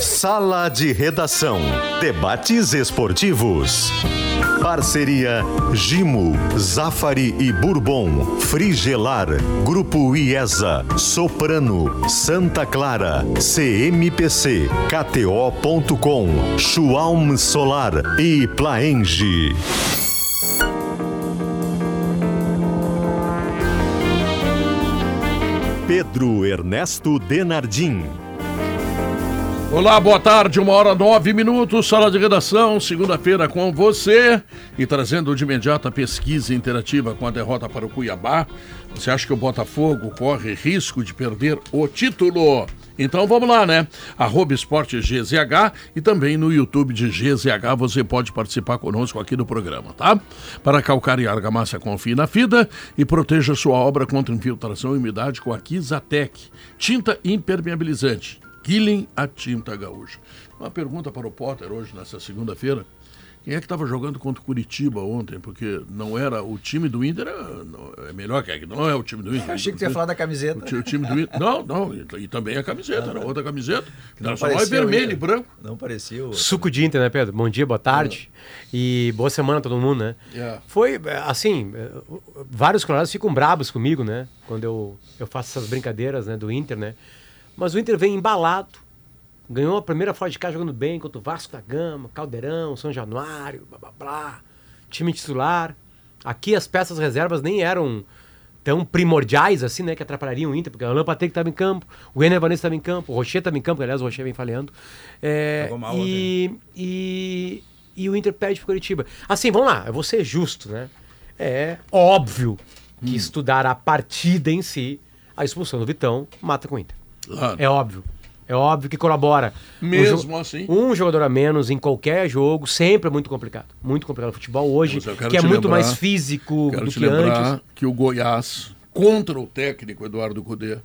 Sala de Redação. Debates esportivos. Parceria Gimo, Zafari e Bourbon, Frigelar, Grupo IESA, Soprano, Santa Clara, CMPC, KTO.com, Schwalm Solar e Plaenge. Pedro Ernesto Denardim. Olá, boa tarde, uma hora nove minutos, sala de redação, segunda-feira com você e trazendo de imediato a pesquisa interativa com a derrota para o Cuiabá. Você acha que o Botafogo corre risco de perder o título? Então vamos lá, né? Arroba Esporte GZH e também no YouTube de GZH você pode participar conosco aqui do programa, tá? Para calcar e argamassa, confie na FIDA e proteja sua obra contra infiltração e umidade com a Kizatec, tinta impermeabilizante Killing a tinta gaúcha. Uma pergunta para o Potter hoje, nessa segunda-feira. Quem é que estava jogando contra o Curitiba ontem? Porque não era o time do Inter, é, é melhor que não é o time do Inter. Eu achei que você ia falar da camiseta. O, o, time do Inter. Não, não, e, e também a camiseta, era outra camiseta. Não só é vermelho e branco. Não parecia o... Suco de Inter, né, Pedro? Bom dia, boa tarde. É. E boa semana a todo mundo, né? É. Foi, assim, vários colorados ficam brabos comigo, né? Quando eu, eu faço essas brincadeiras né, do Inter, né? Mas o Inter vem embalado. Ganhou a primeira fora de casa jogando bem contra o Vasco da Gama, Caldeirão, São Januário, blá blá blá. Time titular. Aqui as peças reservas nem eram tão primordiais assim, né? Que atrapalhariam o Inter, porque o Alan Patrick estava em campo, o Ener Vanessa estava em campo, o Rocher estava em campo, aliás o Rocher vem falhando. É, mal, e, e, e, o Inter perde pro Curitiba. Assim, vamos lá, eu vou ser justo, né? É óbvio que hum. estudar a partida em si, a expulsão do Vitão mata com o Inter. Claro. É óbvio. É óbvio que colabora. Mesmo um assim. Um jogador a menos em qualquer jogo sempre é muito complicado. Muito complicado. O futebol hoje, que é muito lembrar, mais físico do que antes. que o Goiás, contra o técnico Eduardo Cudê,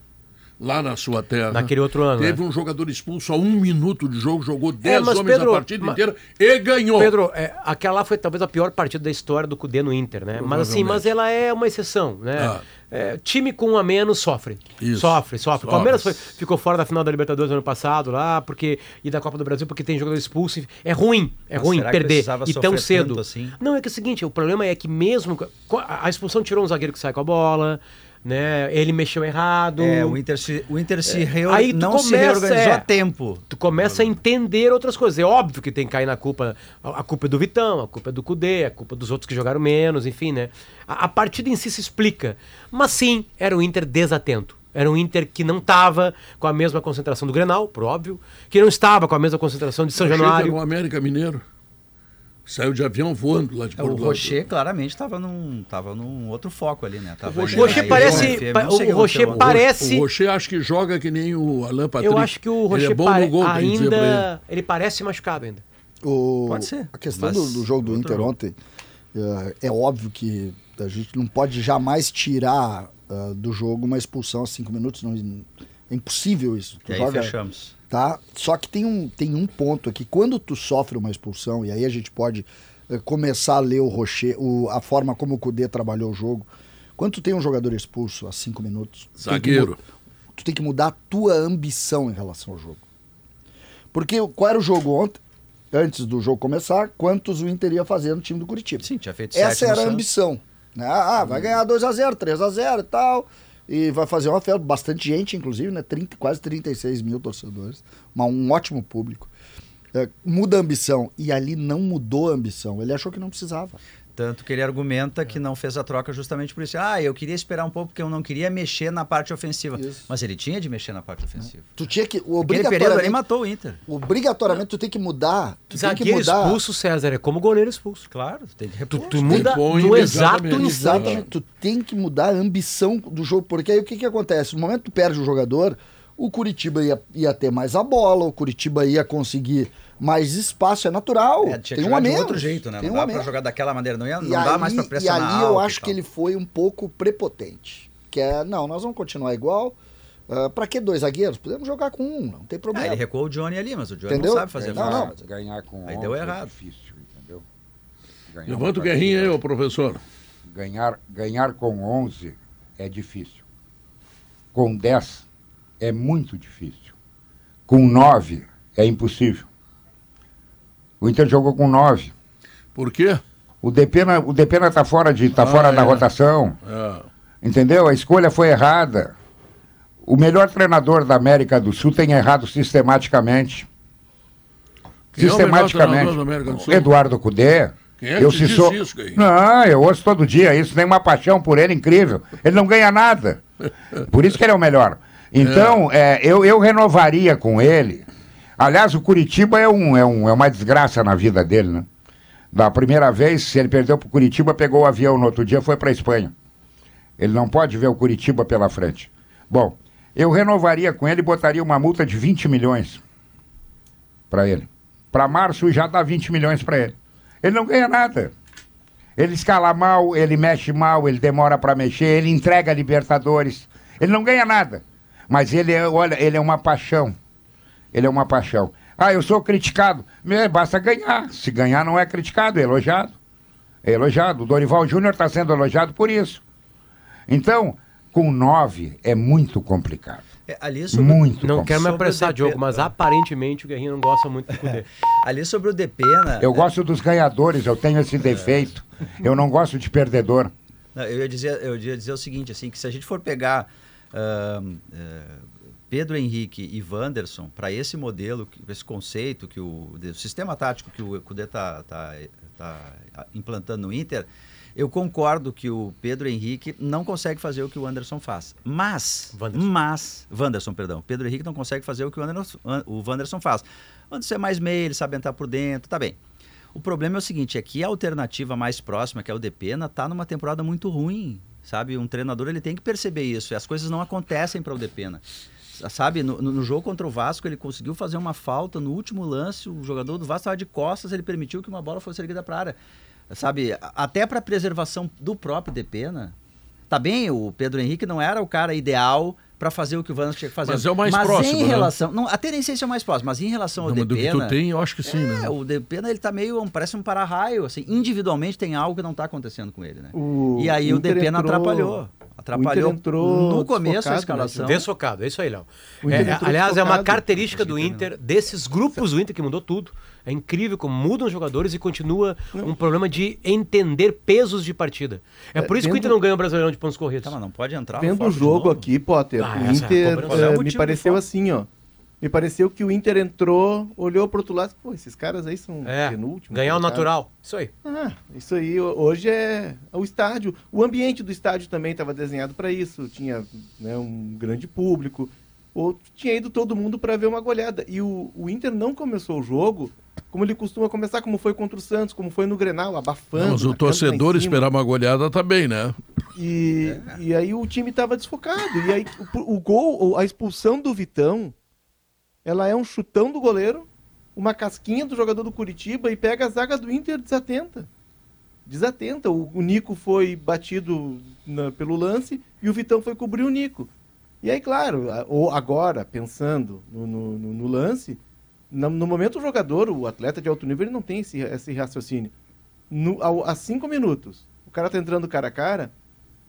lá na sua terra. Naquele outro ano. Teve né? um jogador expulso a um minuto de jogo, jogou 10 é, homens Pedro, a partida mas, inteira e ganhou. Pedro, é, aquela foi talvez a pior partida da história do Cudê no Inter, né? Mas assim, mas ela é uma exceção, né? Ah. É, time com um a menos sofre. Isso. Sofre, sofre. O Palmeiras foi, ficou fora da final da Libertadores ano passado lá, porque e da Copa do Brasil porque tem jogador expulso. É ruim, é mas ruim perder e tão cedo. Assim? Não, é que é o seguinte, o problema é que mesmo a expulsão tirou um zagueiro que sai com a bola, né? Ele mexeu errado. É, o Inter se, o Inter se é. Aí não começa, se reorganizou é, a tempo. Tu começa a entender outras coisas. É óbvio que tem que cair na culpa. A, a culpa é do Vitão, a culpa é do Cudê, a culpa dos outros que jogaram menos, enfim, né? A, a partida em si se explica. Mas sim, era o Inter desatento. Era um Inter que não estava com a mesma concentração do Grenal, por óbvio, que não estava com a mesma concentração de São Januário. o América Mineiro. Saiu de avião voando lá de é, Porto O Rocher claramente estava num, tava num outro foco ali, né? Tava o Rocher parece. o Rocher parece. O Rocher acho que joga que nem o Alain Patrick. Eu acho que o Rocher ele é bom no gol, ainda. Ele. ele parece machucado ainda. O, Pode ser. A questão do, do, jogo do Inter ontem, é, é, óbvio que a gente não pode jamais tirar uh, do jogo uma expulsão a cinco minutos. Não, é impossível isso. Tu e joga, aí fechamos tá? Só que tem um, tem um ponto aqui. Quando tu sofre uma expulsão, e aí a gente pode eh, começar a ler o Rocher, o, a forma como o Cudê trabalhou o jogo. Quando tu tem um jogador expulso a cinco minutos... Zagueiro. Tu tem, que, tu tem que mudar a tua ambição em relação ao jogo. Porque qual era o jogo ontem? Antes do jogo começar, quantos o Inter ia fazer no time do Curitiba? Sim, tinha feito Essa era a ambição. Né? Ah, vai ganhar 2 a 0 3 a 0 e tal e vai fazer uma festa, bastante gente, inclusive, né? 30, quase 36 mil torcedores, uma, um ótimo público. É, muda a ambição, e ali não mudou a ambição, ele achou que não precisava. Tanto que ele argumenta que não fez a troca justamente por isso. Ah, eu queria esperar um pouco porque eu não queria mexer na parte ofensiva. Isso. Mas ele tinha de mexer na parte ofensiva. Tu tinha que. Obrigatoriamente, ele matou o Inter. Obrigatoriamente tu tem que mudar. Tu Zagueiro tem que mudar. expulso, César, é como goleiro expulso. Claro, tu tem que repor. Tu, tu muda no exato instante. Tu tem que mudar a ambição do jogo. Porque aí o que, que acontece? No momento que tu perde o jogador, o Curitiba ia, ia ter mais a bola, o Curitiba ia conseguir mais espaço, é natural. É, tem um a menos. outro jeito, né? Tem não um dá para jogar daquela maneira, não, ia, não dá mais para pressionar. E ali eu acho que ele foi um pouco prepotente. Que é, não, nós vamos continuar igual. Uh, ah, para que dois zagueiros? Podemos jogar com um, não tem problema. Ah, ele recuou o Johnny ali, mas o Johnny entendeu? não sabe fazer é, não, não. Ganhar com aí deu é errado. É difícil, entendeu? Ganhar Levanta o guerrinho aí, ô professor. Ganhar, ganhar com 11 é difícil. Com 10 é muito difícil. Com 9 é impossível. O Inter jogou com nove. Por quê? O Depena, o Depena tá fora de, tá Ah, fora da é. rotação. É. Entendeu? A escolha foi errada. O melhor treinador da América do Sul tem errado sistematicamente. Quem é o melhor sistematicamente. treinador da América do Sul? Eduardo Cudê. Quem é que eu se sou... isso? Não, eu ouço todo dia isso, tem uma paixão por ele incrível. Ele não ganha nada. Por isso que ele é o melhor. Então, é, eu, eu renovaria com ele. Aliás, o Curitiba é, um, é, um, é uma desgraça na vida dele, né? Da primeira vez, ele perdeu pro Curitiba, pegou o avião no outro dia, foi para Espanha. Ele não pode ver o Curitiba pela frente. Bom, eu renovaria com ele e botaria uma multa de 20 milhões para ele. Para março já dá 20 milhões para ele. Ele não ganha nada. Ele escala mal, ele mexe mal, ele demora para mexer, ele entrega a Libertadores. Ele não ganha nada. Mas ele é, olha, ele é uma paixão. Ele é uma paixão. Ah, eu sou criticado. Me- Basta ganhar. Se ganhar não é criticado, é elogiado. É elogiado. O Dorival Júnior está sendo elogiado por isso. Então, com nove é muito complicado. É, ali sobre, Muito Não complicado. quero me apressar, DP Diogo, mas aparentemente o Guerrinho não gosta muito do Cudê. ali sobre o Depena. Eu gosto dos ganhadores, eu tenho esse defeito. Eu não gosto de perdedor. Não, eu, ia dizer, eu ia dizer o seguinte, assim, que se a gente for pegar ahn, eh, Pedro Henrique e Wanderson para esse modelo, esse conceito, que o, o sistema tático que o Cudê está tá, tá implantando no Inter, eu concordo que o Pedro Henrique não consegue fazer o que o Anderson faz. Mas, Wanderson. mas, Wanderson, perdão, Pedro Henrique não consegue fazer o que o Anderson, o Wanderson faz. O Anderson é mais meio, ele sabe entrar por dentro, tá bem. O problema é o seguinte, é que a alternativa mais próxima, que é o Depena, tá numa temporada muito ruim, sabe? Um treinador ele tem que perceber isso, e as coisas não acontecem para o Depena. Sabe, no, no jogo contra o Vasco, ele conseguiu fazer uma falta no último lance, o jogador do Vasco estava de costas, ele permitiu que uma bola fosse erguida para a área. Sabe, até para preservação do próprio Depena. Tá bem, o Pedro Henrique não era o cara ideal para fazer o que o Vanderson tinha que fazer. Mas é o mais mas próximo, em né? relação, não, até nem sei se é o mais próximo, mas em relação ao Não, mas do que Depena, tu tem, eu acho que sim, né? é, o Depena ele tá meio, parece um para-raio, assim, individualmente tem algo que não tá acontecendo com ele, né? O e aí o Inter Depena entrou- atrapalhou. Atrapalhou o Inter entrou no começo a desfocado, escalação. Desfocado, é isso aí, Léo. É, é, aliás, é uma característica do Inter, desses grupos do Inter que mudou tudo. É incrível como mudam os jogadores e continua um problema de entender pesos de partida. É, É, por isso que o Inter não ganha o Brasileirão de pontos corridos. Tá, mas não pode entrar Vendo o jogo aqui, Potter, Ah, o é Inter é motivo me pareceu assim, ó. Me pareceu que o Inter entrou, olhou pro outro lado, pô, esses caras aí são É, penúltimos. ganhar o natural. Isso aí. Ah, isso aí ho- hoje é o estádio. O ambiente do estádio também estava desenhado para isso. Tinha né, um grande público. Ou tinha ido todo mundo para ver uma goleada. E o, o Inter não começou o jogo como ele costuma começar, como foi contra o Santos, como foi no Grenal, abafando. Mas o em torcedor esperar uma goleada tá bem, né? E, e aí o time estava desfocado. E aí o, o gol, a expulsão do Vitão, ela é um chutão do goleiro, uma casquinha do jogador do Curitiba e pega a zaga do Inter desatenta. Desatenta. O, o Nico foi batido na- pelo lance e o Vitão foi cobrir o Nico. E aí, claro, ou agora, pensando no, no- no- lance, no, no momento o jogador, o atleta de alto nível, ele não tem esse, esse raciocínio. No, ao, a cinco minutos, o cara tá entrando cara a cara,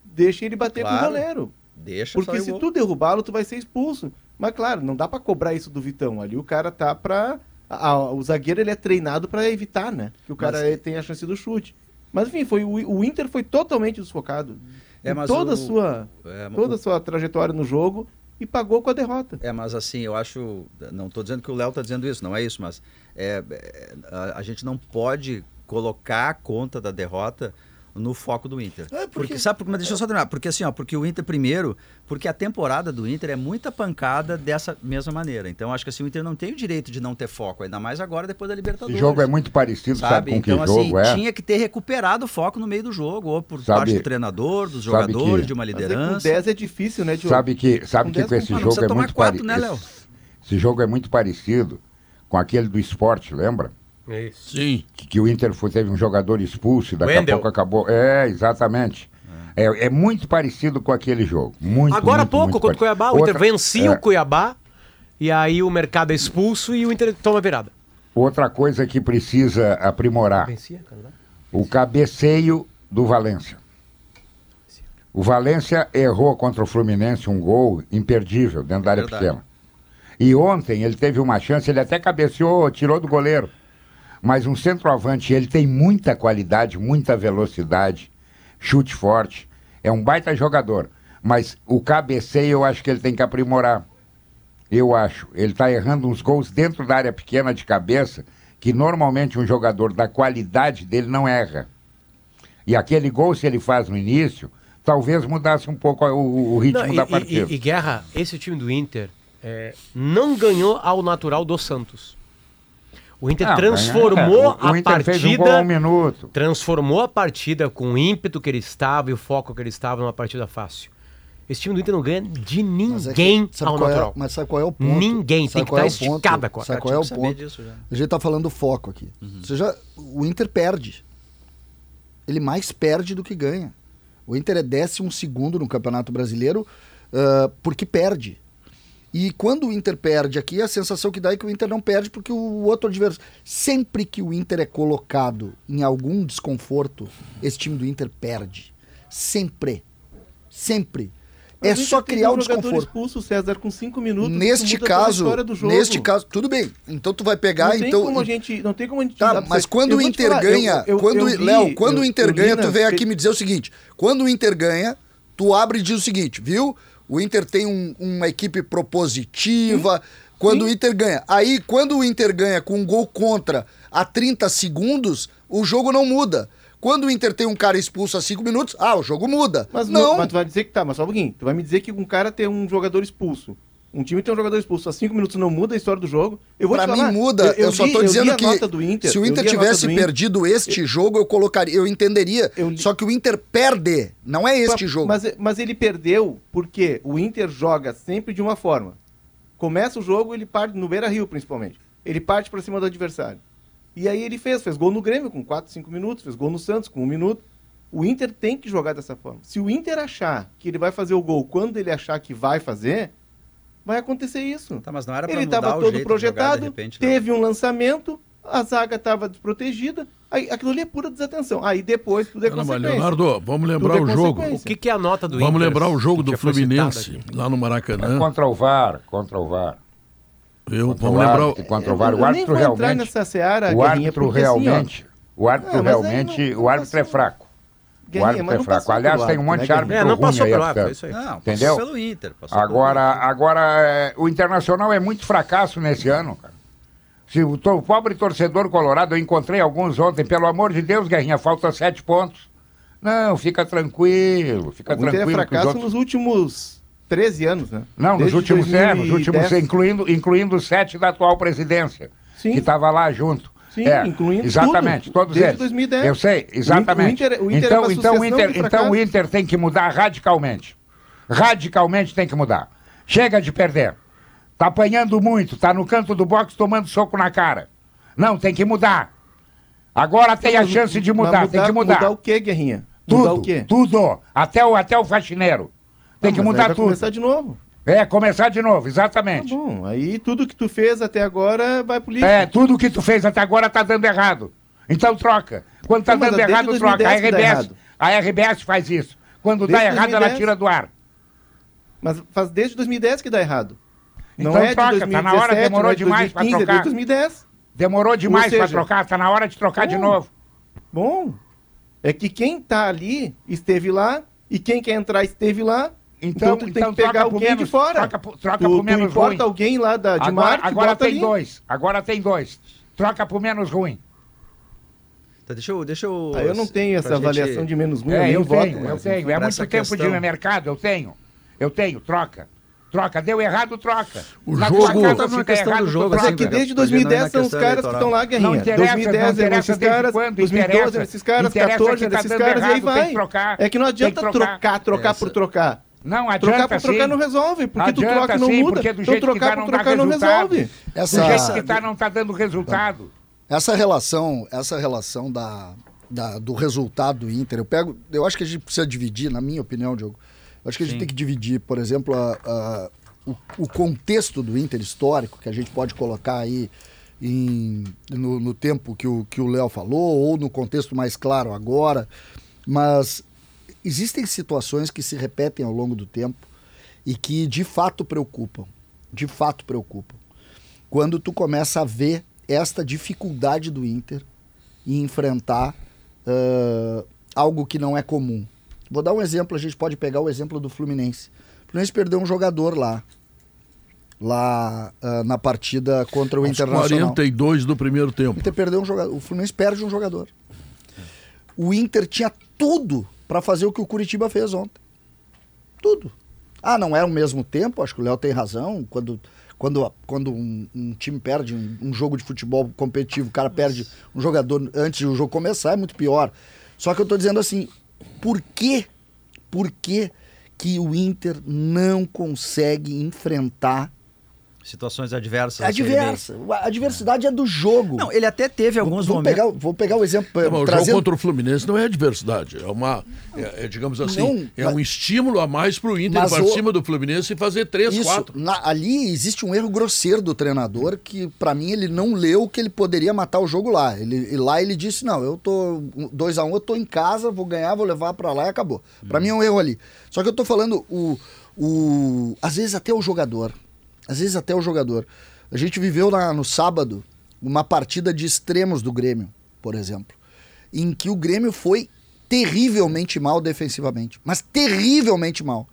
deixa ele bater com Claro. o goleiro. Deixa Porque se tu derrubá-lo, tu vai ser expulso. Mas claro, não dá pra cobrar isso do Vitão. Ali o cara tá pra. a- a- o zagueiro ele é treinado pra evitar, né? Que o cara Mas- tem a chance do chute. Mas enfim, foi, o, o Inter foi totalmente desfocado. É, toda, a o- sua, É, toda a sua trajetória no jogo e pagou com a derrota. É, mas assim, eu acho. Não estou dizendo que o Léo está dizendo isso, não é isso, mas é, é, a, a gente não pode colocar a conta da derrota no foco do Inter. É, porque- porque... sabe, por- mas deixa eu só terminar. Porque assim, ó, porque o Inter, primeiro, porque a temporada do Inter é muita pancada dessa mesma maneira. Então, acho que assim, o Inter não tem o direito de não ter foco, ainda mais agora depois da Libertadores. Esse jogo é muito parecido, sabe, Sabe? com Então, que assim, jogo é? tinha que ter recuperado o foco no meio do jogo, ou por Sabe- parte do treinador, dos jogadores, que- de uma Mas é com liderança. 10 é difícil, né, Diogo? Sabe que, sabe Com que com esse não jogo é muito parecido. né, Léo? Esse jogo é muito parecido com aquele do esporte, lembra? É isso. Sim. Que, que o Inter foi, teve um jogador expulso e daqui Wendel. a pouco acabou. É, exatamente. É, é muito parecido com aquele jogo. Muito, Agora há pouco, muito contra o. Cuiabá, o Inter Outra- vencia é, o Cuiabá e aí o mercado é expulso e o Inter toma virada. Outra coisa que precisa aprimorar. Vencia, Canadá? o cabeceio do Valência. O Valência errou contra o Fluminense um gol imperdível dentro da área Verdade. pequena. E ontem ele teve uma chance, ele até cabeceou, tirou do goleiro. Mas um centroavante, ele tem muita qualidade, muita velocidade, chute forte. É um baita jogador. Mas o cabeceio eu acho que ele tem que aprimorar. Eu acho. Ele está errando uns gols dentro da área pequena de cabeça, que normalmente um jogador da qualidade dele não erra. E aquele gol, se ele faz no início, talvez mudasse um pouco o, o ritmo Não, e, da e- partida. e- e Guerra, esse time do Inter é, não ganhou ao natural do Santos. O Inter Não, transformou é, o, o a Inter partida. fez um um minuto. transformou a partida com o ímpeto que ele estava e o foco que ele estava numa partida fácil. Esse time do Inter não ganha de Mas é que- ninguém ao é- natural. mas sabe qual é o ponto? Ninguém, Sabe tem que é estar o ponto? esticada a Sabe qual é o ponto? disso. A gente tá falando do foco aqui. Você já, o Inter perde. Ele mais perde do que ganha. O Inter é décimo segundo no Campeonato Brasileiro ah, porque perde. E quando o Inter perde aqui, a sensação que dá é que o Inter não perde porque o outro adversário. Sempre que o Inter é colocado em algum desconforto, esse time do Inter perde. Sempre. Sempre. Mas É só criar um o desconforto. expulso, César, com cinco minutos. Neste caso, história do jogo. neste caso, tudo bem. Então tu vai pegar, não tem então como a gente, não tem como a gente Tá, mas você- quando Eu o Inter falar, ganha, eu- quando eu o- li- Léo, quando o Inter ganha, tu vem aqui me dizer o seguinte: quando o Inter ganha, tu abre e diz o seguinte, viu? O Inter tem um- uma equipe propositiva. Quando o Inter ganha. Aí, quando o Inter ganha com um gol contra a 30 segundos, o jogo não muda. Quando o Inter tem um cara expulso a 5 minutos, ah, o jogo muda. Mas não. não. Mas tu vai dizer que tá, mas só um pouquinho. Tu vai me dizer que um cara tem um jogador expulso. Um time tem um jogador expulso. A cinco minutos não muda a história do jogo. Eu vou Pra mim falar, muda. Eu, só li- tô li dizendo que Inter, se o eu Inter tivesse do Inter. perdido este jogo, eu colocaria, eu entenderia. Eu li- Só que o Inter perde, não é este Mas- jogo. Mas, mas ele perdeu porque o Inter joga sempre de uma forma. Começa o jogo, ele parte no Beira Rio, principalmente. Ele parte pra cima do adversário. E aí ele fez, fez gol no Grêmio com 4, 5 minutos, fez gol no Santos com 1 minuto. O Inter tem que jogar dessa forma. Se o Inter achar que ele vai fazer o gol quando ele achar que vai fazer, vai acontecer isso. Tá, mas não era Ele estava o todo projetado, jogar, repente, né? teve um lançamento, a zaga estava desprotegida, aí, aquilo ali é pura desatenção. Aí depois tudo é Não, consequência. Leonardo, vamos lembrar é o jogo. O que, que é a nota do Vamos Inter? lembrar o jogo do Fluminense, lá no É Maracanã. contra o VAR, contra o VAR. Eu, Contra vamos o lembrar. árbitro, o- contra o VAR. Eu O nem árbitro realmente. nessa seara, O árbitro assim, realmente. O árbitro Ah, realmente. não- O árbitro é fraco. O Guerrinha, árbitro mas é não fraco. passou Aliás, tem um monte de árbitro, né, árbitro É, não ruim passou pelo árbitro, é isso aí. Não, Entendeu? passou pelo Inter. passou Agora, pelo Inter. agora é, o Internacional é muito fracasso nesse ano, cara. Se o, o pobre torcedor colorado, eu encontrei alguns ontem, pelo amor de Deus, Guerrinha, falta sete pontos. Não, fica tranquilo, fica O Inter é tranquilo. que os fracasso outros- nos últimos 13 anos, né? Não, nos Desde últimos, é, nos 2010. últimos incluindo, incluindo os sete da atual presidência, Sim. que estava lá junto. Sim, É, incluindo Exatamente, tudo, todos desde eles. 2010. Eu sei, exatamente. O Inter- o Inter então, então, o Inter, então o. Inter tem que mudar radicalmente. Radicalmente tem que mudar. Chega de perder. Tá apanhando muito, tá no canto do box tomando soco na cara. Não, tem que mudar. Agora tem a chance de mas mudar, tem que mudar. Mudar o quê, Guerrinha? tudo, mudar o quê? tudo. Até o, até o faxineiro. Tem Ah, que mudar tudo. começar de novo. É, começar de novo, Tá exatamente. bom, aí tudo que tu fez até agora vai pro lixo. É, tudo que tu fez até agora tá dando errado. Então troca. Quando tá Não, mas dando errado, troca. A 2010 que dá RBS, errado. a RBS faz isso. Quando dá Desde errado, ela 2010. tira do ar. Mas faz desde 2010 que dá errado. Não Então é de troca, tá 2017, na hora, demorou não é de demais pra 2015, é trocar. desde 2010. Demorou demais pra trocar, tá na hora de trocar de Bom. novo. Bom, é que quem tá ali esteve lá e quem quer entrar esteve lá. Então- Então, tu tem então que pegar alguém de menos- fora. troca pro- troca tu, tu menos importa ruim. alguém lá da, de Agora, Marte, agora bota tem ali. dois. Agora tem dois. Troca pro menos ruim. Tá, deixa eu. Deixa eu, Ah, eu não tenho essa gente- avaliação de menos ruim, É, nem eu voto, tenho, eu tenho. É por muito tempo de questão- mercado, eu tenho. Eu tenho, troca. Troca, deu errado, troca. O Na jogo- tua casa, Tá der questão do errado, tu jogo, Mas é que desde Tá vendo aí 2010 na são os caras que estão lá, Guerrinha. Não interessa, 2010 não eram interessa esses caras, quando, 2012 interessa. eram esses caras, Interessa 14 que eram tá esses caras, e aí tem vai. É que não Tem adianta trocar. trocar, trocar Essa- por trocar. Não adianta Trocar por trocar sim. não resolve, porque tu troca e não sim, muda. porque do Então que trocar tá por não trocar não resultado. resolve. Essa, Do jeito que tá, não tá dando resultado. essa relação, essa relação da, da- do resultado do Inter, eu pego, eu acho que a gente precisa dividir, na minha opinião, Diogo. Eu acho que a gente tem que dividir, por exemplo, a- a- o, o contexto do Inter histórico, que a gente pode colocar aí em- no, no tempo que o que o Léo falou, ou no contexto mais claro agora. Mas existem situações que se repetem ao longo do tempo e que de fato preocupam. de fato preocupam. Quando tu começa a ver esta dificuldade do Inter em enfrentar ah, algo que não é comum. Vou dar um exemplo, a gente pode pegar o exemplo do Fluminense. O Fluminense perdeu um jogador lá. Lá ah, na partida contra o Aos Internacional. 42 do primeiro O tempo. Inter perdeu um jogador. O Fluminense perde um jogador. O Inter tinha tudo para fazer o que o Curitiba fez ontem. Tudo. Ah, não é o mesmo tempo, acho que o Léo tem razão. Quando, quando, quando um, um time perde um, um jogo de futebol competitivo, o cara perde um jogador antes do jogo começar, é muito pior. Só que eu tô dizendo assim, por que, por que, que o Inter não consegue enfrentar Situações adversas. a ele meio- diversa? A diversidade é do jogo. Não, ele até teve alguns vou, momentos. pegar, vou pegar o exemplo. Não, mas o trazendo- jogo contra o Fluminense não é adversidade, é uma, é, é, digamos assim, Não, é mas- um estímulo a mais para o Inter ir Mas para o- cima do Fluminense e fazer 3, Isso, 4. na- ali existe um erro grosseiro do treinador que, pra mim, ele não leu que ele poderia matar o jogo lá. Ele, e lá ele disse: Não, eu tô 2 a 1 um, eu tô em casa, vou ganhar, vou levar pra lá e acabou. Pra mim é um erro ali. Só que eu tô falando, o, o, às vezes até o jogador. Às vezes até o jogador. A gente viveu na- no sábado uma partida de extremos do Grêmio, por exemplo, em que o Grêmio foi terrivelmente mal defensivamente, mas terrivelmente mal.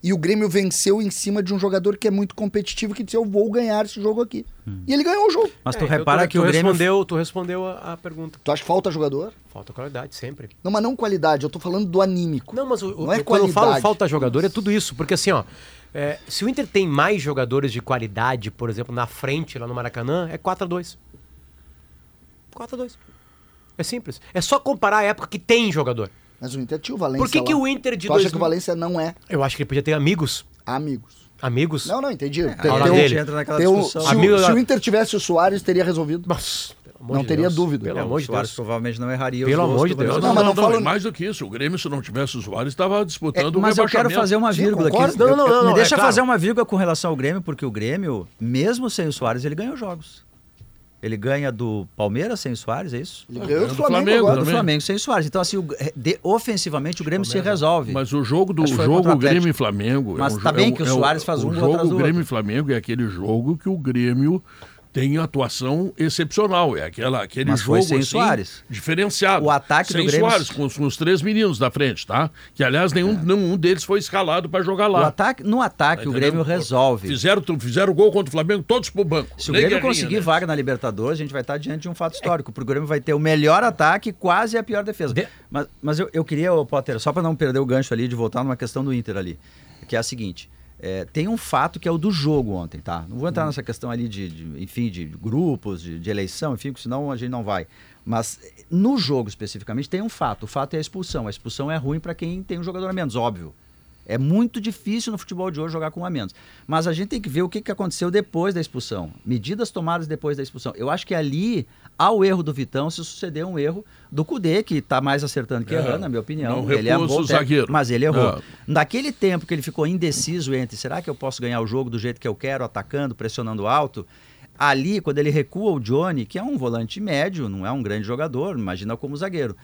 E o Grêmio venceu em cima de um jogador que é muito competitivo, que disse: Eu vou ganhar esse jogo aqui. E ele ganhou o jogo. Mas tu É, repara tu, que tu o Grêmio. respondeu, tu respondeu a, a pergunta. Tu acha que falta jogador? Falta qualidade sempre. Não, mas não qualidade, eu tô falando do anímico. Não, mas o, o- Não é eu- quando eu falo qualidade. falta jogador é tudo isso, porque assim, ó, é, se o Inter tem mais jogadores de qualidade, por exemplo, na frente lá no Maracanã, é 4 a 2 4 a 2 É simples. É só comparar a época que tem jogador. Mas o Inter tinha o Valência. Por que, que lá. o Inter de Tu acha 2000 que o Valência não é Eu acho que ele podia ter amigos. amigos? Amigos. Não, não, entendi. Aí Tem- um- entra naquela tem um- discussão. se, o, se o Inter tivesse o Soares, teria resolvido. Nossa, Não de teria Deus. dúvida. Pelo É, amor o de Soares Deus. provavelmente não erraria Pelo amor de Deus. Não, mas não, falo- é mais do que isso. O Grêmio, se não tivesse o Soares, estava disputando É, o mas eu quero fazer uma vírgula aqui. Não, não, Eu- não, Me não, deixa é claro. fazer uma vírgula com relação ao Grêmio, porque o Grêmio, mesmo sem o Soares, ele ganhou jogos. Ele ganha do Palmeiras sem o Soares, é isso? Ele ganhou ganhou do Flamengo, Flamengo agora. Do. Flamengo sem o Soares. Então, assim, o- de- ofensivamente, o Grêmio se resolve. Mas o jogo do jogo. Grêmio e Flamengo. Mas é um tá bem é um- que o é um- Soares faz um O jogo atrás do Grêmio outro. e Flamengo é aquele jogo que o Grêmio tem atuação excepcional. É aquela, aquele Mas foi jogo sem o assim, Soares. diferenciado. O ataque do sem Grêmio- Soares, com, os- com os três meninos da frente, tá? Que, aliás, nenhum, nenhum deles foi escalado para jogar O lá. ataque, no ataque, Tá o Grêmio resolve. Fizeram, fizeram gol contra o Flamengo, todos pro banco. Se o Grêmio Guerrinha, conseguir né? vaga na Libertadores, a gente vai estar diante de um fato histórico. Porque o Grêmio vai ter o melhor ataque e quase a pior defesa. De- Mas, mas eu, eu queria, Potter, só para não perder o gancho ali de voltar numa questão do Inter ali, que é a seguinte. É, tem um fato que é o do jogo ontem, tá? Não vou entrar nessa questão ali de, de, enfim, de grupos, de, de eleição, enfim, porque senão a gente não vai. Mas no jogo especificamente tem um fato. O fato é a expulsão. A expulsão é ruim para quem tem um jogador a menos, óbvio. É muito difícil no futebol de hoje jogar com um a menos. Mas a gente tem que ver o que, que aconteceu depois da expulsão. Medidas tomadas depois da expulsão. Eu acho que ali, ao erro do Vitão, se sucedeu um erro do Cudê, que está mais acertando que É, errando, na minha opinião. não ele é um bom o zagueiro. Mas ele errou. É. Naquele tempo que ele ficou indeciso entre será que eu posso ganhar o jogo do jeito que eu quero, atacando, pressionando alto, ali, quando ele recua o Johnny, que é um volante médio, não é um grande jogador, imagina como zagueiro.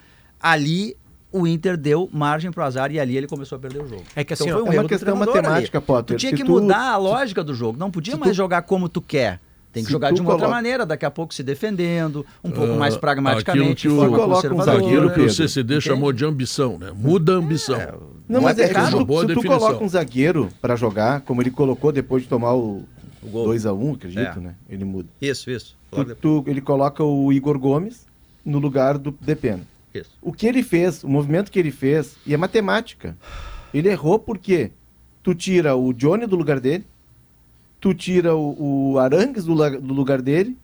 Ali o Inter deu margem pro azar e ali ele começou a perder o jogo. É que assim, Então foi um é uma questão treinador ali. matemática, Potter. Tu tinha que tu- mudar a lógica do jogo. Não podia mais tu- jogar como tu quer. Tem que jogar de uma outra coloca- maneira, daqui a pouco se defendendo, um pouco Ah, mais pragmaticamente, aquilo que o- forma Coloca um conservadora. Aquilo que o CCD chamou de ambição, né? Muda a ambição. Não, Não mas é é, se, Uma tu- boa se tu coloca um zagueiro pra jogar, como ele colocou depois de tomar o, O gol. 2x1, acredito, É. né? Ele muda. Isso, isso. Tu- ele coloca o Igor Gomes no lugar do Depena. Isso. O que ele fez, o movimento que ele fez, e é matemática. Ele errou porque tu tira o Johnny do lugar dele, tu tira o, o Arangues do, do lugar dele,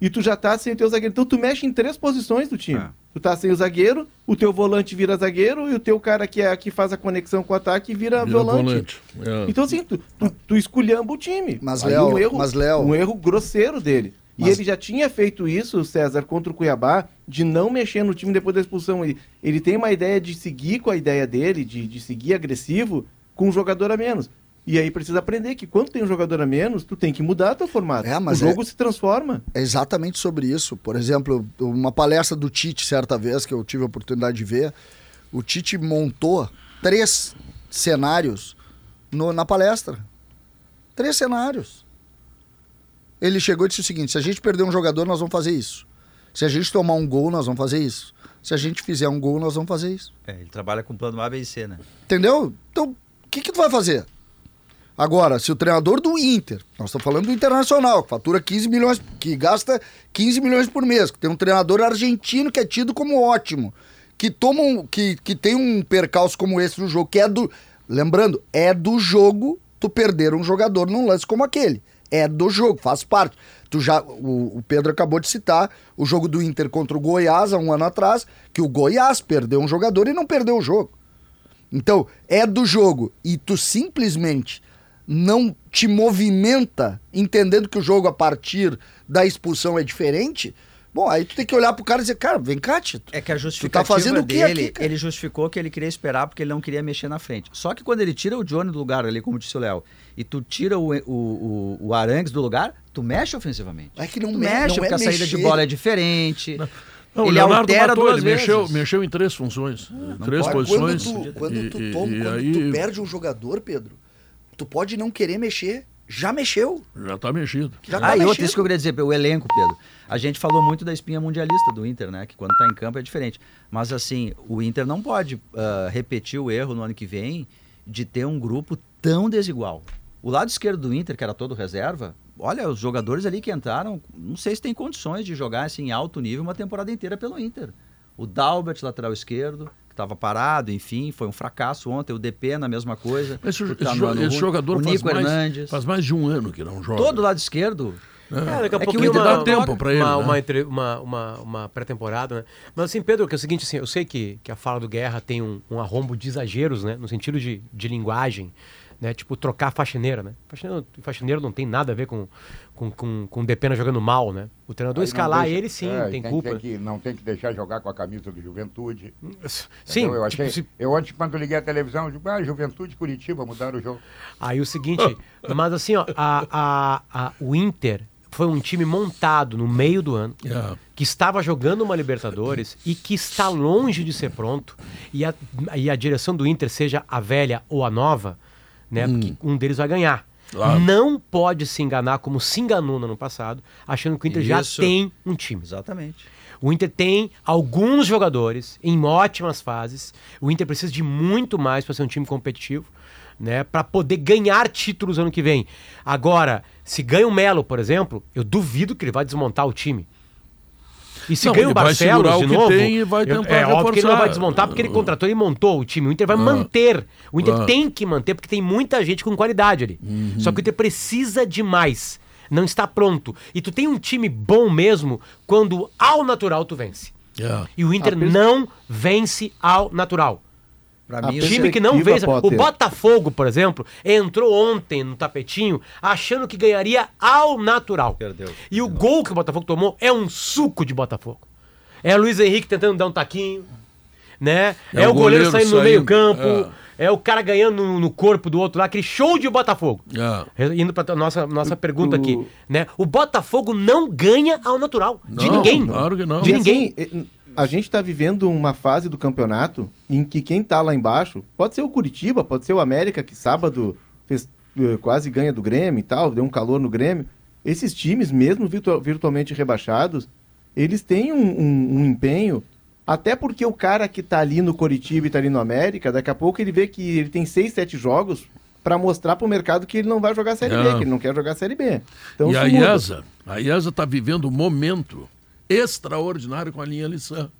e tu já tá sem o teu zagueiro. Então tu mexe em três posições do time. É. Tu tá sem o zagueiro, o teu volante vira zagueiro, e o teu cara que, é, que faz a conexão com o ataque vira, Vira volante. volante. É. Então assim, tu, tu, tu esculhamba o time. Mas, Léo, um erro, mas, Léo- um erro grosseiro dele. E ele já tinha feito isso, César, contra o Cuiabá, de não mexer no time depois da expulsão. Ele, ele tem uma ideia de seguir com a ideia dele, de, de seguir agressivo, com um jogador a menos. E aí precisa aprender que quando tem um jogador a menos, tu tem que mudar teu formato. É, mas o jogo se transforma. É exatamente sobre isso. Por exemplo, uma palestra do Tite, certa vez, que eu tive a oportunidade de ver, o Tite montou três cenários no- na palestra. Três cenários. Ele chegou e disse o seguinte: se a gente perder um jogador, nós vamos fazer isso. Se a gente tomar um gol, nós vamos fazer isso. Se a gente fizer um gol, nós vamos fazer isso. É, ele trabalha com plano A, B e C, né? Entendeu? Então, o que, que tu vai fazer? Agora, se o treinador do Inter, nós estamos falando do Internacional, que fatura 15 milhões, que gasta 15 milhões por mês, que tem um treinador argentino que é tido como ótimo, que toma um, que, que tem um percalço como esse no jogo, que é do. Lembrando, é do jogo tu perder um jogador num lance como aquele. É do jogo, faz parte. Tu já, o, o Pedro acabou de citar o jogo do Inter contra o Goiás há um ano atrás, que o Goiás perdeu um jogador e não perdeu o jogo. Então, é do jogo. E tu simplesmente não te movimenta entendendo que o jogo a partir da expulsão é diferente. Bom, aí tu tem que olhar pro cara e dizer, cara, vem cá, Tito. É que a justificativa tá fazendo o quê dele, aqui, cara? ele justificou que ele queria esperar porque ele não queria mexer na frente. Só que quando ele tira o Johnny do lugar ali, como disse o Léo, e tu tira o, o, o, o Arangues do lugar, tu mexe ofensivamente. É que não tu me- mexe, não é porque a saída de mexer. bola é diferente. Não, o ele Leonardo altera matou, duas ele vezes. mexeu, mexeu em três funções. três Mas posições. Quando tu, quando e- tu e- toma, e quando aí tu perde um jogador, Pedro, tu pode não querer mexer. Já mexeu. já tá mexido. Já tá Ah, e outra, isso que eu queria dizer, o elenco, Pedro. A gente falou muito da espinha mundialista do Inter, né? Que quando tá em campo é diferente. Mas assim, o Inter não pode ah, repetir o erro no ano que vem de ter um grupo tão desigual. O lado esquerdo do Inter, que era todo reserva, olha, os jogadores ali que entraram, não sei se tem condições de jogar assim, em alto nível uma temporada inteira pelo Inter. O Dalbert, lateral esquerdo, que estava parado, enfim, foi um fracasso ontem. O DP na mesma coisa. Esse, esse tá no esse jogador o faz mais, faz mais de um ano que não joga. Todo lado esquerdo. É, daqui a É pouquinho dá tempo pra ele, uma, né? uma, uma, uma pré-temporada, né? Mas assim, Pedro, que é o seguinte, assim, eu sei que, que a fala do Guerra tem um, um arrombo de exageros, né? No sentido de, de linguagem, né? Tipo, trocar faxineira, né? Faxineiro, faxineiro não tem nada a ver com, com, com, com o Depena jogando mal, né? O treinador escalar deixa- ele sim, é, tem tem culpa. que- não tem que deixar jogar com a camisa do Juventude. Sim, Entendeu? eu achei. tipo, se- Eu ontem, quando liguei a televisão, eu digo, ah, Juventude Curitiba mudaram o jogo. Aí o seguinte, mas assim, ó, a, a, a, o Inter foi um time montado no meio do ano, É. que estava jogando uma Libertadores e que está longe de ser pronto, e a, e a direção do Inter, seja a velha ou a nova, né, porque um deles vai ganhar. Claro. Não pode se enganar como se enganou no ano passado, achando que o Inter já Isso. tem um time. Exatamente. O Inter tem alguns jogadores em ótimas fases. O Inter precisa de muito mais para ser um time competitivo, né? Para poder ganhar títulos ano que vem. Agora, se ganha o Melo, por exemplo, eu duvido que ele vai desmontar o time. E se Não, ganha o Barcelos de o que novo, tem e vai eu- tentar é óbvio que ele não vai desmontar porque ele contratou e montou o time. O Inter vai manter. O Inter Ah. tem que manter porque tem muita gente com qualidade ali. Uhum. Só que o Inter precisa de mais. Não está pronto. E tu tem um time bom mesmo quando ao natural tu vence. É. E o Inter A pers- não vence ao natural. Pra mim, O time que não vence. O. Botafogo, por exemplo, entrou ontem no tapetinho achando que ganharia ao natural. Perdeu. E o gol que o Botafogo tomou é um suco de Botafogo. É o Luiz Henrique tentando dar um taquinho, né? É, É o goleiro, goleiro saindo no saindo, meio-campo. É. o cara ganhando no, no corpo do outro lá, aquele show de Botafogo. É. Indo pra nossa, nossa pergunta o- aqui, né? O Botafogo não ganha ao natural. De Não, ninguém. claro que não. De E ninguém. assim, a gente está vivendo uma fase do campeonato em que quem tá lá embaixo, pode ser o Curitiba, pode ser o América, que sábado fez, eh, quase ganha do Grêmio e tal, deu um calor no Grêmio. Esses times, mesmo virtu- virtualmente rebaixados, eles têm um, um- um empenho, até porque o cara que tá ali no Curitiba e tá ali no América, daqui a pouco ele vê que ele tem seis, sete jogos para mostrar pro mercado que ele não vai jogar Série É. B, que ele não quer jogar Série B. Então, e a muda. IESA, a IESA está vivendo um momento extraordinário com a linha Nissan.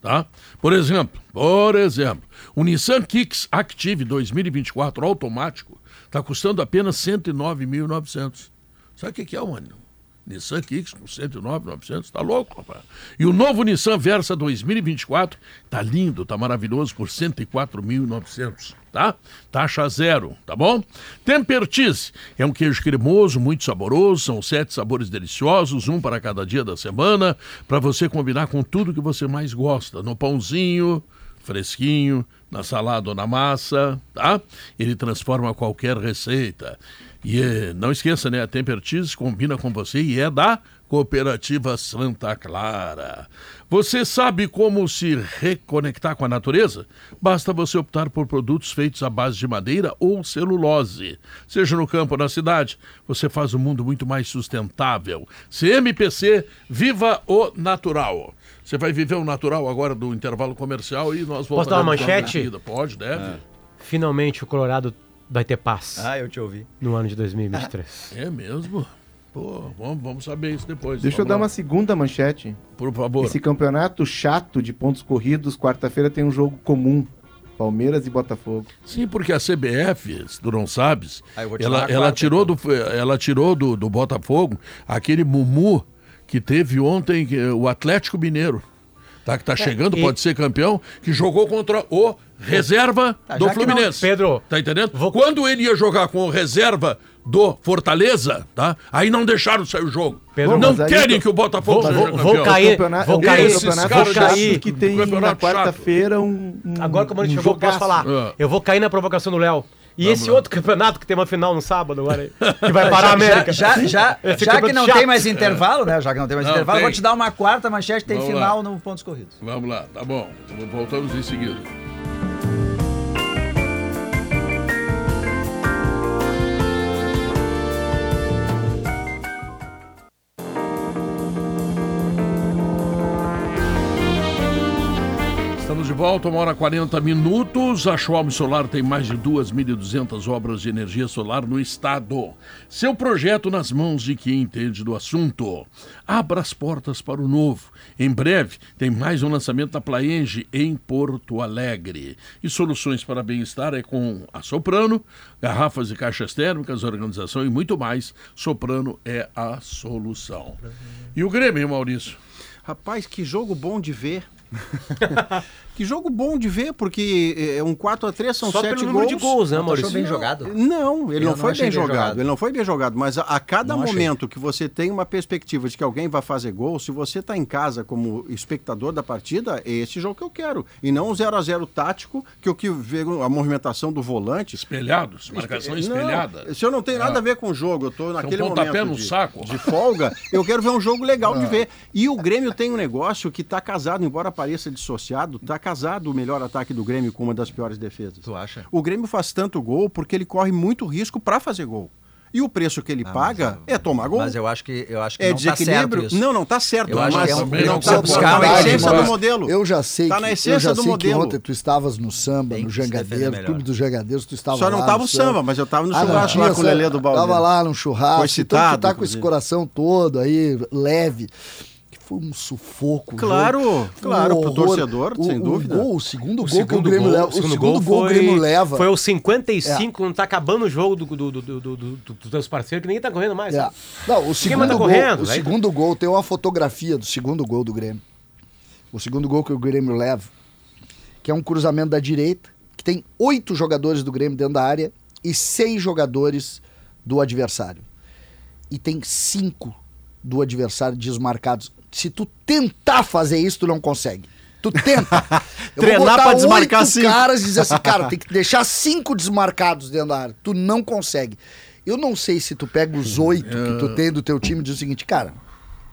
Tá? Por exemplo, por exemplo, o Nissan Kicks Active 2024 automático está custando apenas 109.900. Sabe o que que é, mano? Nissan Kicks com 109.900, tá louco, rapaz? E o novo Nissan Versa 2024 tá lindo, tá maravilhoso por 104.900, tá? Taxa zero, tá bom? Temper Cheese é um queijo cremoso, muito saboroso, são sete sabores deliciosos, um para cada dia da semana, para você combinar com tudo que você mais gosta, no pãozinho, fresquinho, na salada ou na massa, tá? Ele transforma qualquer receita. E eh, não esqueça, né? A Temper Cheese combina com você e é da Cooperativa Santa Clara. Você sabe como se reconectar com a natureza? Basta você optar por produtos feitos à base de madeira ou celulose. Seja no campo ou na cidade, você faz o mundo muito mais sustentável. CMPC, viva o natural. Você vai viver o natural agora do intervalo comercial e nós voltaremos. dar uma manchete? Pode, deve. Finalmente o Colorado vai ter paz Ah, eu te ouvi. no ano de 2023. É mesmo? Pô, vamos, vamos saber isso depois. Deixa eu dar lá. uma segunda manchete. Por favor. Esse campeonato chato de pontos corridos, quarta-feira tem um jogo comum. Palmeiras e Botafogo. Sim, porque a CBF, se tu não sabes, Ah, ela, ela quarta, tirou, do, ela tirou do, do Botafogo aquele Mumu que teve ontem, o Atlético Mineiro. Tá, que tá chegando, É, e- pode ser campeão, que jogou contra o reserva Tá, do que não- Fluminense. Pedro, Tá entendendo? vou- Quando ele ia jogar com o reserva do Fortaleza, tá? Aí não deixaram sair o jogo. Pedro, não aí querem eu- que o Botafogo vou- seja vou- campeão. vou cair. Campeonato- vou é cair. campeonato Esses caras chato chato, que tem campeonato na quarta-feira um, um Agora que o Maurício um chegou, posso falar. Ah. Eu vou cair na provocação do Léo. E Vamos esse lá. outro campeonato que tem uma final no sábado agora aí, que vai parar a América. Já, já, já, já que não chato. tem mais intervalo, né? Já que não tem mais Não, intervalo, tem. vou te dar uma quarta manchete, tem Vamos final lá. no Pontos Corridos. Vamos lá, tá bom. Voltamos em seguida. Volta, uma hora e 40 minutos. A Schwalm Solar tem mais de 2.200 obras de energia solar no estado. Seu projeto nas mãos de quem entende do assunto. Abra as portas para o novo. Em breve, tem mais um lançamento da Plaenge em Porto Alegre. E soluções para bem-estar é com a Soprano, garrafas e caixas térmicas, organização e muito mais. Soprano é a solução. E o Grêmio, Maurício? Rapaz, que jogo bom de ver. que jogo bom de ver, porque é um 4x3 são Só sete pelo número gols. de gols, né, Não, Maurício? bem jogado? Não, ele Eu não, não foi achei bem bem jogado. jogado. Ele não foi bem jogado, mas a, a cada Não achei. momento que você tem uma perspectiva de que alguém vai fazer gol, se você está em casa como espectador da partida, é esse jogo que eu quero. E não um 0 a 0 tático, que eu que vejo a movimentação do volante. Espelhados, marcação Não, espelhada. se eu não tenho nada Ah. a ver com o jogo, eu tô naquele pontapé momento no de, saco. de folga, eu quero ver um jogo legal Ah. de ver. E o Grêmio tem um negócio que tá casado, embora pareça dissociado, tá casado o melhor ataque do Grêmio com uma das piores defesas. Tu acha? O Grêmio faz tanto gol porque ele corre muito risco para fazer gol. E o preço que ele Ah, paga eu- é tomar gol. Mas eu acho que, eu acho que é não tá certo desequilíbrio. isso. não, não tá certo. Eu acho mas que é um- também não não tá, concordo. tá na essência do modelo. Eu já sei Tá que, na eu essência do modelo. ontem tu estavas no samba, Tem no Jangadeiro. Clube dos Jangadeiros, tu estava Só não lá tava no o samba, mas eu tava no Ah, não churrasco lá tinha com o. Lelê do Balde. Tava lá no churrasco, Foi então tu citado, tá com esse coração todo aí, leve. Foi um sufoco. o Claro, jogo. claro, Um pro torcedor, o, sem o dúvida. Gol, o segundo O gol que o segundo Grêmio gol, leva. o segundo gol que o foi, Grêmio leva. foi aos 55, não tá acabando o jogo do, do, do, do, do- do- dos teus parceiros, que ninguém tá correndo mais. É. sabe? Não, o segundo, manda gol, correndo, o vai- segundo gol tem uma fotografia do segundo gol do Grêmio. O segundo gol que o Grêmio leva, que é um cruzamento da direita, que tem oito jogadores do Grêmio dentro da área e seis jogadores do adversário. E tem cinco do adversário desmarcados. Se tu tentar fazer isso, tu não consegue. Tu tenta. Eu vou Treinar botar pra desmarcar oito cinco. caras e dizer assim, cara, tem que deixar cinco desmarcados dentro da área. Tu não consegue. Eu não sei se tu pega os oito que tu tem do teu time e diz o seguinte, cara,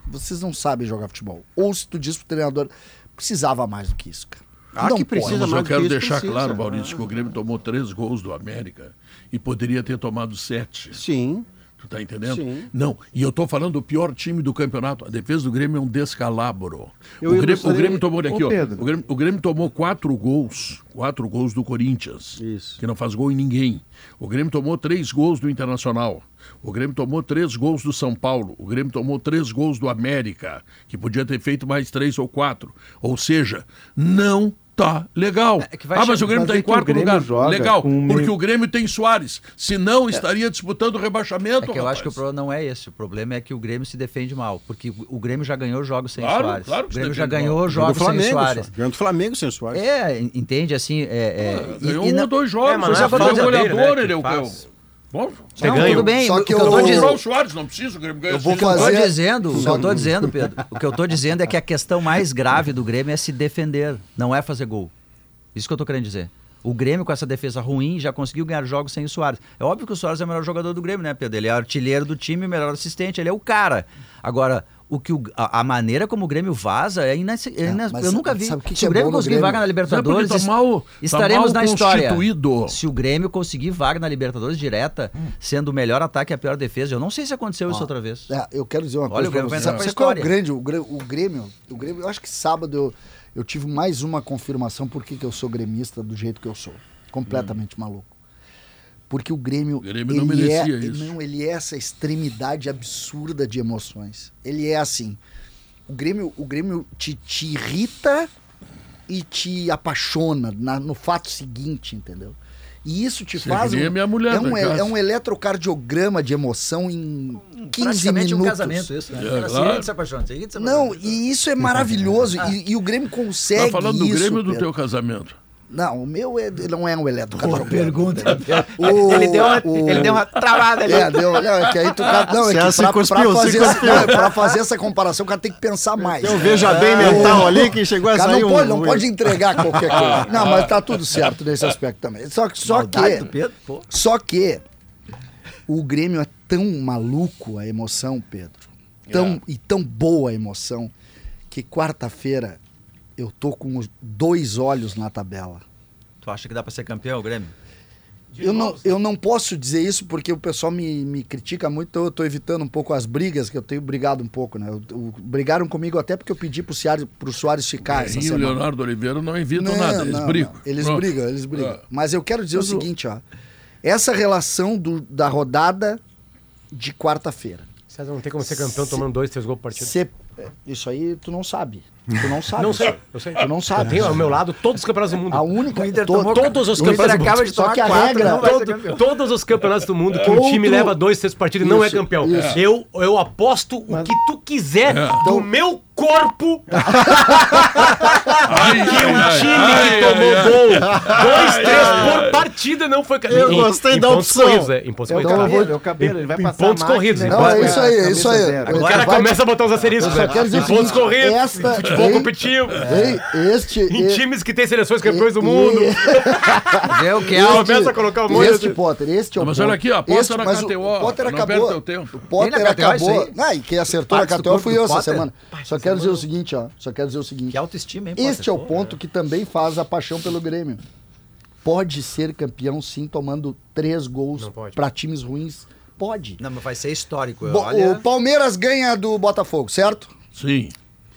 vocês não sabem jogar futebol. Ou se tu diz pro treinador, precisava mais do que isso, cara. Ah, não que pode. precisa Mas eu quero deixar precisa. claro, Maurício, que o Grêmio tomou três gols do América e poderia ter tomado sete. Sim. Tu tá entendendo? Sim. Não, e eu tô falando do pior time do campeonato. A defesa do Grêmio é um descalabro. Eu o, Grêmio, ilustrei- o Grêmio tomou olha aqui, Ô, ó. Pedro. O Grêmio, o Grêmio tomou quatro gols. Quatro gols do Corinthians. Isso. Que não faz gol em ninguém. O Grêmio tomou três gols do Internacional. O Grêmio tomou três gols do São Paulo. O Grêmio tomou três gols do América, que podia ter feito mais três ou quatro. Ou seja, não tá legal. É que vai ah, mas o Grêmio mas tá é em quarto lugar. Legal, porque meio- o Grêmio tem Soares. Se não, estaria disputando o rebaixamento. É que eu acho que o rapaz. problema não é esse. O problema é que o Grêmio se defende mal. Porque o Grêmio já ganhou jogos sem Claro, Soares. claro que o Grêmio já ganhou mal. Jogos sem Flamengo, Soares. só. Ganhou do Flamengo sem Soares. É, entende assim. É, é, e- Ganhou e um ou dois jogos. É, mas não é é falta dele, goleador, né, ele é é o- faz. Bom, Não, ganho. tudo bem. Só o que eu eu- tô dizendo. o Soares, não precisa, o Grêmio ganhou Eu vou O que eu tô fazer- dizendo, o que eu tô dizendo, Pedro, o que eu tô dizendo é que a questão mais grave do Grêmio é se defender, não é fazer gol. Isso que eu tô querendo dizer. O Grêmio, com essa defesa ruim, já conseguiu ganhar jogos sem o Soares. É óbvio que o Soares é o melhor jogador do Grêmio, né, Pedro? Ele é artilheiro do time, o melhor assistente, ele é o cara. Agora, o que o- a, a maneira como o Grêmio vaza é inaceitável. mas eu nunca vi. que Se que o é Grêmio conseguir Grêmio? vaga na Libertadores, Sabe porque tá mal- tá estaremos mal na história. Se o Grêmio conseguir vaga na Libertadores direta, sendo o melhor ataque e a pior defesa, eu não sei se aconteceu isso outra vez. É, eu quero dizer uma Olha, coisa o Grêmio pra vai você. entrar pra Sabe qual é o grande? O Grêmio, o Grêmio, o Grêmio, eu acho que sábado eu, eu tive mais uma confirmação por que que eu sou gremista do jeito que eu sou. Completamente maluco. Porque o Grêmio, O Grêmio não ele é, merecia isso. não, ele é essa extremidade absurda de emoções. Ele é assim. O Grêmio, o Grêmio te, te irrita e te apaixona na- no fato seguinte, entendeu? E isso te Você faz. queria minha mulher é, um, é, é um eletrocardiograma de emoção em 15 Praticamente minutos. um casamento isso, né? É, assim, claro. se apaixona, se Não, e isso é maravilhoso. e, e o Grêmio consegue. Tá falando do isso, Grêmio ou do Pedro. teu casamento? Não, o meu é- não é um eletrocardiograma. Pergunta. O- ele, deu uma, o- ele deu uma travada ali. É, deu, não, é que aí tu. ca- Não, é Você que se pra, cuspiu, pra se fazer não, pra fazer essa comparação, o cara tem que pensar mais. Eu vejo a bem mental ali que chegou a O cara sair não um... pode, não pode entregar qualquer coisa. Não, mas tá tudo certo nesse aspecto também. Só, que- só Maldade que. Pedro, pô. Só que o Grêmio é tão maluco a emoção, Pedro. Tão, E tão boa a emoção que quarta-feira eu tô com os dois olhos na tabela. Tu acha que dá pra ser campeão, Grêmio? Eu não, eu não posso dizer isso porque o pessoal me, me critica muito, então eu tô evitando um pouco as brigas, que eu tenho brigado um pouco, né? Eu- eu- brigaram comigo até porque eu pedi pro Soares, pro Soares ficar e o. Leonardo Oliveira não evitam Não, nada, eles não, brigam. não. Eles Pronto. brigam, eles brigam. Ah. Mas eu quero dizer Mas o o- seguinte, ó. Essa relação do- da rodada de quarta-feira. César não tem como ser campeão tomando dois, três gols por partida. Cê- isso aí tu não sabe. Tu não sabe. Não sei, eu sei. Tu não Eu sabe. tenho ao meu lado todos os campeonatos do mundo. A única. O Inter to- tomou- Todos os campeonatos do acaba mundo. de Só que a quatro, regra- Todo- todos os campeonatos do mundo que um time leva dois, três partidas não é campeão. Eu, eu aposto o que tu quiser do meu corpo Ai, que o ai, time ai, que tomou ai, ai. gol. Dois, três por partida não foi. Eu Em- gostei em da pontos opção. corridos, é, em pontos É o corridos. cabelo, é o cabelo, ele vai Em passar pontos corridos, não, é isso aí, é isso aí. zero. Eu O cara Vai- começa a botar os asteriscos, Eu né? quero dizer Em o pontos corridos, esta- em futebol ei, competitivo, Ei, este. em times que têm seleções campeões do e- mundo. Vê o que é o... começa a colocar um monte Este de- Potter, este é o Mas olha aqui, ó, aposta na mas o- KTO, O Potter não acabou. tempo. O Potter Tem KTO isso acabou. Ah, e quem acertou na KTO fui eu essa semana. Só quero dizer o seguinte, ó. Só quero dizer o seguinte. Que autoestima, hein, Este é o ponto que também faz a paixão pelo Grêmio. Pode ser campeão sim tomando três gols pra times ruins? Pode. Não, mas vai ser histórico. Bo- Olha... O Palmeiras ganha do Botafogo, certo? Sim.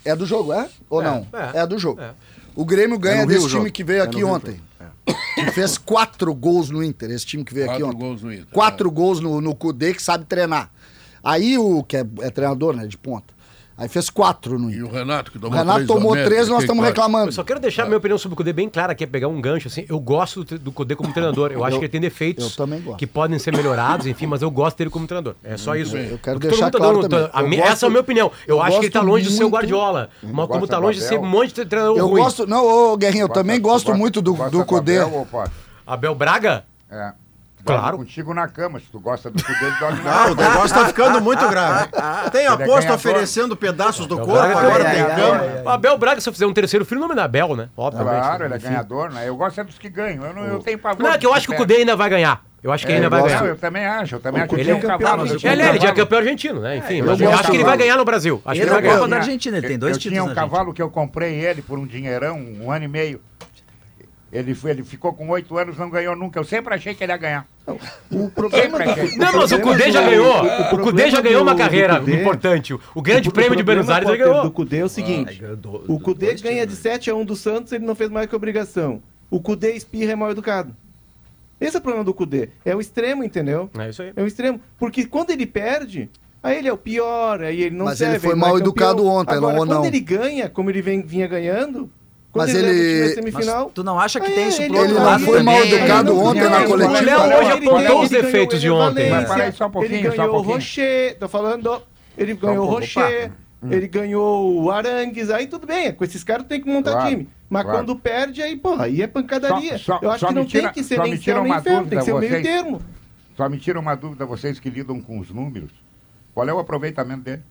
É do jogo, é? Ou É, não? é. É, do jogo. É. O Grêmio ganha É no Rio desse time jogo. que veio É aqui no ontem. Que fez quatro gols no Inter, esse time que veio aqui Quatro ontem. gols no Inter. Quatro gols no, no Cudê que sabe treinar. Aí o que é, é treinador, né, de ponta. Aí fez quatro no E Inter. o Renato, que O tomou Renato três tomou América, três e nós estamos reclamando. Eu só quero deixar minha opinião sobre o Cudê bem clara, que é pegar um gancho assim. Eu gosto do, do Cudê como treinador. Eu acho Eu- que ele tem defeitos eu também gosto. que podem ser melhorados, enfim, mas eu gosto dele como treinador. É só isso. bem. Eu quero deixar claro tá também. dando- Eu gosto- essa é a minha opinião. Eu, eu acho que ele tá gosto longe de ser o muito- Guardiola. Mas como tá do longe de ser um monte de treinador Eu ruim. gosto, não, ô Guerrinho, eu também gosto muito do, do Cudê. Abel Braga? É. Claro. Contigo na cama. Se tu gosta do Cudê, ele dorme na cama. o negócio tá ficando muito grave. Tem Ele é aposto oferecendo pedaços do corpo, Braga- agora É, tem é, cama. O Abel Braga, se eu fizer um terceiro filho, o nome é Abel, né? Obviamente. Claro, ele é ganhador, né? Eu gosto é dos que ganham. Eu, não, eu tenho pavor. Não, é que eu acho que o Cudê ainda vai ganhar. Eu acho que É, ainda eu vai ganhar. Eu também acho. Eu também acho que Ele tinha é um campeão, cavalo. eu eu tinha um Ele, é, ele já é campeão argentino, né? Enfim, eu mas eu gosto acho que ele vai ganhar no Brasil. Acho que Ele ele vai é ganhar. Tinha- Argentina, ele tem eu- dois eu tinha títulos um na cavalo que eu comprei ele por um dinheirão, um ano e meio. Ele, foi- ele ficou com oito anos, não ganhou nunca. Eu sempre achei que ele ia ganhar. O problema do, achei. Não, mas o Cudê já ganhou. o O Cudê já ganhou uma carreira Cudê- importante. O Grande o Prêmio de Buenos Aires ele Potter, ganhou. do Cudê é o seguinte. do- o Cudê ganha de títulos. 7 a 1 do Santos, ele não fez mais que obrigação. O Cudê espirra é mal educado. Esse é o problema do Cudê. É o extremo, entendeu? É isso aí. É o extremo. Porque quando ele perde, aí ele é o pior, aí ele não Mas serve. ele foi é mal campeão. educado ontem, Agora, não- ou quando não? ele ganha, como ele vem- vinha ganhando, quando Mas ele, ele- Mas tu não acha que aí tem isso ele- pro outro ele lado não foi mal educado Ele ontem não na coletiva. ele O Léo ganhou, hoje ele apontou os ele defeitos de ontem. Mas para aí só um pouquinho, Ele ganhou o. Rocher, tô falando... Ele ganhou o Rocher, opa. ele ganhou o Arangues, aí tudo bem, com esses caras tem que montar Claro, time. Mas claro. quando perde, aí, porra, aí é pancadaria. Só- só- Eu acho que não tira- tem que ser nem céu nem inferno, tem que ser meio termo. Só me tira uma dúvida, vocês que lidam com os números. Qual é o aproveitamento dele?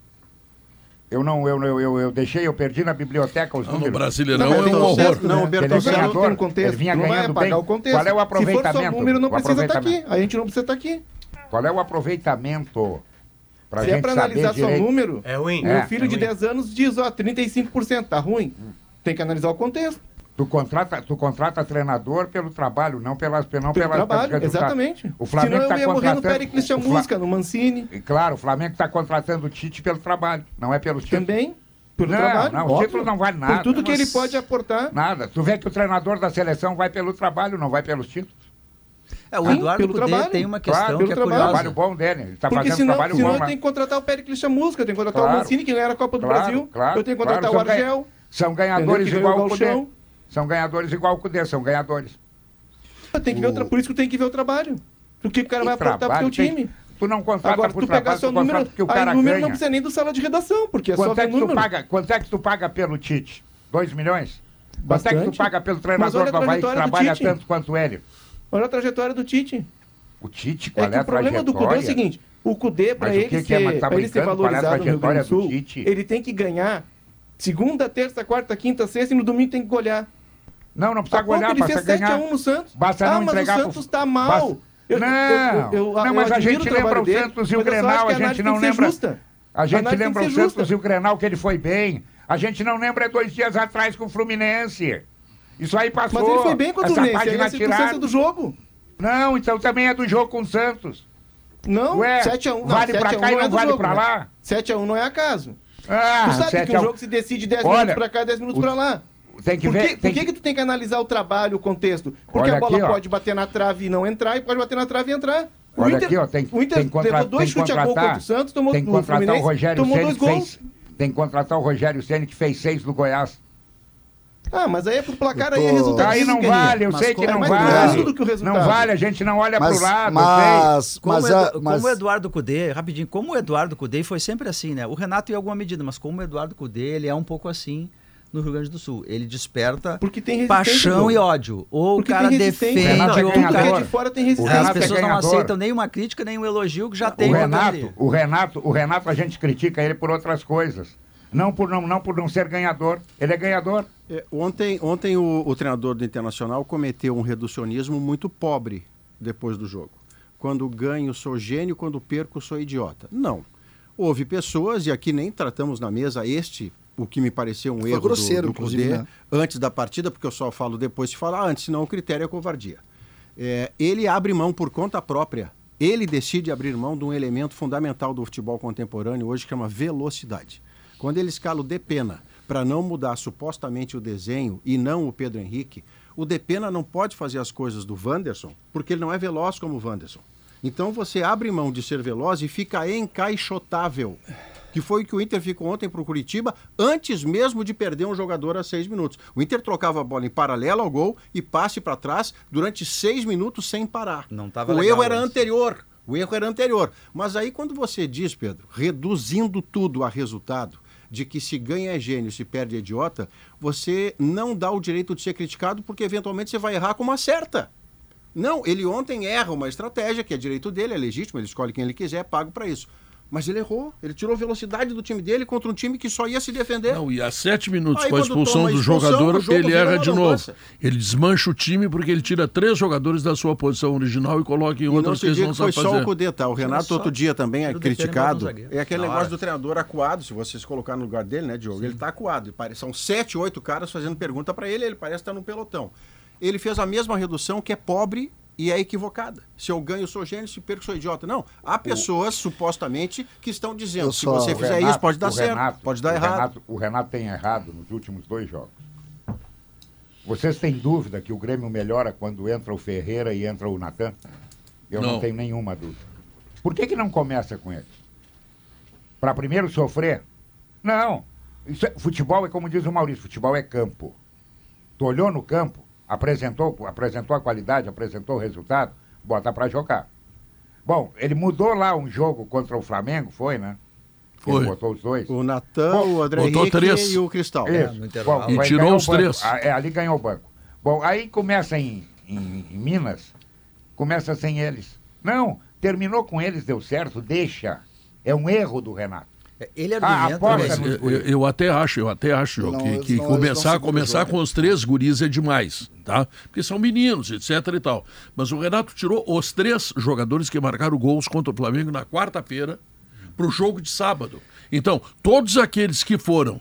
Eu não, eu, eu, eu, eu deixei, eu perdi na biblioteca os Não, no. Brasileirão é um contexto, horror. Não, o Ele é Não tem um contexto, ele vinha não vai ganhando apagar bem. o contexto. Qual é o Se for aproveitamento? só número, não O precisa estar aqui. aproveitamento. A gente não precisa estar aqui. Qual é o aproveitamento Pra Se é saber analisar só o número, É ruim. meu É, filho é de ruim. 10 anos diz, ó, 35%, tá ruim. Tem que analisar o contexto. Tu contrata, tu contrata treinador pelo trabalho, não pelas não Pelo pelas trabalho, resultados. exatamente. O Flamengo Senão eu está ia morrer no. Pericles o Fla- Chamusca, no Mancini. E claro, o Flamengo está contratando o Tite pelo trabalho, não é pelos títulos. Também, pelo Não, trabalho. não, o óbvio. título não vale nada. Por tudo que ele pode aportar. Nada. Tu vê que o treinador da seleção vai pelo trabalho, não vai pelos títulos. É, o Sim, Eduardo pelo trabalho. tem uma questão Claro, que é pelo o trabalho. trabalho curiosa. bom dele. Ele está Porque fazendo um senão, trabalho senão bom eu lá. tenho que contratar o Pericles Chamusca, eu tenho que contratar Claro. o Mancini, que ganharam a Copa do Claro, Brasil. claro, eu tenho que contratar o Argel. São ganhadores igual ganhou o o. Galchão. São ganhadores igual o Cudê, são ganhadores. Tenho que ver o tra- Por isso que eu tenho que ver o trabalho. O que o cara vai aportar pro teu tem- time. Tu não contrata Agora, por tu pegar trabalho, seu tu número, o aí cara número ganha. não precisa nem do sala de redação, porque é só Quanto ver é, que tu número. paga, quanto é que tu paga pelo Tite? 2 milhões? Quanto é que Bastante. tu paga pelo treinador do Havaí que trajetória do trabalha Tite. tanto quanto ele? Olha a trajetória do Tite. O Tite, qual É é, a o problema do Cudê é o trajetória? seguinte: o Cudê, para ele, que que é? Ser, tá ele ser é valorizado no Rio Grande do trajetória do Sul, Tite? ele tem que ganhar segunda, terça, quarta, quinta, sexta e no domingo tem que golear. Não, não precisa Tá pouco, golear, ele basta fez ganhar. 7x1 no Santos. Basta ah, não mas entregar o Santos tá mal. basta- Eu- Não, eu- eu- não, mas a gente o lembra o dele, Santos e o Grenal, que a gente não lembra-. A gente tem lembra o Santos justa. e o Grenal que ele foi bem. A gente não lembra dois dias atrás com o Fluminense. Isso aí passou. Mas ele foi bem contra o Fluminense, é a circunstância do jogo. Não, então também é do jogo com o Santos. Não, Ué, 7x1. vale pra cá e é não vale jogo, pra né? lá? 7x1 não é acaso. Ah, tu sabe que a um um. jogo se decide 10 Olha, minutos pra cá, 10 minutos o- pra lá. Tem que Por ver. que, por tem que, que tu tem que analisar o trabalho, o contexto? Porque Olha a bola aqui, ó. pode bater na trave e não entrar, e pode bater na trave e entrar. O Olha Inter, aqui, ó, tem, o Inter tem que contra- levou dois que chutes a gol contratar- contra o Santos, tomou tem que contratar o Rogério tomou Ceni dois que gols. fez, tem que contratar o Rogério Ceni que fez seis no Goiás. Ah, mas aí é pro placar, Eu aí é tô- resultado. Aí não vale, eu mas sei que não é mais vale. preciso do que o resultado. Não vale, a gente não olha Mas, pro lado. mas, Como, mas, o Edu- a- como mas o Eduardo Cudê, rapidinho, como o Eduardo Cudê foi sempre assim, né? O Renato em alguma medida, mas como o Eduardo Cudê, ele é um pouco assim no Rio Grande do Sul. Ele desperta Porque tem resistência. paixão Diogo. e ódio. Ou Porque o cara defende, Renato é ou o cara... é de fora tem O resistência. As Renato é pessoas não aceitam nenhuma crítica, nenhum elogio que já O tem. contra Renato, o Renato, o Renato a gente critica ele por outras coisas. Não por não, não por não ser ganhador. Ele é ganhador. É, ontem ontem o, o treinador do Internacional cometeu um reducionismo muito pobre depois do jogo. Quando ganho sou gênio, quando perco sou idiota. Não. Houve pessoas, e aqui nem tratamos na mesa este, o que me pareceu um Foi erro grosseiro, do, do inclusive, Cudê, né? antes da partida, porque eu só falo depois de falar antes, senão o critério é covardia. É, ele abre mão por conta própria. Ele decide abrir mão de um elemento fundamental do futebol contemporâneo hoje que chama velocidade. Quando ele escala o Depena para não mudar supostamente o desenho e não o Pedro Henrique, o Depena não pode fazer as coisas do Wanderson porque ele não é veloz como o Wanderson. Então você abre mão de ser veloz e fica encaixotável. Que foi o que o Inter ficou ontem para o Curitiba, antes mesmo de perder um jogador a seis minutos. O Inter trocava a bola em paralelo ao gol e passe para trás durante seis minutos sem parar. Não tava o erro era antes. anterior. O erro era anterior. Mas aí quando você diz, Pedro, reduzindo tudo a resultado, de que se ganha é gênio, se perde é idiota, você não dá o direito de ser criticado porque eventualmente você vai errar como acerta. Não, ele ontem erra uma estratégia, que é direito dele, é legítimo, ele escolhe quem ele quiser, é pago para isso. Mas ele errou, ele tirou velocidade do time dele contra um time que só ia se defender. Não, e a sete minutos Aí com a expulsão do expulsão, jogador, jogo ele erra de novo. Ele desmancha o time porque ele tira três jogadores da sua posição original e coloca em E outras que não que foi sabem só fazer. o Cudê, tá? O Renato só. outro dia também é e criticado. É aquele Na negócio hora. do treinador acuado, se vocês colocar no lugar dele, né, Diogo? Ele tá acuado. São sete, oito caras fazendo pergunta para ele, ele parece estar no pelotão. Ele fez a mesma redução que é pobre e é equivocada. Se eu ganho, sou gênio, se perco, sou idiota. Não. Há pessoas, supostamente, que estão dizendo: Eu se você O fizer Renato- isso, pode dar o certo, Renato- pode dar o errado. Renato- o Renato tem errado nos últimos dois jogos. Vocês têm dúvida que o Grêmio melhora quando entra o Ferreira e entra o Natan? Eu não, Não. tenho nenhuma dúvida. Por que, que não começa com ele? Para primeiro sofrer? Não. Isso é- futebol é como diz o Maurício, futebol é campo. Tu olhou no campo, apresentou, apresentou a qualidade, apresentou o resultado, bota para jogar. Bom, ele mudou lá um jogo contra o Flamengo, foi, né? Foi. Ele botou os dois. O Natan, o André botou Henrique três. e o Cristal. É, Isso. no intervalo. Bom, E tirou os três. Ah, é, ali ganhou o banco. Bom, aí começa em, em- em Minas, começa sem eles. Não, terminou com eles, deu certo, deixa. É um erro do Renato. Ele Ah, argumenta... aposta mas- no- Eu, eu- eu até acho, eu até acho, Jô, Não, que, que não- começar, começar com os três guris é demais, tá? Porque são meninos, etc e tal. Mas o Renato tirou os três jogadores que marcaram gols contra o Flamengo na quarta-feira para o jogo de sábado. Então, todos aqueles que foram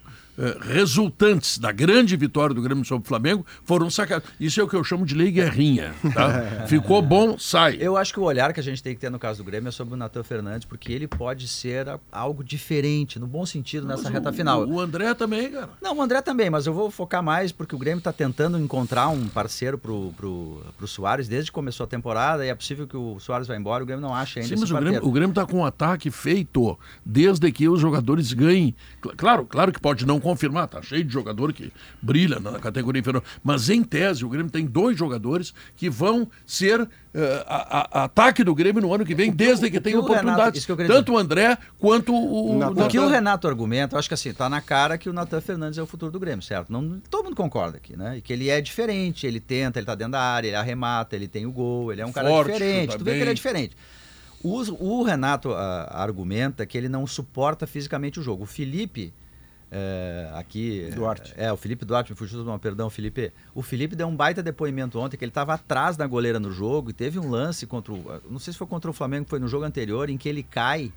resultantes da grande vitória do Grêmio sobre o Flamengo foram sacados. Isso é o que eu chamo de lei guerrinha. Tá? Ficou bom, sai. Eu acho que o olhar que a gente tem que ter no caso do Grêmio é sobre o Natan Fernandes, porque ele pode ser algo diferente, no bom sentido, nessa reta final. O, o André também, cara. Não, o André também, mas eu vou focar mais porque o Grêmio está tentando encontrar um parceiro pro, pro, pro Soares desde que começou a temporada e é possível que o Soares vá embora, o Grêmio não acha ainda Sim, esse mas o. Grêmio, o Grêmio tá com um ataque feito desde que os jogadores ganhem. Cl- Claro, claro que pode não confirmar, tá cheio de jogador que brilha na categoria inferior. Mas em tese, o Grêmio tem dois jogadores que vão ser eh, a- a- ataque do Grêmio no ano que vem, desde que, o tem que o Renato- oportunidades. que queria tanto o André quanto o. o Natan. O que o. Renato argumenta, eu acho que assim, tá na cara que o Natan Fernandes é o futuro do Grêmio, certo? Não, todo mundo concorda aqui, né? E que ele é diferente, ele tenta, ele tá dentro da área, ele arremata, ele tem o gol, ele é um cara Forte, diferente. chuta Tu vê que ele é bem. diferente. O, o Renato ah, argumenta que ele não suporta fisicamente o jogo. O Felipe, é, aqui. Duarte. É, o Felipe Duarte, me fugiu do nome, perdão, Felipe. O Felipe deu um baita depoimento ontem que ele estava atrás da goleira no jogo e teve um lance contra o. Não sei se foi contra o Flamengo, foi no jogo anterior, em que ele cai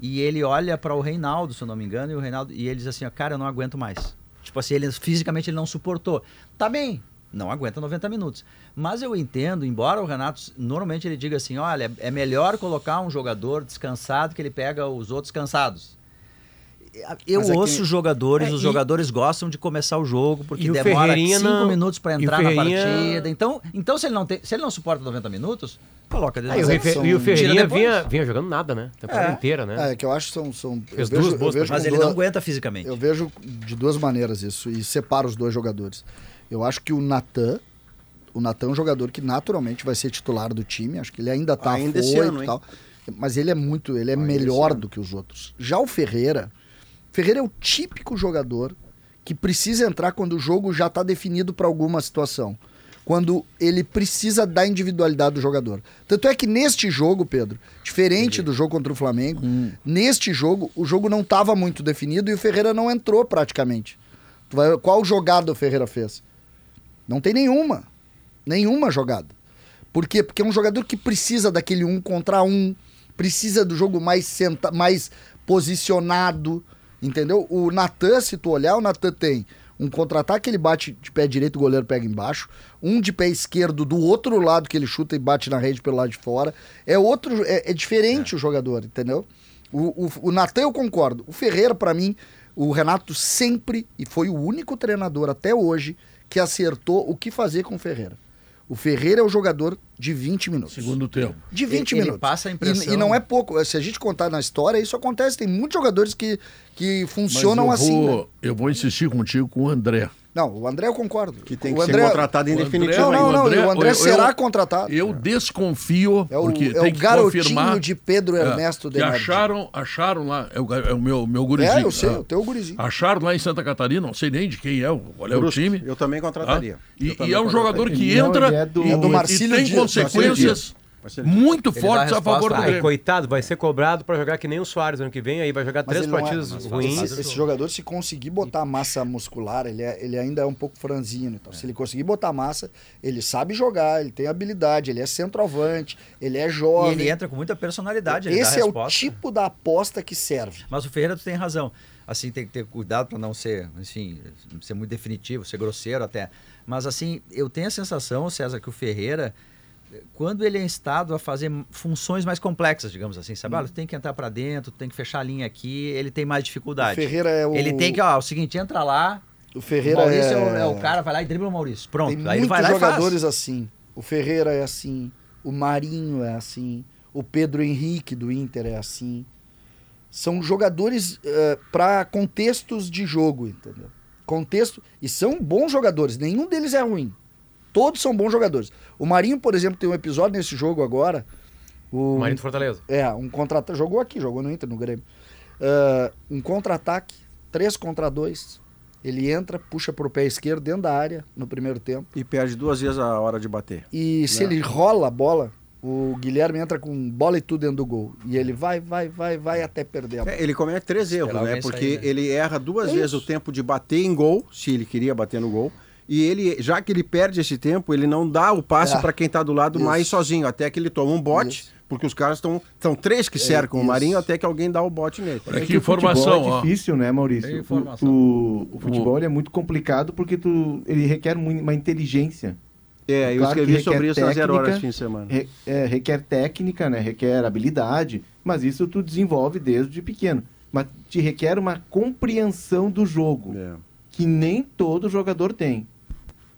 e ele olha para o Reinaldo, se eu não me engano, e o Reinaldo e ele diz assim, ó, cara, eu não aguento mais. Tipo assim, ele fisicamente ele não suportou. Tá bem, não aguenta 90 minutos. Mas eu entendo, embora o Renato normalmente ele diga assim, olha, é melhor colocar um jogador descansado que ele pega os outros cansados. Eu Mas é que- ouço os jogadores, É, os e- jogadores gostam de começar o jogo porque E o demora Ferreirinha cinco não- minutos para entrar na Ferreirinha- partida. Então, então se ele não tem, se ele não suporta 90 minutos, coloca Ah, e, o Refe- que são- e o Ferreirinha vinha, vinha jogando nada, né? Temporada É. inteira, né? É, que eu acho que são. são eu Fez vejo, duas eu boas vejo mas ele duas- não aguenta fisicamente. Eu vejo de duas maneiras isso e separo os dois jogadores. Eu acho que o Natan, o Natan é um jogador que naturalmente vai ser titular do time. Acho que ele ainda tá Ainda afoito ano, e tal. Mas ele é muito, ele é Ainda melhor do que os outros. Já o Ferreira, Ferreira é o típico jogador que precisa entrar quando o jogo já está definido para alguma situação. Quando ele precisa da individualidade do jogador. Tanto é que neste jogo, Pedro, diferente do jogo contra o Flamengo, neste jogo, o jogo não estava muito definido e o Ferreira não entrou praticamente. Qual jogada o Ferreira fez? Não tem nenhuma. Nenhuma jogada. Por quê? Porque é um jogador que precisa daquele um contra um, precisa do jogo mais, senta, mais posicionado, entendeu? O Natan, se tu olhar, o Natan tem um contra-ataque, ele bate de pé direito, o goleiro pega embaixo. Um de pé esquerdo do outro lado que ele chuta e bate na rede pelo lado de fora. É outro, é, é diferente o jogador, entendeu? O, o, o Natan eu concordo. O Ferreira, pra mim, o Renato sempre, e foi o único treinador até hoje, que acertou o que fazer com o Ferreira. O Ferreira é o jogador de 20 minutos. Segundo tempo. De 20 Ele- ele minutos. passa a E- impressão- E, não é pouco. Se a gente contar na história, isso acontece. Tem muitos jogadores que, que Mas funcionam eu assim. Vou, né? eu vou insistir contigo com o André. Não, o André eu concordo. Que tem o que André, ser contratado em o André- definitivo Não, não, não. André- o André eu- será eu- contratado. Eu desconfio, É o, porque é tem o que garotinho confirmar. de Pedro É, Ernesto que Denardi. acharam, acharam lá, é o, é o meu, meu gurizinho. É, eu sei, ah. o teu gurizinho. Acharam lá em Santa Catarina, não sei nem de quem é, qual é o time. Eu também contrataria. tá? Eu E, também e é um contrataria. jogador que entra é do- e, É do e tem Dias. consequências Muito fortes a resposta favor do a- Ah, e Grêmio. coitado, vai ser cobrado pra jogar que nem o Soares ano que vem, aí vai jogar Mas três é- partidas mas ruins. Esse, esse jogador, se conseguir botar massa muscular, ele, é- ele ainda é um pouco franzino. Então, se ele conseguir botar massa, ele sabe jogar, ele tem habilidade, ele é centroavante, ele é E jovem. ele entra com muita personalidade, ele Esse dá é o tipo da aposta que serve. Mas o Ferreira, tu tem razão. Assim, tem que ter cuidado para não ser, enfim, ser muito definitivo, ser grosseiro até. Mas assim, eu tenho a sensação, César, que o Ferreira, quando ele é instado a fazer funções mais complexas, digamos assim, sabe? Olha, tu tem que entrar para dentro, tu tem que fechar a linha aqui, ele tem mais O dificuldade. Ferreira é o. Ele tem que, ó, o seguinte, entra lá, O o Ferreira Maurício é... é... o, é o cara, vai lá e dribla o Maurício. Pronto, Tem aí muitos jogadores assim. O Ferreira é assim. O Marinho é assim. O Pedro Henrique do Inter é assim. São jogadores para contextos de jogo, entendeu? Contexto. E são bons jogadores. Nenhum deles é ruim. Todos são bons jogadores. O Marinho, por exemplo, tem um episódio nesse jogo agora. O, O marido do Fortaleza. é, um contra Jogou aqui, jogou no Inter, no Grêmio. Ah, um contra-ataque, três contra dois. Ele entra, puxa pro pé esquerdo dentro da área no primeiro tempo. E perde duas vezes a hora de bater. E se ele rola a bola, o Guilherme entra com bola e tudo dentro do gol. E ele vai, vai, vai, vai até perder a bola. É, ele comete três erros, né? Porque sair, né? ele erra duas É vezes o tempo de bater em gol, se ele queria bater no gol. E ele, já que ele perde esse tempo, ele não dá o passe É. para quem tá do lado Isso. mais sozinho. Até que ele toma um bote, Isso. Porque os caras estão. São três que cercam o isso. Marinho até que alguém dá o bote nele. Olha É que o informação, é ó. difícil, né, Maurício? Tem O- informação. O, o futebol ele é muito complicado porque tu, ele requer uma inteligência. É, eu Claro que escrevi sobre isso nas zero horas fim de semana. Re- é, requer técnica, né? Requer habilidade, mas isso tu desenvolve desde pequeno. Mas te requer uma compreensão do jogo, É. que nem todo jogador tem.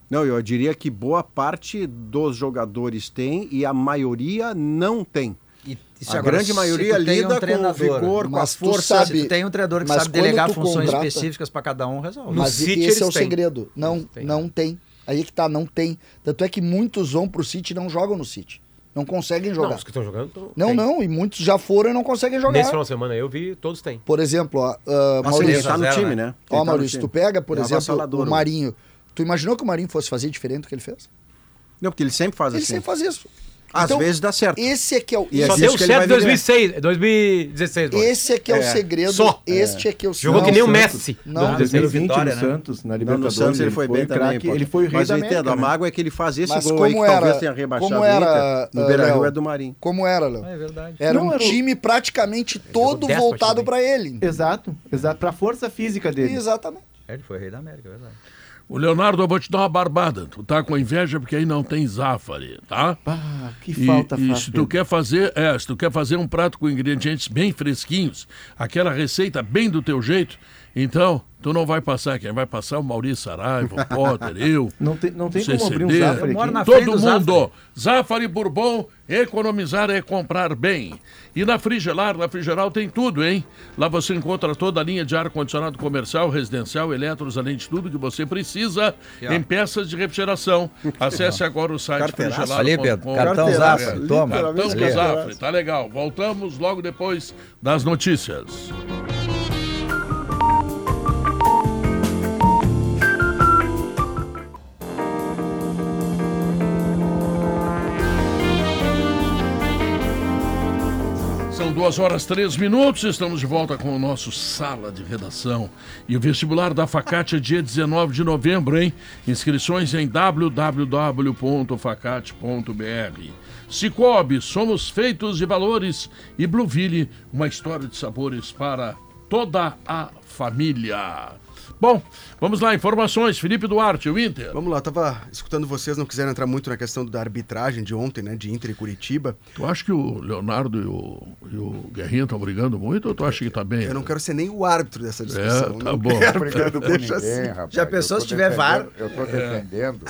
Não, eu diria que boa parte dos jogadores tem e a maioria não tem. E, e se A agora, grande se maioria lida com o vigor, com a força. sabe- Se tu tem um treinador que sabe delegar funções contrata- específicas para cada um, resolve. No Mas City esse é o têm. segredo. Não, Tem. não tem. Aí é que tá, não tem. Tanto é que muitos vão pro City e não jogam no City. Não conseguem Não, jogar. os que estão jogando. tão- Não, tem. não, e muitos já foram e não conseguem jogar. Nesse final de semana eu vi, todos têm. Por exemplo, ó, ah, Nossa, ele Maurício, tá no time, né? né? Ó, tá Maurício, time. tu pega, por É exemplo, o né? Marinho. Tu imaginou que o Marinho fosse fazer diferente do que ele fez? Não, porque ele sempre faz Ele assim. sempre faz isso. Às Então, vezes dá certo. Esse é que é o. E é Só deu ele certo em viver. 2006, 2016. mano. Esse é que é, o É, segredo. só. Este é, que é o Jogou não, que nem o. Messi. Não, Em 2016. 2020 Vitória, no né? Santos, na Não, Libertadores, no Santos ele foi bem também. craque, pô. Ele foi o rei Mas da eu América, entendo, a né? mágoa é que ele faz esse Mas gol aí, que como talvez era- tenha rebaixado como o era, Inter. No ah, Beira-Rio é do Marinho. Como era, Léo? É verdade. Era Não, um era o- time praticamente todo 10 voltado para ele. Exato, exato. Pra força física dele. Exatamente. É, Ele foi rei da América, é verdade. O Leonardo, eu vou te dar uma barbada. Tu tá com inveja porque aí não tem Zafari, tá? Ah, que E, falta e se tu quer fazer, é, se tu quer fazer um prato com ingredientes bem fresquinhos, aquela receita bem do teu jeito, então tu não vai passar. Quem vai passar o Maurício Saraiva, o Potter, eu. Não tem, não tem CCD, como abrir um Zafari aqui. Todo do mundo. Zafari Bourbon, economizar é comprar bem. E na Frigelar, na Frigeral tem tudo, hein? Lá você encontra toda a linha de ar-condicionado comercial, residencial, eletros, além de tudo que você precisa em peças de refrigeração. Acesse agora o site frigelar.com. Ali, Pedro, cartão Zafra, toma. Cartão Zafre, tá legal. Voltamos logo depois das notícias. São duas horas três minutos, estamos de volta com o nosso Sala de Redação. E o vestibular da Facate é dia 19 de novembro, hein? Inscrições em www.facate.br. Cicobi, somos feitos de valores. E Blueville, uma história de sabores para toda a família. Bom, vamos lá, informações. Felipe Duarte, o Inter. Vamos lá, tava escutando vocês, não quiseram entrar muito na questão da arbitragem de ontem, né? De Inter e Curitiba. Tu acha que o Leonardo e o, e o Guerrinha estão brigando muito ou tu acha que tá bem? Eu não quero ser nem o árbitro dessa discussão. É, tá não bom. quero, ninguém, assim. rapaz. Já pensou se tiver VAR? Eu tô defendendo.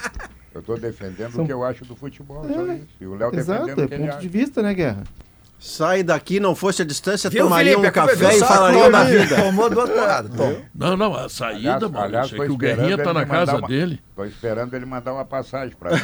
Eu tô defendendo o que eu acho do futebol. Isso. E o Léo Exato, defendendo é o que ele ponto acha. de vista, né, Guerra? Sai daqui, não fosse a distância, Viu, tomariam Felipe? um café Viu e só? falariam da Tomou- vida. Tomou duas porradas. Toma. Não, não, a saída, Aliás, mano, aliás, é que o Guerrinha tá na casa uma- dele. Tô esperando ele mandar uma passagem pra mim.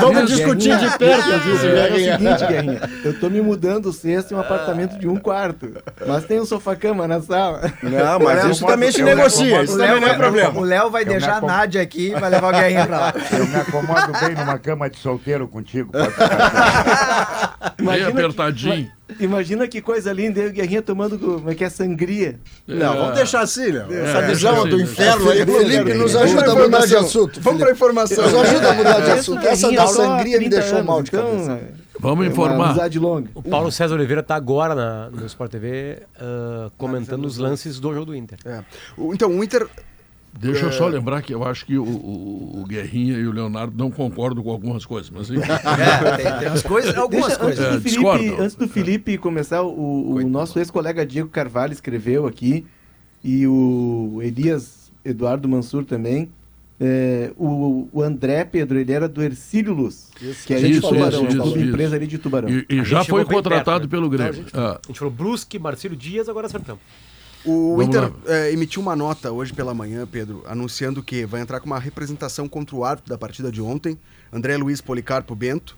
Vamos discutir de perto isso, É o Guerrinha. seguinte, Guerrinha, eu tô me mudando sexta em um apartamento de um quarto, mas tem um sofá-cama na sala. Não, mas isso também se negocia, isso O também Léo não é problema. O Léo vai deixar a Nádia aqui e vai levar o Guerrinha pra lá. Eu me acomodo bem numa cama de solteiro contigo. Pode ficar Bem Imagina que- apertadinho. Imagina que coisa linda, eu e o Guerrinha tomando, como é que é, sangria. Não, vamos deixar assim, Léo. Essa É, visão sim, do inferno aí. Felipe, nos ajuda a mudar de assunto. Vamos pra informação. Nos ajuda a mudar de assunto. Essa da sangria me 30 deixou anos, mal de então, cabeça. é Vamos informar. O Paulo César Oliveira tá agora na, no Sport TV ah, comentando os lances do jogo do Inter. É. O- Então, o Inter. Deixa eu só lembrar que eu acho que o, o- o Guerrinha e o Leonardo não concordam com algumas coisas, mas enfim. É, tem, tem umas coisas, algumas Deixa, coisas. É, antes, do discordo. Felipe, antes do Felipe começar, o, o nosso ex-colega Diego Carvalho escreveu aqui, e o Elias Eduardo Mansur também. é, o, o André Pedro, ele era do Ercílio Luz, que é de Isso, Tubarão, isso, clube isso, empresa isso. ali de Tubarão. E, e já foi contratado perto, né? pelo Então, Grêmio. a, gente, Ah, a gente falou Brusque, Marcílio Dias, agora acertamos. O Vamos Inter é, emitiu uma nota hoje pela manhã, Pedro, anunciando que vai entrar com uma representação contra o árbitro da partida de ontem, André Luiz Policarpo Bento,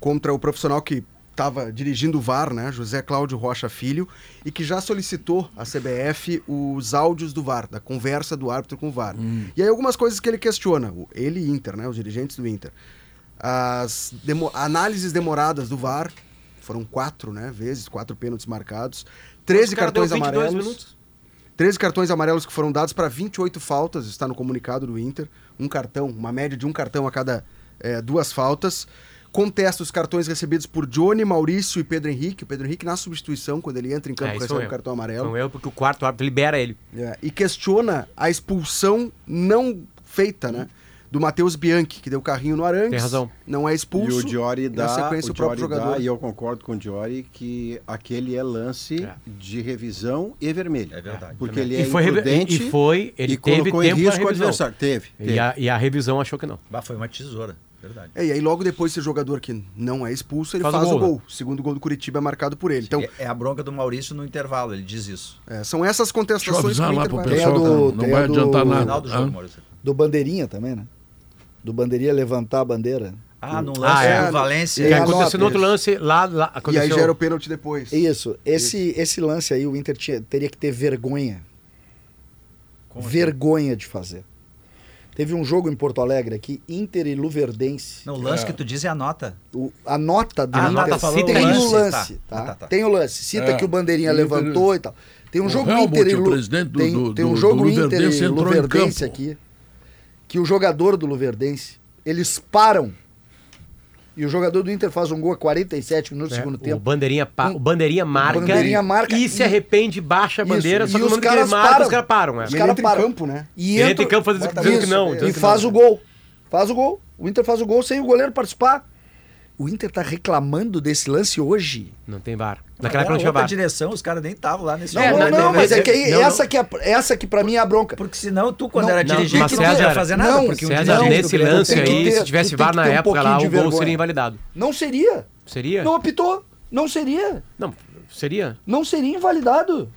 contra o profissional que estava dirigindo o VAR, né, José Cláudio Rocha Filho, e que já solicitou à CBF os áudios do VAR, da conversa do árbitro com o VAR. E aí algumas coisas que ele questiona, ele e Inter, né, os dirigentes do Inter. As demo- análises demoradas do VAR, foram quatro, né, vezes, quatro pênaltis marcados, 13 O cara deu cartões 22 amarelos. Minutos. 13 cartões amarelos que foram dados para 28 faltas, está no comunicado do Inter. Um cartão, uma média de um cartão a cada eh, duas faltas. contesta os cartões recebidos por Johnny, Maurício e Pedro Henrique. O Pedro Henrique na substituição, quando ele entra em campo, É, recebe eu. cartão amarelo. Não eu, porque o quarto árbitro libera ele. É, e questiona a expulsão não feita, né? Do Matheus Bianchi, que deu carrinho no Arangues. Tem razão. Não é E expulso. o Diori dá, na sequência, o o próprio Diori dá, jogador. e eu concordo com o Diori que aquele é lance É. de revisão e vermelho. É verdade. Porque Também. ele é E foi imprudente e foi- ele e teve colocou em tempo pra risco o revisão. adversário. Teve, teve. E a, e a revisão achou que não. Bah, foi uma tesoura. Verdade. É, e aí logo depois esse jogador que não é expulso, ele faz, Faz o o gol, gol. O segundo gol do Curitiba é marcado por ele. Então, é a bronca do Maurício no intervalo, ele diz isso. é, são essas contestações que o lá Inter pro pessoal do- não tem vai do- adiantar nada. final do jogo? Maurício. Do Bandeirinha também, né? Do Bandeirinha levantar a bandeira. Ah, no Ah, lance é. do Valência. E Que aconteceu no outro isso. lance lá. lá E aí aconteceu... gera o pênalti depois. Isso. Esse, esse lance aí, o Inter tinha- teria que ter vergonha. Como assim? vergonha de fazer. Teve um jogo em Porto Alegre aqui, Inter e Luverdense. Não, o lance que tu diz é a nota. O- a nota do Ah, a Inter nota falou tem o lance, lance, tá. tá? Ah, tá, tá. Tem o lance. Cita É. que o Bandeirinha O Inter- levantou e tal. Tem um O jogo Helmut, Inter e o Lu... presidente do- tem, do- tem um jogo do Inter Luverdense e entrou em Luverdense campo. aqui, que o jogador do Luverdense, eles param e o jogador do Inter faz um gol a 47 minutos do É, segundo o tempo. bandeirinha, pa- o bandeirinha marca, Bandeirinha marca e se e- arrepende, baixa a Isso, bandeira, só que os no momento que ele caras marca, param. os caras param. É. Os caras entra em param. campo, né? E Ele entra em campo fazendo- dizendo que não, dizendo E que faz não. o gol. Faz o gol. O Inter faz o gol sem o goleiro participar. O Inter tá reclamando desse lance hoje. Não tem bar. Naquela época não tinha outra bar. direção, os caras nem estavam lá nesse Não, É, jogo. não, não, mas é que aí, não, essa, que é, essa que pra mim é a bronca. Porque senão tu, quando Não, era não, dirigente, não ia César- fazer nada. não, porque um César, Não, nesse lance aí, ter- se tivesse VAR na um época lá, o gol seria invalidado. Não seria. Seria? Não apitou. Não seria. Não, seria? Não seria invalidado.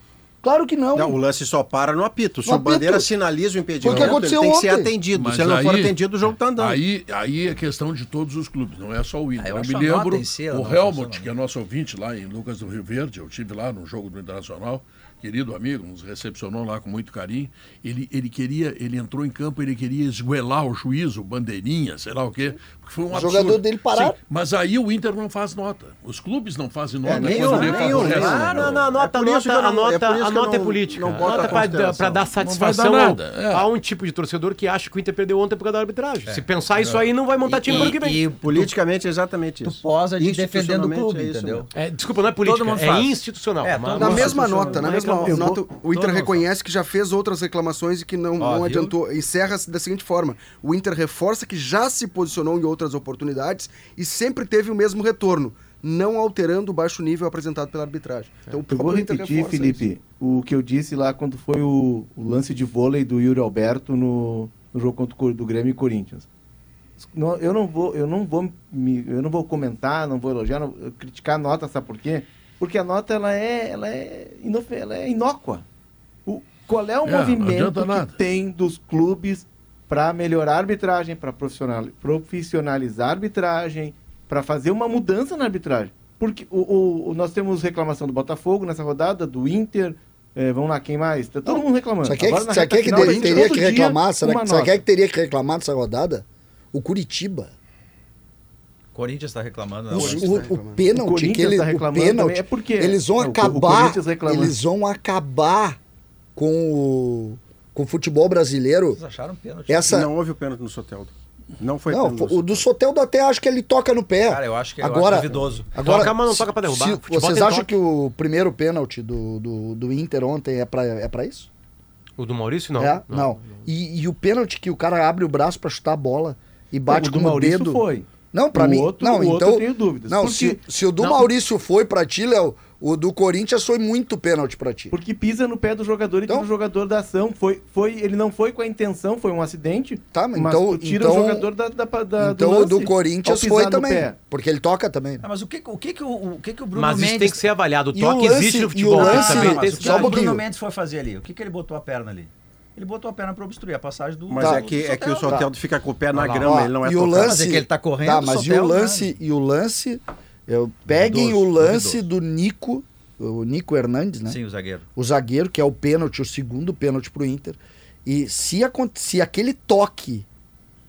Claro que não. Não, o lance só para no apito. Se No o Bandeira apito. sinaliza o impedimento, Foi o que aconteceu ele tem que ser ontem. atendido. Mas Se ele não for atendido, o jogo tá andando. Aí, aí é questão de todos os clubes, não é só o Inter. Eu eu me lembro, o Helmut, que é nosso ouvinte lá em Lucas do Rio Verde, eu tive lá no jogo do Internacional, querido amigo, nos recepcionou lá com muito carinho. Ele, ele queria, ele entrou em campo, ele queria esguelar o juiz, o bandeirinha, sei lá o quê, foi um O absurdo. jogador dele pararam. Sim, mas aí o Inter não faz nota. Os clubes não fazem nota. nenhum, quando lhe nenhum, nenhum. Ah, não, não, a nota, É que nota, eu não- a nota, é a nota é política. não a boto nota a é pra, consideração. pra dar satisfação dar ao- nada, é. a um tipo de torcedor que acha que o Inter perdeu ontem por causa da arbitragem. Se pensar isso aí, não vai montar time pro ano que vem. E, Politicamente é exatamente tu isso. posa de defendendo o clube, é isso entendeu? É, desculpa, não é política, é institucional. É, Na mesma nota, na mesma nota, o Inter reconhece que já fez outras reclamações e que não, adiantou. Encerra-se da seguinte forma: o Inter reforça que já se posicionou em outras oportunidades e sempre teve o mesmo retorno, não alterando o baixo nível apresentado pela arbitragem. Então, o Eu vou repetir, Felipe, isso. o que eu disse lá quando foi o, o lance de vôlei do Yuri Alberto no, no jogo contra o do Grêmio e Corinthians. Não- Eu não vou, eu não vou, me, eu não vou comentar, não vou elogiar, não, criticar a nota, sabe por quê? Porque a nota ela é, ela é, inofe- ela é inócua. O, qual é o É, movimento que tem dos clubes para melhorar a arbitragem, para profissional, profissionalizar a arbitragem, para fazer uma mudança na arbitragem? Porque o, o- o- nós temos reclamação do Botafogo nessa rodada, do Inter, eh, vamos lá, quem mais? Tá todo mundo reclamando. Só quer Agora, que, reta quer que final, teria, que reclamar? Será que, nota. quer que teria que reclamar dessa rodada? O Curitiba. Corinthians tá reclamando. né? O, tá o reclamando. O pênalti, Corinthians que ele, tá o reclamando pênalti, também, é porque- eles vão Não, o- o acabar, eles vão acabar com o, com o futebol brasileiro. Vocês acharam pênalti? Essa, Não houve o pênalti no Soteldo. Não foi não, pênalti. o do Soteldo até acho que ele toca no pé. Cara, eu acho que eu agora, acho duvidoso. Agora, Toca, mas não se- toca pra derrubar. se- vocês acham toque. que o primeiro pênalti do, do, do Inter ontem é pra, é pra isso? O do Maurício, não. é? Não. E, e o pênalti que o cara abre o braço pra chutar a bola e bate o com o Maurício dedo. foi. Não, pra O mim. outro- não, o outro então. eu tenho dúvidas. Não, Porque- se, se o do Não. Maurício foi pra ti, Léo, o do Corinthians foi muito pênalti pra ti. Porque pisa no pé do jogador e Então- tira o jogador da ação. Foi, foi, ele não foi com a intenção, foi um acidente. Tá, mas mas então- tira então- o jogador da, da, da então do o lance do Corinthians foi também. pé. Porque ele toca também. Ah, mas o que, o que, o, o que, que o Bruno Mas isso Mendes... tem que ser avaliado. O E o toque lance- existe no o futebol. lance- tem que Ah, saber mas mas o que, só o Bruno. Mendes foi fazer ali? O que, que ele botou a perna ali? Ele botou a perna pra obstruir a passagem do... Mas Tá. é que, é que o Soteldo. Soteldo fica com o pé na grama, ele não é e o tocado. lance, Mas é que ele tá correndo, Tá, mas e o Soteldo, lance, e o lance, eu peguem Duvidoso, o lance duvidoso. do Nico, o Nico Hernandes, né? Sim, o zagueiro. O zagueiro, que é o pênalti, o segundo pênalti pro Inter. E se, se aquele toque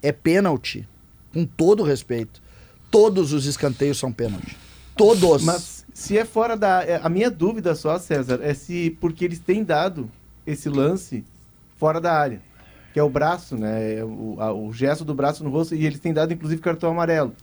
é pênalti, com todo respeito, todos os escanteios são pênalti. Todos. Mas se é fora da. é, A minha dúvida só, César, é se porque eles têm dado esse lance fora da área. Que é o braço, né? É O, a- o gesto do braço no rosto, e eles têm dado, inclusive, cartão amarelo.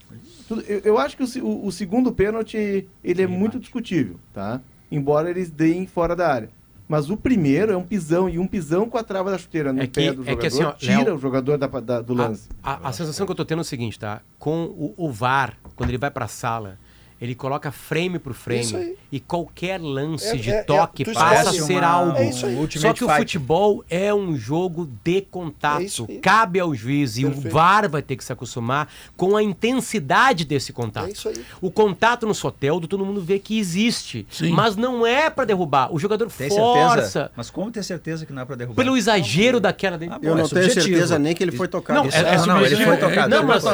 Eu, eu acho que o, o- o segundo pênalti, ele é muito discutível, tá? Embora eles deem fora da área. Mas o primeiro é um pisão, e um pisão com a trava da chuteira no É que- pé do é jogador, que assim, ó, tira Léo, o jogador da, da- do lance. A, a sensação que eu tô tendo é o seguinte, tá? Com o, o VAR, quando ele vai pra sala, ele coloca frame por Isso frame aí. e qualquer lance É- de é- é- toque tu passa a ser uma- algo. É. Só que o Fight. futebol é um jogo de contato. É. Cabe ao juiz e o Perfeito. VAR vai ter que se acostumar com a intensidade desse contato. É isso aí. O contato no Soteldo, todo mundo vê que existe, Sim. mas não é pra derrubar. O jogador Tem força certeza? Mas como ter certeza que não é pra derrubar? pelo exagero da queda dele. Ah, bom, Eu é não tenho certeza nem que ele foi tocado. Não, é, é não, ele foi tocado. Não, mas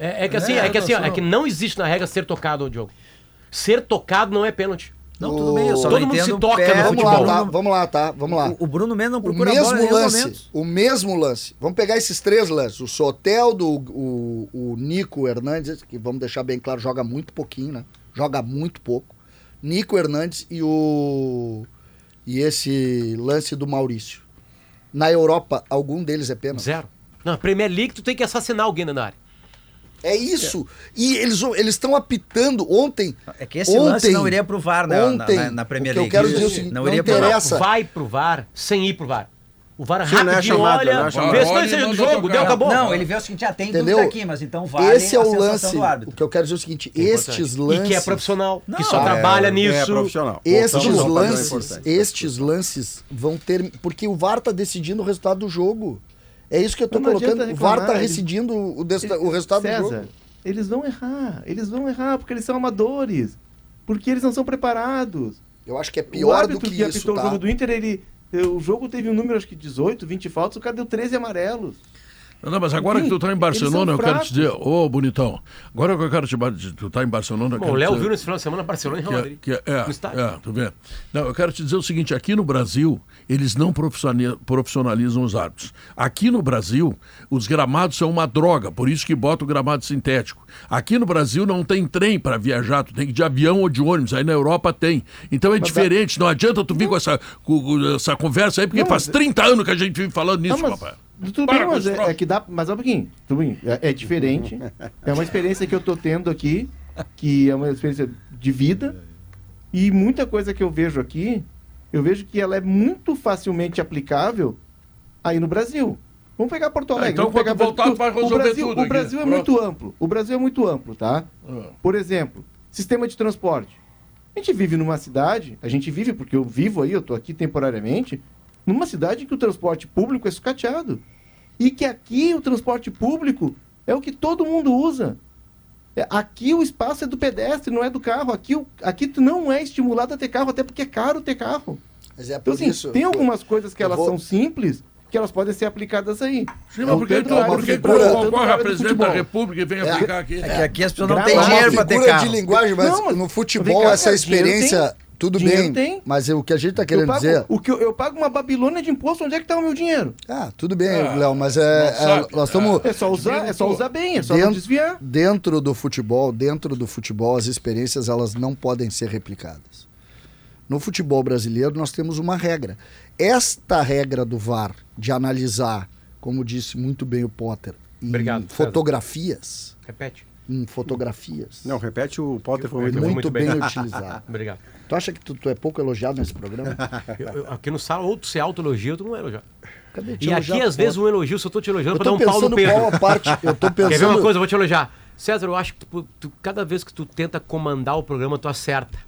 é, é que assim, É, é, que assim, ó, é que não existe na regra ser tocado, Diogo. Ser tocado não é pênalti. Não, tudo bem, eu só Todo não mundo se toca pé, no Vamos futebol. lá, tá? Vamos lá, tá? Vamos lá. O, o Bruno Mendes não O procura bola em mesmo nenhum lance, o mesmo lance. Vamos pegar esses três lances. O Soteldo, o, o Nico Hernandes, que vamos deixar bem claro, joga muito pouquinho, né? Joga muito pouco. Nico Hernandes e o. E esse lance do Maurício. Na Europa, algum deles é pênalti? Zero. Na Premier League, tu tem que assassinar alguém na área. É isso. E eles eles estão apitando ontem. É que esse lance não iria pro VAR, né, na- Ontem, na- na Premier o que eu League. quero Isso. dizer é o seguinte, Não não, iria pro interessa. Vai pro VAR sem ir pro VAR. O VAR Se não é rapidinho chamado, olha, não é chamado. vê se vai e ser do jogo, deu, acabou. Não, ele vê o seguinte, ah, tem Entendeu? dúvida aqui, mas então vale Esse é a o sensação lance. do O que eu quero dizer é o seguinte: Que é estes lances. E que é profissional, Não, que só é- trabalha É nisso. profissional. Estes Voltamos lances, estes lances vão ter. Porque o VAR tá decidindo o resultado do jogo. É isso que eu tô Não colocando. O VAR tá reclamar, eles- o, desta- o resultado do César, jogo. eles vão errar. Eles vão errar porque eles são amadores. Porque eles não são preparados. Eu acho que é pior do que, que, isso, o tá? jogo do Inter, ele. O jogo teve um número, acho que 18, 20 faltas, o cara deu 13 amarelos. Não, não, mas agora que tu tá em Barcelona, eu quero te dizer, ô bonitão, agora que eu quero te tu tá em Barcelona, Bom, o Léo dizer- viu nesse final de semana Barcelona e Real que é, Madrid. que é, é, é, tu vê. Não, eu quero te dizer o seguinte, aqui no Brasil, eles não profissionali- profissionalizam os árbitros. Aqui no Brasil, os gramados são uma droga, por isso que bota o gramado sintético. Aqui no Brasil não tem trem para viajar, tu tem que ir de avião ou de ônibus, aí na Europa tem. Então é diferente, não adianta tu vir com essa, com- com essa conversa aí, porque Não, faz mas- 30 anos que a gente vive falando nisso, Ah, mas, rapaz. Tudo Para bem, mas é, é que dá. Mas um pouquinho, tudo bem. É, é diferente. é uma experiência que eu tô tendo aqui, que é uma experiência de vida. E muita coisa que eu vejo aqui, eu vejo que ela é muito facilmente aplicável aí no Brasil. Vamos pegar Porto Ah, Alegre. então vamos pegar voltar, tu vai o resolver Brasil, tudo O aqui. Brasil é Pronto. muito amplo. O Brasil é muito amplo, tá? Ah. Por exemplo, sistema de transporte. A gente vive numa cidade, a gente vive porque eu vivo aí, eu tô aqui temporariamente, numa cidade que o transporte público é sucateado. E que aqui o transporte público é o que todo mundo usa. É, Aqui o espaço é do pedestre, não é do carro. Aqui, aqui tu não é estimulado a ter carro, até porque é caro ter carro. Mas é por Então, assim, isso. tem algumas coisas que elas vão- são simples, que elas podem ser aplicadas aí. Sim, É mas o por que do a presidente da. República e vem É. aplicar aqui? É que aqui as pessoas não têm dinheiro pra ter carro. de linguagem, mas Não, mas- no futebol essa experiência. Tudo Dinheiro bem. tem. Mas o que a gente tá Eu querendo pago, dizer. o que eu, eu pago uma Babilônia de imposto, onde é que tá o meu dinheiro? Ah, tudo bem, Ah, Léo, mas não é, é, sabe. nós estamos É só usar, é só usar bem, é só não Dentro- desviar. dentro do futebol, dentro do futebol, as experiências elas não podem ser replicadas. No futebol brasileiro nós temos uma regra. Esta regra do VAR de analisar, como disse muito bem o Potter, em Obrigado, César. fotografias, Repete. Em fotografias, Não, repete o Potter foi muito muito, bem, bem. utilizado. Obrigado. Tu acha que tu, tu é pouco elogiado nesse programa? Eu- eu- aqui no sala, ou tu se autoelogia, ou tu não é elogiado. Cadê te E elogiar, aqui, às vezes, um elogio, se eu tô te elogiando, eu pra dar tô um pau no pensando Pedro. qual a parte, eu tô pensando Quer ver uma coisa? Eu vou te elogiar. César, eu acho que tu- tu- cada vez que tu tenta comandar o programa, tu acerta.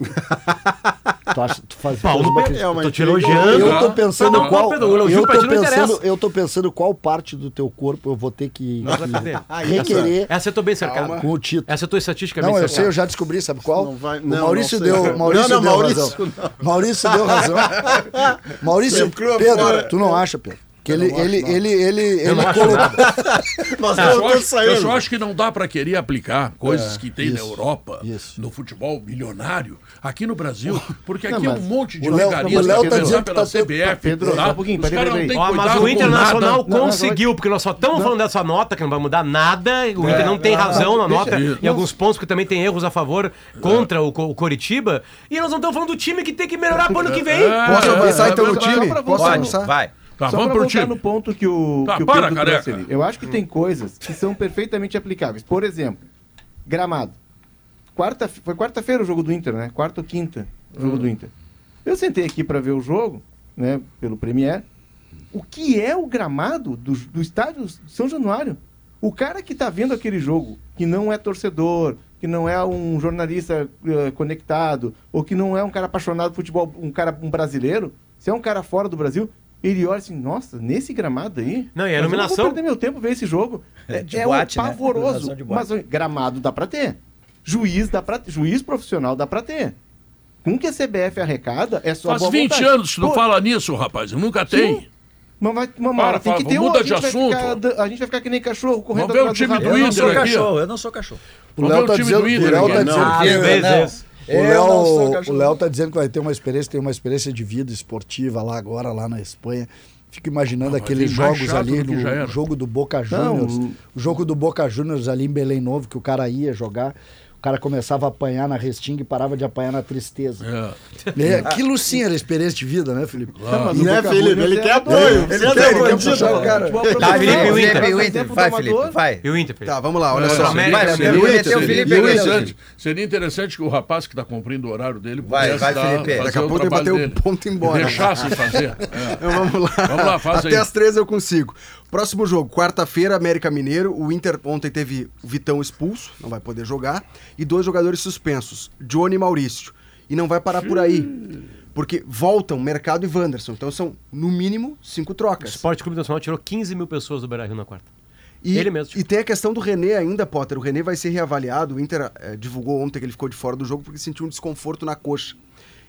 Tu, acha, tu faz, Pau faz no uma Pedro. É tô te elogiando. Eu tô pensando Não, não, qual. Pedro, o eu, tô pensando, eu tô pensando qual parte do teu corpo eu vou ter que, que saber. requerer Essa eu tô bem cercado. com o título. Essa eu tô estatisticamente Não, eu cercado. sei, eu já descobri, sabe qual? Não vai- o não, Maurício não deu, Maurício Não, não, deu Maurício, razão. Maurício deu razão. Maurício, Pedro, tu não acha, Pedro? Que ele, ele, ele, ele, ele, Eu não acho colocou- nada. Nós Eu não só, estamos acho, eu só acho que não dá para querer aplicar coisas que tem na Europa, isso. no futebol milionário, aqui no Brasil, porque Não, aqui é um monte de o Léo- regalias o Léo tá dizendo que tá CBF. Pedro, tá? só um Os caras não têm mas o Internacional conseguiu, porque nós só estamos falando dessa nota, que não vai mudar nada. O Inter não tem razão na nota, em alguns pontos, que também tem erros a favor contra o, Co- o Coritiba. E nós não estamos falando do time que tem que melhorar pro ano que vem. É. Posso avançar é, então no só time? Posso avançar? Vai. Tá, Só vamos pra pro voltar no ponto que o, Tá, que o para, Pedro trouxe ali. Eu acho que tem coisas que são perfeitamente aplicáveis. Por exemplo, gramado. Quarta, foi quarta-feira o jogo do Inter, né? Quarta ou quinta o jogo do Inter. Eu sentei aqui para ver o jogo, né? Pelo Premier. O que é o gramado do, do estádio São Januário? O cara que tá vendo aquele jogo, que não é torcedor, que não é um jornalista eh, conectado, ou que não é um cara apaixonado por futebol, um cara um brasileiro, se é um cara fora do Brasil, ele olha assim, nossa, nesse gramado aí. Não, e a mas eu iluminação? vou perder meu tempo ver esse jogo. É, De é boate, um né? pavoroso. Iluminação de boate. Mas gramado dá pra ter. Juiz dá pra Juiz profissional dá pra ter. Com que a CBF arrecada, é só Faz boa 20 vontade. anos que tu não Pô, fala nisso, rapaz. Nunca tem. Sim. Mas vai, uma Para, tem para, que ter um. muda A de gente, vai assunto. ficar, a gente vai ficar que nem cachorro correndo Vamos ver o atrás time rabo. do Eu não Inter sou cachorro, eu não sou cachorro. O Léo tá time dizendo, do o Inter Léo tá Não, dizendo às que vezes. não. O Eu Léo, não sou o cachorro. Léo tá dizendo que vai ter uma experiência, tem uma experiência de vida esportiva lá agora, lá na Espanha. Fico imaginando Não, vai aqueles jogos ali, no jogo do Boca Não, Juniors. o- O jogo do Boca Juniors ali em Belém Novo, que o cara ia jogar, o cara começava a apanhar na restinga e parava de apanhar na tristeza. É. É, aquilo sim era experiência de vida, né, Felipe? Não, Né, Felipe? Ele é quer amador. apoio. Ele quer, ele quer puxar o cara. Tá, profissional, Felipe, o Inter, o Inter. Vai, Felipe, vai. E o Inter, Felipe? Tá, vamos lá, olha É, só. Seria, interessante, seria interessante que o rapaz que está cumprindo o horário dele Vai, pudesse vai, Felipe. Daqui a pouco ele bateu o ponto embora. Deixasse fazer. É. Então vamos lá. Vamos lá, faz Até aí. as três eu consigo. Próximo jogo, quarta-feira, América Mineiro. O Inter ontem teve o Vitão expulso, não vai poder jogar. E dois jogadores suspensos, Johnny e Maurício. E não vai parar por aí. Porque voltam Mercado e Wanderson. Então são, no mínimo, cinco O trocas. Esporte Clube Nacional tirou 15 mil pessoas do Beira-Rio na quarta. E, Ele mesmo. E tem a questão do René ainda, Potter. O René vai ser reavaliado. O Inter eh, divulgou ontem que ele ficou de fora do jogo porque sentiu um desconforto na coxa.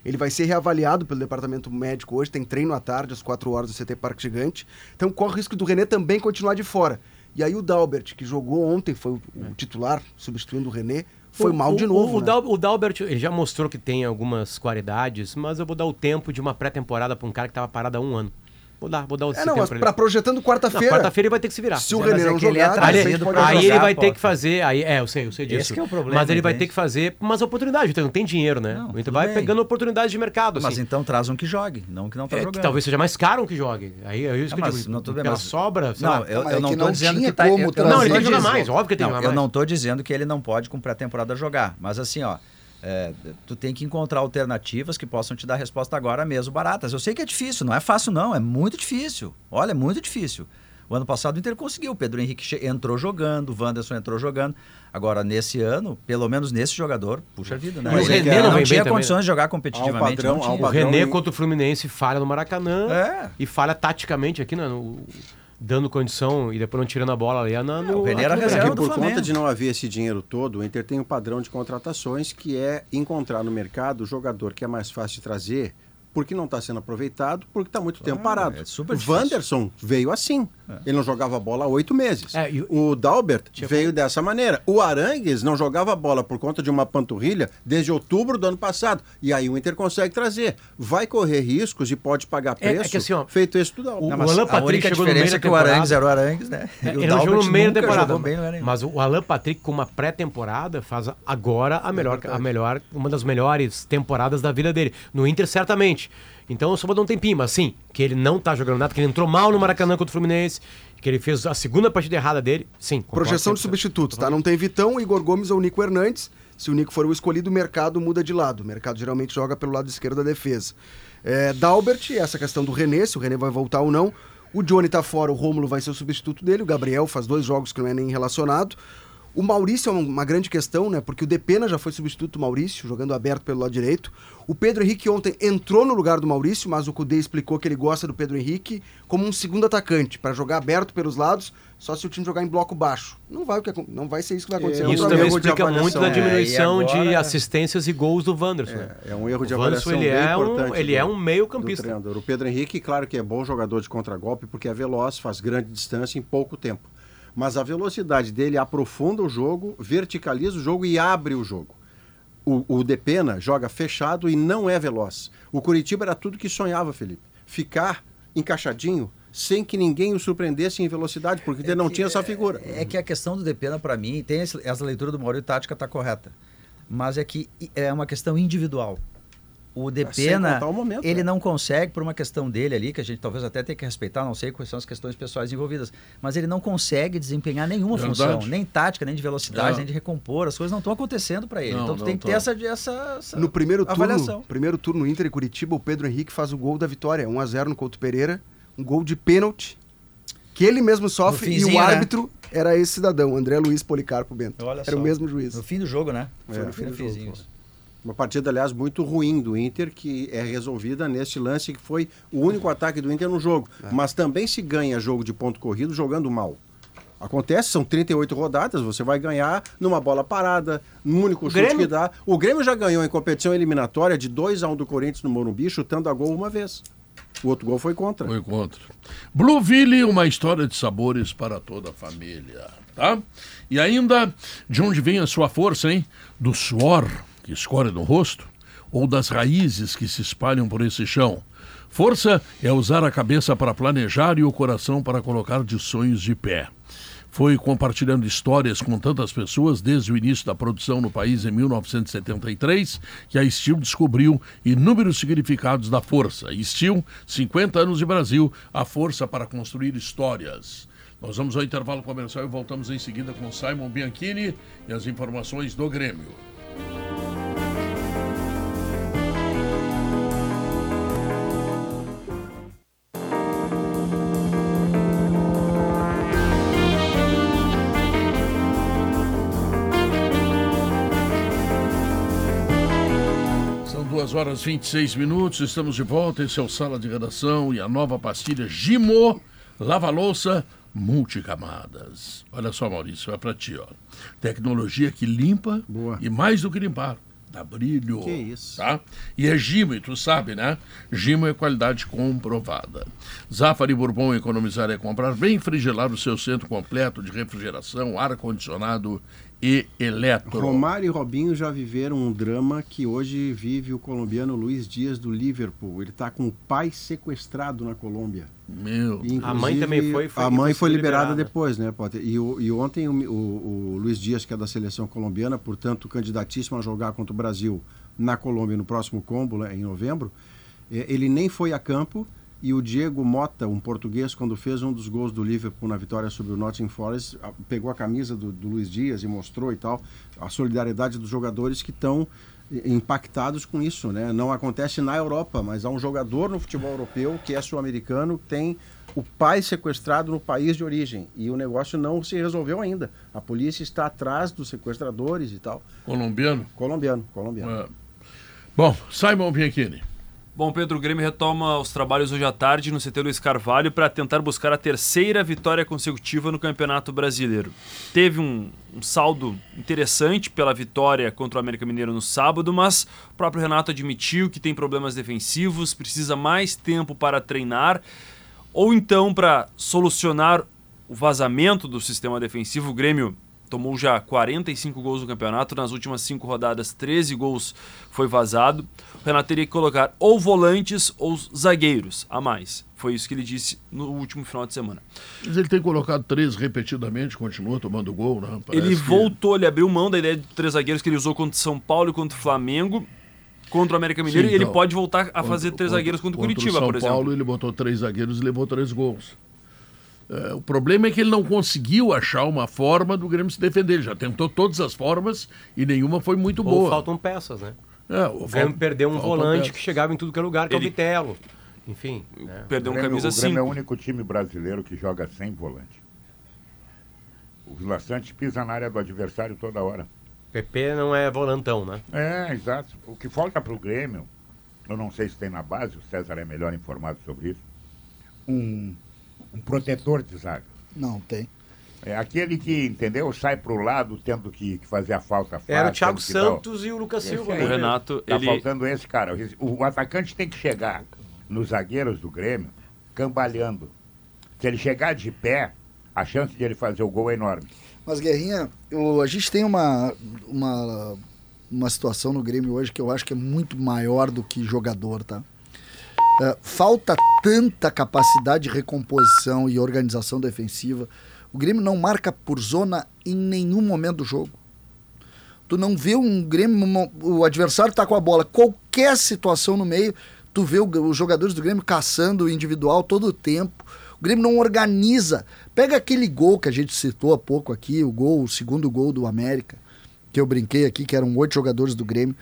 Ele vai ser reavaliado pelo departamento médico hoje. Tem treino à tarde, às 4 horas, no CT Parque Gigante. Então corre o risco do René também continuar de fora. E aí o Dalbert, que jogou ontem, foi o o titular, substituindo o René, foi O- mal de o- novo. O, né? Dal- o Dalbert ele já mostrou que tem algumas qualidades, mas eu vou dar o tempo de uma pré-temporada para um cara que estava parado há um ano. Vou dar, vou dar o É, não, mas pra pra ele. projetando Não, quarta-feira. Quarta-feira ele vai ter que se virar. Se o René é não que ele é jogar, Aí, trazido ele- pra aí jogar, ele vai ter Potter. que fazer. Aí, é, eu sei, eu sei disso. Esse que é o problema, Mas ele vai entende? ter que fazer umas oportunidades. Então não tem dinheiro, né? Não, o Inter tudo vai bem. pegando oportunidades de mercado. Mas assim. então traz um que jogue, não que não tá É, que jogando. talvez seja mais caro um que jogue. Aí é isso que eu digo. não, tudo bem, mas- sobra, sei Não, lá. eu, eu é não que tô não dizendo que tá... eu- eu. Não, ele vai jogar mais, óbvio que tem que Não, jogar eu mais. não tô dizendo que ele não pode com pré-temporada jogar, mas assim, ó, é, tu tem que encontrar alternativas que possam te dar resposta agora mesmo baratas. Eu sei que é difícil, não é fácil não, é muito difícil. Olha, é muito difícil. O ano passado o Inter conseguiu, o Pedro Henrique entrou jogando, o Wanderson entrou jogando. Agora, nesse ano, pelo menos nesse jogador, puxa vida, né? E o René não não tinha também, condições né? de jogar um competitivamente. padrão, um. O René padrão- contra o Fluminense falha no Maracanã É. e falha taticamente aqui, né, no- dando condição e depois não tirando a bola ali. No, o René aqui era no reserva Brasil. Porque do por Flamengo. conta de não haver esse dinheiro todo, o Inter tem um padrão de contratações que é encontrar no mercado o jogador que é mais fácil de trazer, porque não está sendo aproveitado, porque está muito tempo parado. é super o difícil. É. Wanderson veio assim. Ele não jogava bola há oito meses. É, e o- O Dalbert veio dessa maneira. O Arangues não jogava bola por conta de uma panturrilha desde outubro do ano passado. E aí o Inter consegue trazer. Vai correr riscos e pode pagar É- é preço. que assim, ó, feito esse do Dalbert. o- Não, mas Alan a Patrick chegou no meio diferença da é que o temporada. Arangues era o Arangues, né? E o Ele não jogou no meio da temporada. bem. Mas o Alan Patrick, com uma pré-temporada, faz agora a melhor, a melhor, uma das melhores temporadas da vida dele. No Inter, certamente. Então vou dar um tempinho, mas sim, que ele não tá jogando nada, que ele entrou mal no Maracanã contra o Fluminense, que ele fez a segunda partida errada dele. Sim, Projeção de 100%. substitutos, tá? Não tem Vitão, Igor Gomes ou Nico Hernandes. Se o Nico for o escolhido, o mercado muda de lado. O mercado geralmente joga pelo lado esquerdo da defesa. É, Dalbert, essa questão do René, se o René vai voltar ou não. O Johnny tá fora, o Rômulo vai ser o substituto dele. O Gabriel faz dois jogos que não é nem relacionado. O Maurício é uma grande questão, né? Porque o Depena já foi substituto do Maurício, jogando aberto pelo lado direito. O Pedro Henrique ontem entrou no lugar do Maurício, mas o Cudê explicou que ele gosta do Pedro Henrique como um segundo atacante, para jogar aberto pelos lados, só se o time jogar em bloco baixo. Não vai, não vai ser isso que vai acontecer. É, Isso o também de explica muito da É, diminuição de agora- assistências e gols do Wanderson. né? É um erro de O Wanderson, avaliação ele bem é um- ele é um meio-campista. do treinador. O Pedro Henrique, claro que é bom jogador de contragolpe, porque é veloz, faz grande distância em pouco tempo. Mas a velocidade dele aprofunda o jogo, verticaliza o jogo e abre o jogo. O, o Depena joga fechado e não é veloz. O Curitiba era tudo que sonhava, Felipe. Ficar encaixadinho sem que ninguém o surpreendesse em velocidade, porque ele não tinha essa figura. É que a questão do Depena, para mim, tem essa leitura do Maurício tática tá correta. Mas é que é uma questão individual. O Depena, contar o momento, ele né? não consegue, por uma questão dele ali, que a gente talvez até tenha que respeitar, não sei quais são as questões pessoais envolvidas, mas ele não consegue desempenhar nenhuma Verdade. função, nem tática, nem de velocidade, É. nem de recompor, as coisas não estão acontecendo para ele. Não, então tu não tem que ter tão. essa, essa, essa No primeiro turno, avaliação. primeiro turno Inter e Curitiba, o Pedro Henrique faz o gol da vitória, 1 a 0 no Couto Pereira, um gol de pênalti que ele mesmo sofre e o né? árbitro era esse cidadão, André Luiz Policarpo Bento. Olha era só. o mesmo juiz. No fim do jogo, né? É, no fim do finzinho. Uma partida, aliás, muito ruim do Inter, que é resolvida neste lance que foi o único ataque do Inter no jogo. Mas também se ganha jogo de ponto corrido jogando mal. Acontece, são 38 rodadas, você vai ganhar numa bola parada, num único chute Grêmio- que dá. O Grêmio já ganhou em competição eliminatória de 2 a 1 do Corinthians no Morumbi, chutando a gol uma vez. O outro gol foi contra. Foi contra. Blueville, uma história de sabores para toda a família, tá? E ainda, de onde vem a sua força, hein? Do suor que escorre no rosto ou das raízes que se espalham por esse chão? Força é usar a cabeça para planejar e o coração para colocar de sonhos de pé. Foi compartilhando histórias com tantas pessoas desde o início da produção no país em 1973 que a Steel descobriu inúmeros significados da força. Steel, 50 anos de Brasil, a força para construir histórias. Nós vamos ao intervalo comercial e voltamos em seguida com Simon Bianchini e as informações do Grêmio. São duas horas e 26 minutos, estamos de volta. Esse é o Sala de Redação e a nova pastilha Gimo Lava Louça Multicamadas. Olha só, Maurício, é pra ti, ó. Tecnologia que limpa Boa. e mais do que limpar, dá brilho. Que isso. Tá? E é Gimo, e tu sabe, né? Gimo é qualidade comprovada. Zafari Bourbon economizar é comprar bem frigelar o seu centro completo de refrigeração, ar-condicionado e eletro. Romário e Robinho já viveram um drama que hoje vive o colombiano Luiz Dias do Liverpool. Ele está com o pai sequestrado na Colômbia. Meu. E, A mãe também foi- foi- a mãe foi liberada liberada. depois, né, Potter? E, o- e ontem o, o- o Luiz Dias, que é da seleção colombiana, portanto candidatíssimo a jogar contra o Brasil na Colômbia no próximo combo, né, em novembro, eh, ele nem foi a campo. E o Diego Mota, um português, quando fez um dos gols do Liverpool na vitória sobre o Nottingham Forest, pegou a camisa do, do Luiz Dias e mostrou e tal a solidariedade dos jogadores que estão impactados com isso, né? Não acontece na Europa, mas há um jogador no futebol europeu que é sul-americano, tem o pai sequestrado no país de origem e o negócio não se resolveu ainda. A polícia está atrás dos sequestradores e tal. Colombiano? Colombiano, colombiano. É. Bom, Simon Bianchini. Bom, Pedro, o Grêmio retoma os trabalhos hoje à tarde no CT Luiz Carvalho para tentar buscar a terceira vitória consecutiva no Campeonato Brasileiro. Teve um, um saldo interessante pela vitória contra o América Mineiro no sábado, mas o próprio Renato admitiu que tem problemas defensivos, precisa mais tempo para treinar ou então para solucionar o vazamento do sistema defensivo. O Grêmio tomou já 45 gols no campeonato, nas últimas cinco rodadas 13 gols foi vazado. O Renato teria que colocar ou volantes ou zagueiros a mais. Foi isso que ele disse no último final de semana. Mas ele tem colocado três repetidamente, continua tomando gol, né? Parece ele que- voltou, ele abriu mão da ideia de três zagueiros que ele usou contra o São Paulo e contra o Flamengo, contra o América Mineiro, Sim, e ele então, pode voltar a contra- fazer três zagueiros contra o Curitiba, São por exemplo. Paulo ele botou três zagueiros e levou três gols. É, o problema é que ele não conseguiu achar uma forma do Grêmio se defender. Ele já tentou todas as formas e nenhuma foi muito Ou boa. faltam peças, né? É, O Grêmio perdeu um volante peças. que chegava em tudo que é lugar, que é o Ele- Vitelo. Enfim. né? Perdeu um camisa o Grêmio é o 5. único time brasileiro que joga sem volante. O Vila Sante pisa na área do adversário toda hora. PP não é volantão, né? É, exato. O que falta para o Grêmio, eu não sei se tem na base, o César é melhor informado sobre isso, um, um protetor de zaga. Não, tem. É aquele que, entendeu, sai para o lado tendo que, que fazer a falta fácil. Era o Thiago o- Santos e o Lucas Silva. aí. né? O Renato, Tá ele... faltando esse cara. O atacante tem que chegar nos zagueiros do Grêmio cambalhando. Se ele chegar de pé, a chance de ele fazer o gol é enorme. Mas, Guerrinha, o- a gente tem uma, uma, uma situação no Grêmio hoje que eu acho que é muito maior do que jogador, tá? É, falta tanta capacidade de recomposição e organização defensiva. O Grêmio não marca por zona em nenhum momento do jogo. Tu não vê um Grêmio, o adversário tá com a bola. Qualquer situação no meio, tu vê os jogadores do Grêmio caçando o individual todo o tempo. O Grêmio não organiza. Pega aquele gol que a gente citou há pouco aqui, o gol, o segundo gol do América, que eu brinquei aqui, que eram oito jogadores do Grêmio.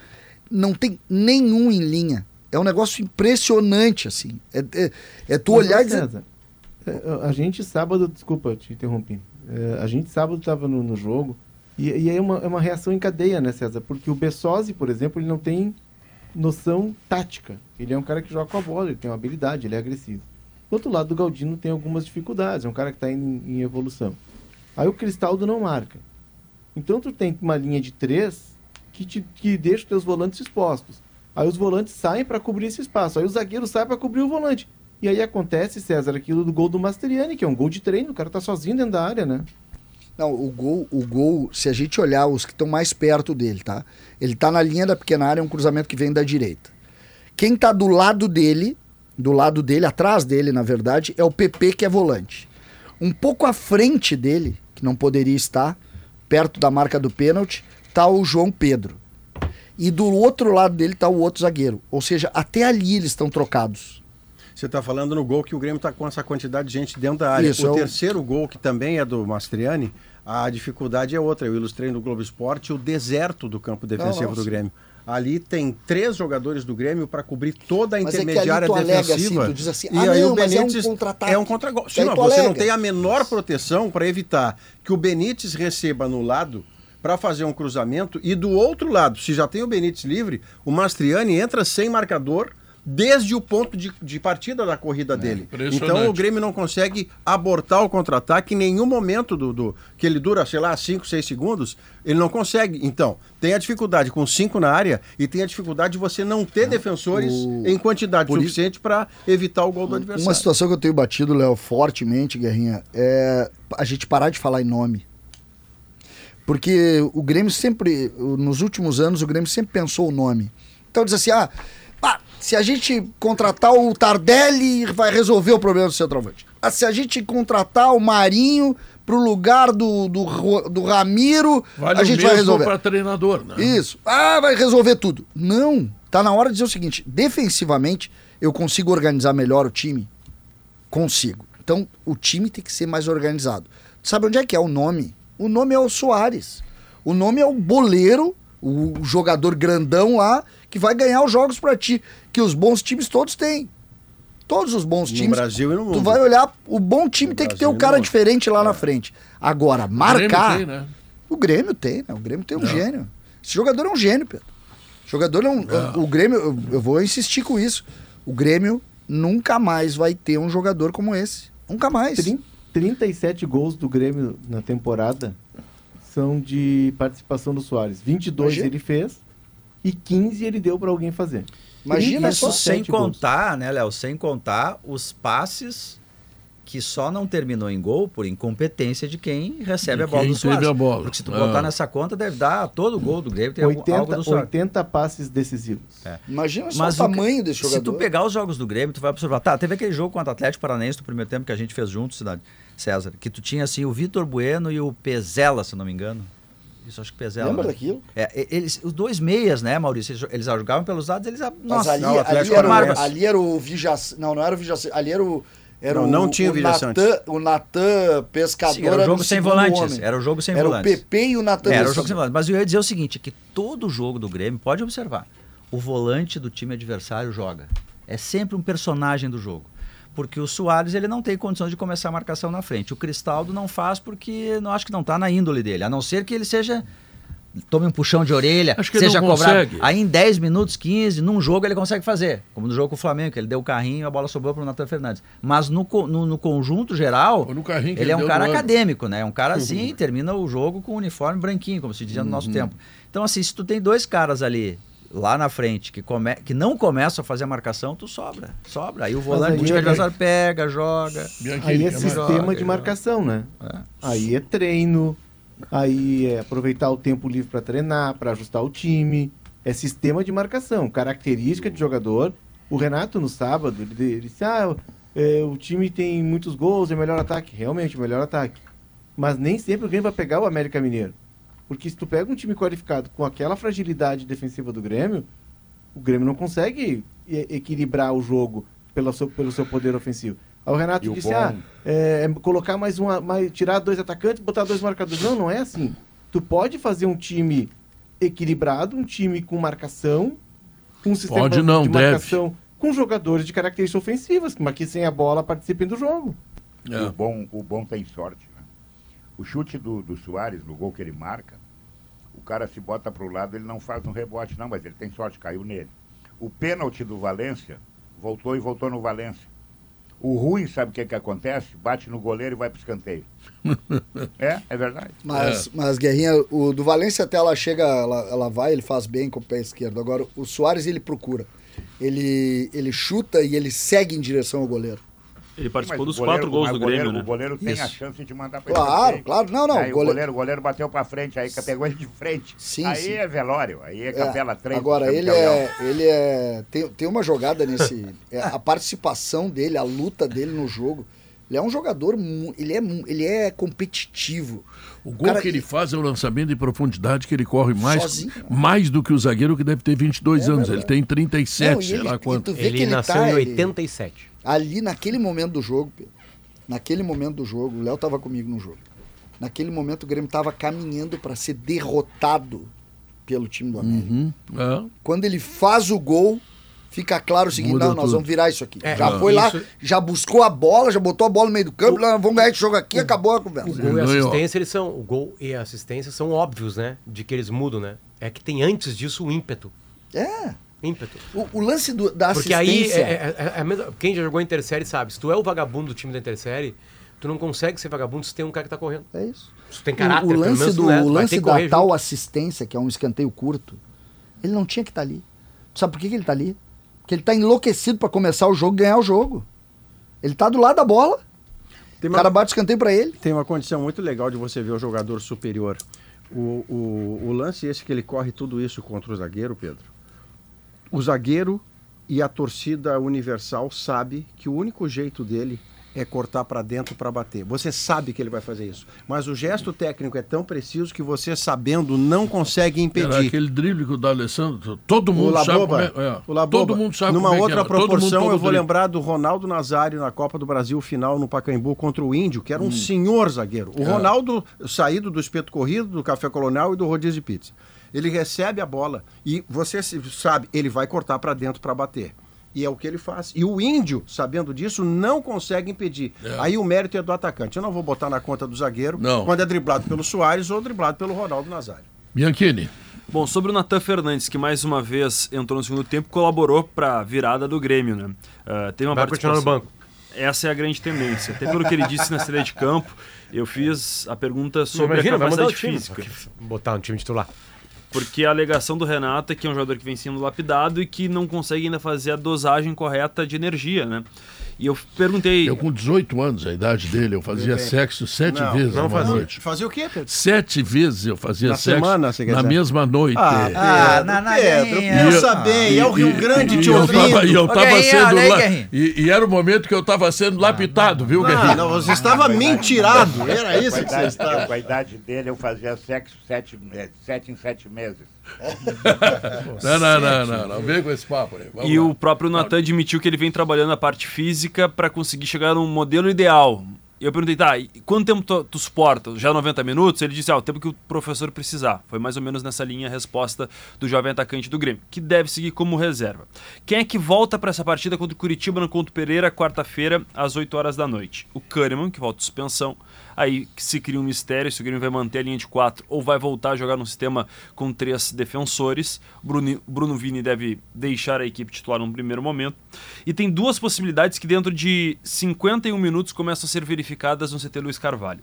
Não tem nenhum em linha. É um negócio impressionante, assim. É, é, é tu Mas, olhar e dizer. A gente sábado, desculpa te interrompi. É, a gente sábado estava no, no jogo e, e é uma, é uma reação em cadeia, né, César? Porque o Bessosi, por exemplo, ele não tem noção tática. Ele é um cara que joga com a bola, ele tem uma habilidade, ele é agressivo. Do outro lado, o Galdino tem algumas dificuldades, é um cara que está em, em evolução. Aí o Cristaldo não marca. Então tu tem uma linha de três que, te, que deixa os teus volantes expostos. Aí os volantes saem para cobrir esse espaço. Aí o zagueiro sai para cobrir o volante. E aí acontece, César, aquilo do gol do Masteriani, que é um gol de treino, o cara tá sozinho dentro da área, né? Não, o gol, o gol, se a gente olhar os que estão mais perto dele, tá? Ele tá na linha da pequena área, é um cruzamento que vem da direita. Quem tá do lado dele, do lado dele, atrás dele, na verdade, é o PP que é volante. Um pouco à frente dele, que não poderia estar, perto da marca do pênalti, tá o João Pedro. E do outro lado dele tá o outro zagueiro. Ou seja, até ali eles estão trocados. Você está falando no gol que o Grêmio está com essa quantidade de gente dentro da área. Isso, o é o- terceiro gol, que também é do Mastriani, a dificuldade é outra. Eu ilustrei no Globo Esporte o deserto do campo defensivo Não, não, do. Grêmio. Ali tem três jogadores do Grêmio para cobrir toda a Mas é intermediária alega defensiva. assim, diz assim, e "Ah, aí não, o mas é um Benítez contra-ataque." é um contra-gol. Sim, mas você não alega. tem a menor proteção para evitar que o Benítez receba no lado para fazer um cruzamento e do outro lado, se já tem o Benítez livre, o Mastriani entra sem marcador desde o ponto de, de partida da corrida dele. impressionante. Então o Grêmio não consegue abortar o contra-ataque em nenhum momento do, do- que ele dura, sei lá, 5, 6 segundos, ele não consegue. Então, tem a dificuldade com 5 na área e tem a dificuldade de você não ter defensores o- em quantidade por suficiente para evitar o gol do adversário. Uma situação que eu tenho batido, Léo, fortemente, Guerrinha, é a gente parar de falar em nome. Porque o Grêmio sempre, nos últimos anos, o Grêmio sempre pensou o nome. Então diz assim, ah, pá, se a gente contratar o Tardelli, vai resolver o problema do centroavante. Ah, se a gente contratar o Marinho pro lugar do, do, do Ramiro, Vale a gente vai resolver. para treinador, né? Isso. Ah, vai resolver tudo. Não. Tá na hora de dizer o seguinte: defensivamente, eu consigo organizar melhor o time? Consigo. Então, o time tem que ser mais organizado. Sabe onde é que é o nome? O nome é o Soares. O nome é o boleiro, o jogador grandão lá, que vai ganhar os jogos pra ti. Que os bons times todos têm. Todos os bons No times. Brasil e no Tu mundo. vai olhar, o bom time No tem que ter Brasil um no cara diferente lá na frente. Agora, O Grêmio marcar. tem, né? O Grêmio tem, né? O Grêmio tem um gênio. Esse jogador é um gênio, Pedro. O jogador é um. O Grêmio, eu, eu vou insistir com isso. O Grêmio nunca mais vai ter um jogador como esse. Nunca mais. Trin- 37 gols do Grêmio na temporada são de participação do Soares. 22 Imagina. ele fez e 15 ele deu para alguém fazer. Imagina Isso sem sete gols. contar, né, Léo? Sem contar os passes que só não terminou em gol por incompetência de quem recebe De a bola quem do Soares. a bola. Porque se tu Ah. botar nessa conta, deve dar todo gol do Grêmio, tem algum- algo 80, do Soares. 80 passes decisivos. Imagina só Mas o o tamanho desse Se jogador. tu pegar os jogos do Grêmio, tu vai observar. Tá, teve aquele jogo contra o Atlético Paranaense do primeiro tempo que a gente fez junto, Cidade César, que tu tinha assim o Vitor Bueno e o Pezela, se eu não me engano. Isso acho que. Lembra né? daquilo? É, eles, os dois meias, né, Maurício? Eles, jogavam pelos lados, eles. Mas Nossa, ali, não, o ali, era, o- ali era o Vijac... Não, não era o Vijac... Ali era o... Era Não, o, não tinha o o. Natan, o Natan pescador. sim, era o o jogo sem volantes. homem. Era o jogo sem Era o volantes. PP e o Natan É, era o pescador. jogo sem volante. Mas eu ia dizer o seguinte, que todo jogo do Grêmio, pode observar, o volante do time adversário joga. É sempre um personagem do jogo. Porque o Soares ele não tem condições de começar a marcação na frente. O Cristaldo não faz porque não acho que não está na índole dele. A não ser que ele seja tome um puxão de orelha, Acho que ele seja cobrado. consegue. Aí em 10 minutos, 15, num jogo ele consegue fazer. Como no jogo com o Flamengo, que ele deu o carrinho e a bola sobrou para o Natan Fernandes. Mas no, no, no conjunto geral, Ou no carrinho que ele é um cara ano. acadêmico, né? É um cara assim, termina o jogo com o uniforme branquinho, como se dizia no nosso tempo. Então, assim, se tu tem dois caras ali, lá na frente, que, come... que não começam a fazer a marcação, tu sobra. Sobra. Aí o volante aí time é- adversário pega, joga. Aí é mais? sistema joga, de marcação, né? É. Aí é treino, aí é aproveitar o tempo livre para treinar, para ajustar o time. É sistema de marcação, característica de jogador. O Renato, no sábado, ele, ele disse: Ah, é, o time tem muitos gols, é o melhor ataque. Realmente, o melhor ataque. Mas nem sempre o Grêmio vai pegar o América Mineiro. Porque se tu pega um time qualificado com aquela fragilidade defensiva do Grêmio, O Grêmio não consegue equilibrar o jogo pelo seu, pelo seu poder ofensivo. Aí o Renato E o disse, bom- ah, é, é colocar mais uma, mais, tirar dois atacantes, botar dois marcadores. Não, não é assim. Tu pode fazer um time equilibrado, um time com marcação, com um sistema Pode não, de deve. marcação, com jogadores de características ofensivas, mas que sem a bola participem do jogo. É. O, bom, o bom tem sorte. O chute do, do Soares, no gol que ele marca, o cara se bota para o lado, ele não faz um rebote, não, mas ele tem sorte, caiu nele. O pênalti do Valência, voltou e voltou no Valência. O ruim, sabe o que, que acontece? Bate no goleiro e vai para escanteio. é, é verdade. Mas, mas Guerrinha, o do Valência até ela chega, ela, ela vai, ele faz bem com o pé esquerdo. Agora, o Soares ele procura. Ele, ele chuta e ele segue em direção ao goleiro. Ele Mas participou o dos goleiro- quatro gols mas do o goleiro, Grêmio, né? O goleiro tem a Isso. chance de mandar para Claro, claro. Não, não. Aí goleiro, o goleiro bateu para frente, aí pegou ele de frente. Sim, aí sim. é velório, aí é É, capela 3. Agora, ele é, ele é. Tem, tem uma jogada nesse. é, a participação dele, a luta dele no jogo. Ele é um jogador. Ele é, ele é competitivo. O gol Cara, que ele faz é o lançamento de profundidade que ele corre mais, Sozinho. mais do que o zagueiro que deve ter 22 É anos. verdade. Ele tem 37, Não, e sei ele- lá quanto. que Ele, nasceu tá, em ele- 87. Ali, naquele momento do jogo, Pedro, naquele momento do jogo, o Léo tava comigo no jogo. Naquele momento o Grêmio tava caminhando para ser derrotado pelo time do América. Uhum, é. Quando ele faz o gol, fica claro o seguinte: Muda não, nós tudo. vamos virar isso aqui. É, já é. foi lá, Isso- já buscou a bola, já botou a bola no meio do campo, nós vamos ganhar esse jogo aqui, acabou a conversa. O gol e a assistência, eles são. O gol e a assistência são óbvios, né? De que eles mudam, né? É que tem antes disso o ímpeto. É. Ímpeto. O, o lance do- da Porque assistência. aí, é, é- é mesma- quem já jogou Intersérie sabe, se tu é o vagabundo do time da Intersérie, tu não consegue ser vagabundo se tem um cara que tá correndo. É isso. Se tu tem O- caráter, o, pelo lance, do, né, o lance da correr tal junto. assistência, que é um escanteio curto, ele não tinha que estar ali. Tu sabe por que, que ele tá ali? Porque ele tá enlouquecido para começar o jogo e ganhar o jogo. Ele tá do lado da bola, Tem o uma, cara bate o escanteio para ele. tem uma condição muito legal de você ver o jogador superior. O, o, o lance esse que ele corre tudo isso contra o zagueiro, Pedro. O zagueiro e a torcida universal sabe que o único jeito dele é cortar para dentro para bater. Você sabe que ele vai fazer isso, mas o gesto técnico é tão preciso que você sabendo não consegue Era impedir. aquele drible que o D'Alessandro, todo mundo o sabe Laboba, como é, é. o Laboba, Todo mundo sabe numa como é outra era. Todo mundo proporção, toma eu vou drible. lembrar do Ronaldo Nazário na Copa do Brasil final no Pacaembu contra o Índio, que era Hum. um senhor zagueiro. O É. Ronaldo saído do espeto corrido, do café colonial e do rodízio de pizza. Ele recebe a bola e você se- sabe, ele vai cortar para dentro para bater. E é o que ele faz. E o índio, sabendo disso, não consegue impedir. Aí o mérito é do atacante. Eu não vou botar na conta do zagueiro Não. quando é driblado pelo Soares ou driblado pelo Ronaldo Nazário. Bianchini. Bom, sobre o Natan Fernandes, que mais uma vez entrou no segundo tempo, colaborou para a virada do Grêmio, né? Ah, teve uma Vai continuar no banco. Essa é a grande tendência. Até pelo que ele disse na saída de campo, eu fiz a pergunta sobre Imagina, a vai mudar o capacidade time. física. Botar um time titular. Porque a alegação do Renato é que é um jogador que vem sendo lapidado e que não consegue ainda fazer a dosagem correta de energia, né? E eu perguntei. Eu com 18 anos, a idade dele, eu fazia sexo sete Não, vezes não fazia. noite. Fazia o quê, Pedro? Sete vezes eu fazia Na sexo semana, você quer na dizer? mesma noite. Ah, na- na Pedro, pensa E- bem, é o Rio Grande e te eu ouvindo. tava, e eu tava Guerrinha, sendo aí, e, era o momento que eu tava sendo lapidado, viu, Ah, Guerrinho? não, você estava mentirado. Era isso que você idade, estava. com a idade dele, eu fazia sexo sete, é, sete em sete meses. Não, não, não, não, não, vem com esse papo aí. Vamos E lá. o próprio Natan admitiu que ele vem trabalhando a parte física para conseguir chegar num modelo ideal. Eu perguntei, tá, quanto tempo tu, tu suporta? Já 90 minutos? Ele disse, ah, o tempo que o professor precisar. Foi mais ou menos nessa linha a resposta do jovem atacante do Grêmio, que deve seguir como reserva. Quem é que volta para essa partida contra o Curitiba no Conto Pereira, quarta-feira, às 8 horas da noite? O Kahneman, que volta de suspensão. Aí se cria um mistério se o Grêmio vai manter a linha de quatro ou vai voltar a jogar num sistema com três defensores. Bruno, Bruno Vini deve deixar a equipe titular num primeiro momento. E tem duas possibilidades que dentro de 51 minutos começam a ser verificadas no CT Luiz Carvalho.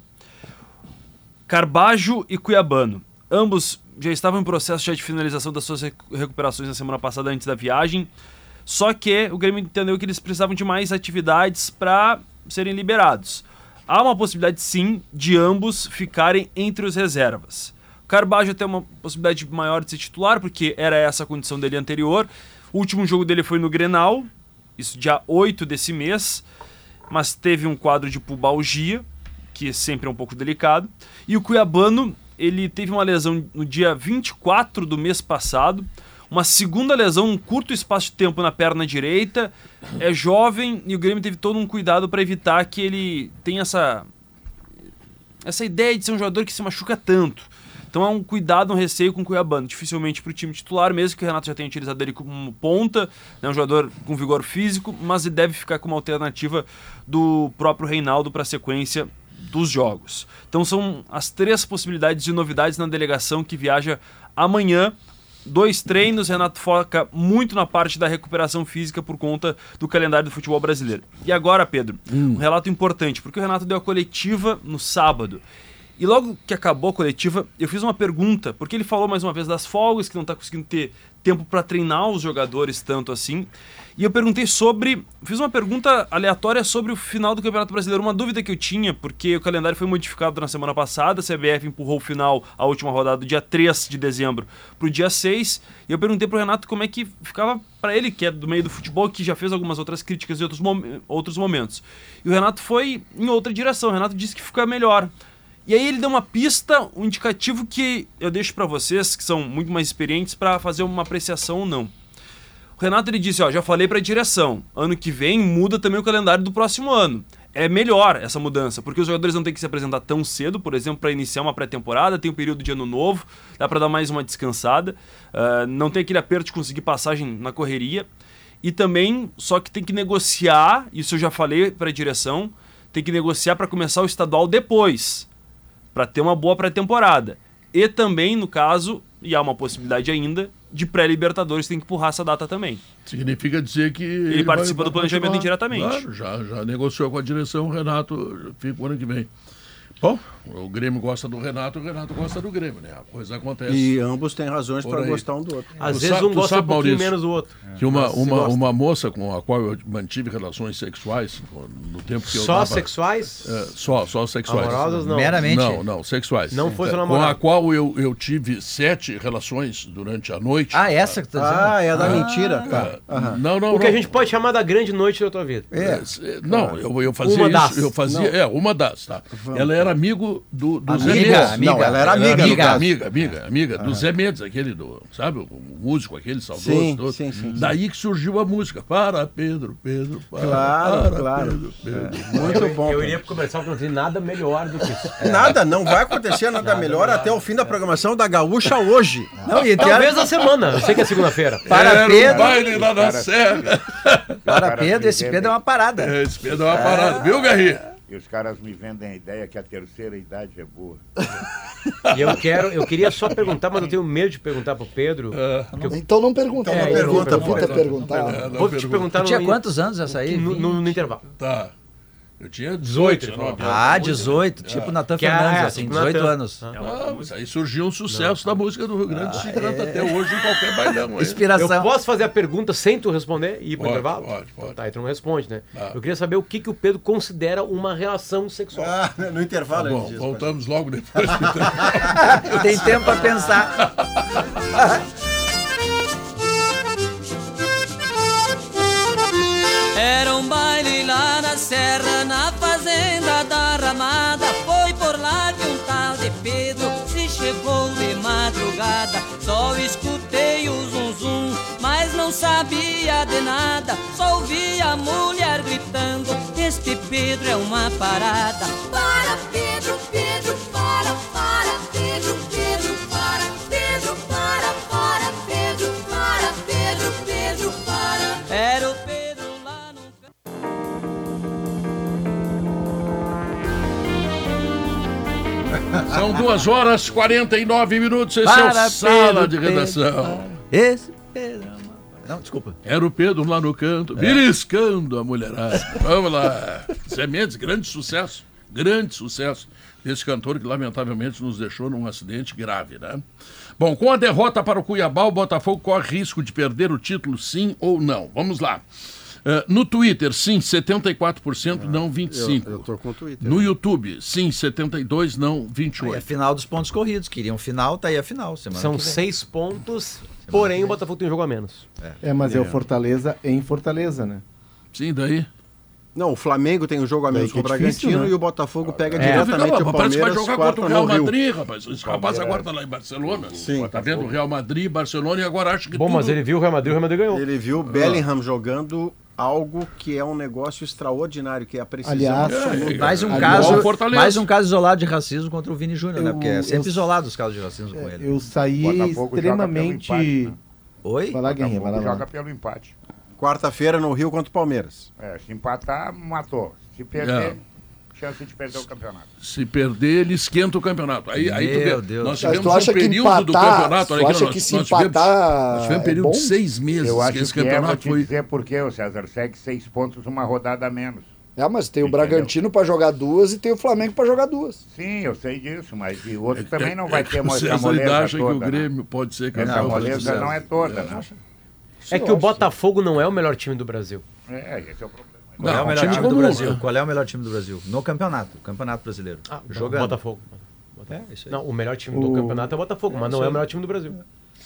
Carbajo e Cuiabano. Ambos já estavam em processo já de finalização das suas recu- recuperações na semana passada antes da viagem. Só que o Grêmio entendeu que eles precisavam de mais atividades para serem liberados. Há uma possibilidade, sim, de ambos ficarem entre os reservas. Carbajo tem uma possibilidade maior de ser titular, porque era essa a condição dele anterior. O último jogo dele foi no Grenal, isso dia 8 desse mês, mas teve um quadro de pubalgia, que sempre é um pouco delicado. E o Cuiabano, ele teve uma lesão no dia 24 do mês passado, uma segunda lesão, um curto espaço de tempo na perna direita, é jovem e o Grêmio teve todo um cuidado para evitar que ele tenha essa essa ideia de ser um jogador que se machuca tanto. Então é um cuidado, um receio com o Cuiabano. Dificilmente para o time titular, mesmo que o Renato já tenha utilizado ele como ponta, né, um jogador com vigor físico, mas ele deve ficar como alternativa do próprio Reinaldo para a sequência dos jogos. Então são as três possibilidades de novidades na delegação que viaja amanhã. Dois treinos, Renato foca muito na parte da recuperação física por conta do calendário do futebol brasileiro. E agora, Pedro, um relato importante, porque o Renato deu a coletiva no sábado. E logo que acabou a coletiva, eu fiz uma pergunta, porque ele falou mais uma vez das folgas, que não está conseguindo ter tempo para treinar os jogadores tanto assim. E eu perguntei sobre. Fiz uma pergunta aleatória sobre o final do Campeonato Brasileiro. Uma dúvida que eu tinha, porque o calendário foi modificado na semana passada, a CBF empurrou o final, a última rodada, do dia 3 de dezembro para o dia 6. E eu perguntei para o Renato como é que ficava para ele, que é do meio do futebol, que já fez algumas outras críticas em outros, mom outros momentos. E o Renato foi em outra direção. O Renato disse que fica melhor. E aí ele deu uma pista, um indicativo que eu deixo para vocês, que são muito mais experientes, para fazer uma apreciação ou não. O Renato ele disse, ó, já falei para a direção, ano que vem muda também o calendário do próximo ano. É melhor essa mudança, porque os jogadores não têm que se apresentar tão cedo, por exemplo, para iniciar uma pré-temporada, tem um período de ano novo, dá para dar mais uma descansada, uh, não tem aquele aperto de conseguir passagem na correria. E também, só que tem que negociar, isso eu já falei para a direção, tem que negociar para começar o estadual depois para ter uma boa pré-temporada. E também, no caso, e há uma possibilidade ainda, de pré-Libertadores tem que empurrar essa data também. Significa dizer que. Ele, ele participa vai, do planejamento indiretamente. Claro, já, já negociou com a direção, o Renato fica o ano que vem. Bom, o Grêmio gosta do Renato, o Renato gosta do Grêmio, né? A coisa acontece. E ambos têm razões para gostar um do outro. Às Tu vezes sabe- um gosta um sabe, pouquinho Maurício, menos do outro. Que uma, se uma, uma moça com a qual eu mantive relações sexuais no tempo que eu Só dava- sexuais? É, só, só sexuais. Amorosas, não? Meramente? Não, não, sexuais. Não foi sua É, Com a qual eu, eu tive sete relações durante a noite. Ah, essa que tu tá dizendo? Ah, é da mentira. Tá. É, Não, não, O que não. a gente pode chamar da grande noite da tua vida. É, é, não, eu, eu fazia Uma isso, das. eu fazia, é, uma das, tá. Ela era amigo do, do Zé Amiga, Mendes. amiga. Não, ela era amiga, no amiga, caso. amiga, amiga, amiga, do Zé Mendes, aquele do, sabe, o músico aquele saudoso Sim, todo. sim, sim, sim. Daí que surgiu a música. Para, Pedro, Pedro, para, Claro, para, claro. Pedro, Pedro. Muito bom. Eu iria comercial porque não tem nada melhor do que isso. Nada, não vai acontecer nada, melhor até o fim da programação da Gaúcha hoje. Não, e Talvez na semana. Eu sei que é segunda-feira. Para Era um Pedro, baile lá na serra. para Pedro, esse Pedro é uma parada. Esse Pedro é uma parada, viu, Garrinha? E os caras me vendem a ideia que a terceira idade é boa. E eu quero, eu queria só perguntar, mas eu tenho medo de perguntar pro Pedro. que eu- Então não pergunta. É, não não pergunta, evita perguntar. Não Vou te pergunta. perguntar tinha quantos anos essa aí? no, no- no intervalo. Tá. Eu tinha 18, 19 anos. Ah, 18, tipo Natan Que é- Fernandes, é, assim, tipo 18 Natan. anos. Ah, mas aí surgiu um sucesso da música do Rio Grande se canta até hoje em qualquer bailão. aí. Eu Inspiração. posso fazer a pergunta sem tu responder e ir pro Pode, intervalo? pode, pode. Tá, aí tu não responde, né? Tá. Eu queria saber o que, que o Pedro considera uma relação sexual. Ah, no intervalo ele Bom, diz, voltamos logo depois. do intervalo. Tem tempo pra pensar. Era um baile lá na serra, na fazenda da Ramada. Foi por lá que um tal de Pedro se chegou de madrugada. Só escutei o zum zum, mas não sabia de nada. Só ouvia a mulher gritando: Este Pedro é uma parada. São duas horas 49 minutos. Esse é Para, o Sala Pedro, de Redação. Esse Pedro. é uma- Não, desculpa. Era o Pedro lá no canto, beliscando a mulherada. Vamos lá. Zé Mendes, grande sucesso. Grande sucesso desse cantor que lamentavelmente nos deixou num acidente grave, né? Bom, com a derrota para o Cuiabá, o Botafogo corre risco de perder o título, sim ou não? Vamos lá. Eh, no Twitter, sim, 74%, não 25%. Eu, eu tô com o Twitter. No YouTube, sim, 72%, não Aí é 28%. final dos pontos corridos. Queriam final, tá aí a final. Semana São que vem. seis pontos, porém o Botafogo tem um jogo a menos. É, mas é o Fortaleza em Fortaleza, né? Sim, daí? Não, o Flamengo tem o jogo a menos com o é difícil, Bragantino né? e o Botafogo pega É. diretamente Não, o mas parece que vai Palmeiras, jogar contra o Real Rio. Madrid, rapaz. Esse rapaz agora tá lá em Barcelona. Sim. Tá vendo o Real Madrid, Barcelona e agora acha que Bom, tudo... mas ele viu o Real Madrid, o Real Madrid ganhou. Ele viu o Bellingham jogando algo que é um negócio extraordinário, que é a precisão Aliás, absoluta. É, Mais um, caso, mais um caso isolado de racismo contra o Vini Júnior, né? Porque é sempre eu- isolado os casos de racismo com ele. Eu saí Botafogo extremamente. joga pelo empate, né? Oi? Vai lá, Guerrinha, vai lá. joga pelo empate. Quarta-feira no Rio contra o Palmeiras. É, se empatar, matou. Se perder, É. chance de perder o campeonato. Se perder, ele esquenta o campeonato. Aí, aí tu Deus. nós tivemos tu acha um que período do empatar- campeonato. tu olha aqui, acha nós- que se nós tivemos- empatar Nós tivemos um é período bom? de seis meses Eu que acho esse que é, campeonato te foi... dizer porque o César segue seis pontos, uma rodada a menos. É, mas tem o Entendeu? Bragantino pra jogar duas e tem o Flamengo pra jogar duas. Sim, eu sei disso, mas e o outro também não vai ter uma essa César moleza acha que o né? Grêmio pode ser Essa campeão. moleza não é toda, né? É que o Botafogo não é o melhor time do Brasil. É, esse é o problema. Qual é Não, o melhor time time do Brasil? Qual é o melhor time do Brasil? No campeonato, Campeonato Brasileiro. Ah, Jogando. Botafogo. É, isso aí. Não, o melhor time do O- campeonato é o Botafogo, mas não é o melhor time do Brasil.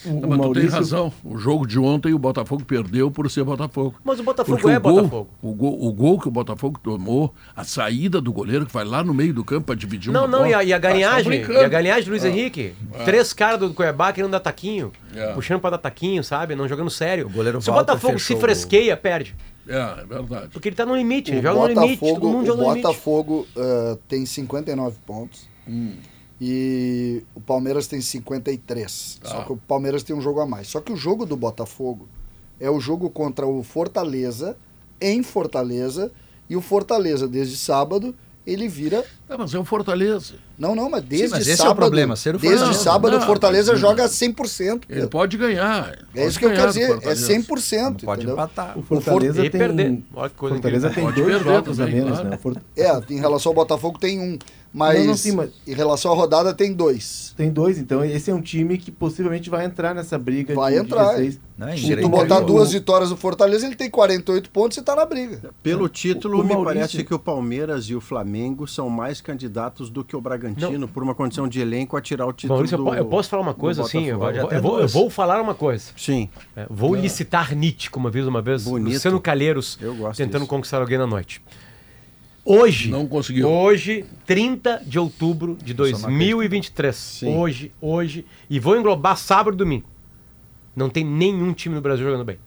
O, Não, o mas tu tem Maurício, razão. O jogo de ontem o Botafogo perdeu por ser Botafogo. Mas o Botafogo Porque é o gol, Botafogo. O gol, o gol que o Botafogo tomou, a saída do goleiro que vai lá no meio do campo para dividir Não, uma não, bola. e a, e a Ah, tá galinhagem, brincando. e a galinhagem do Luiz Henrique. Três caras do Cuiabá querendo dar taquinho, É. puxando pra dar taquinho, sabe? Não jogando sério. O goleiro Se o Walter Botafogo se fresqueia, perde. É, é verdade. Porque ele tá no limite, ele O joga no limite, todo Botafogo, mundo o joga no limite. Botafogo eh, tem 59 pontos. E o Palmeiras tem 53. Tá. Só que o Palmeiras tem um jogo a mais. Só que o jogo do Botafogo é o jogo contra o Fortaleza, em Fortaleza. E o Fortaleza, desde sábado, ele vira. É, mas é o Fortaleza. Não, não, mas desde mas esse é o sábado. problema, ser o desde sábado, Não, o Fortaleza mas- joga 100%. Ele pode ganhar. É isso que eu quero dizer. É Fortaleza. 100%. Não pode entendeu? empatar. o Fortaleza tem. perder. Olha que coisa Fortaleza tem Pode dois perder jogos a menos, claro. né? O Fort- É, em relação ao Botafogo tem um. Mas, Não, não, sim, mas- em relação à rodada tem dois. Tem dois, então esse é um time que possivelmente vai entrar nessa briga Vai de, entrar, de 16. Não, é Se tu botar o- duas vitórias no Fortaleza, ele tem 48 pontos e tá na briga. Pelo título, o me Maurício- parece que o Palmeiras e o Flamengo são mais candidatos do que o Bragantino, por uma condição de elenco, a tirar o título Maurício, eu do, eu posso falar uma coisa assim? Eu, vou- eu vou, eu vou falar uma coisa. Sim, É, vou licitar Nietzsche, como aviso uma vez. Bonito. Luciano Calheiros Eu gosto tentando disso. conquistar alguém na noite. Hoje, Não conseguiu. hoje, 30 de outubro de só não 2023. Sim. Hoje, hoje. E vou englobar sábado e domingo. Não tem nenhum time no Brasil jogando bem.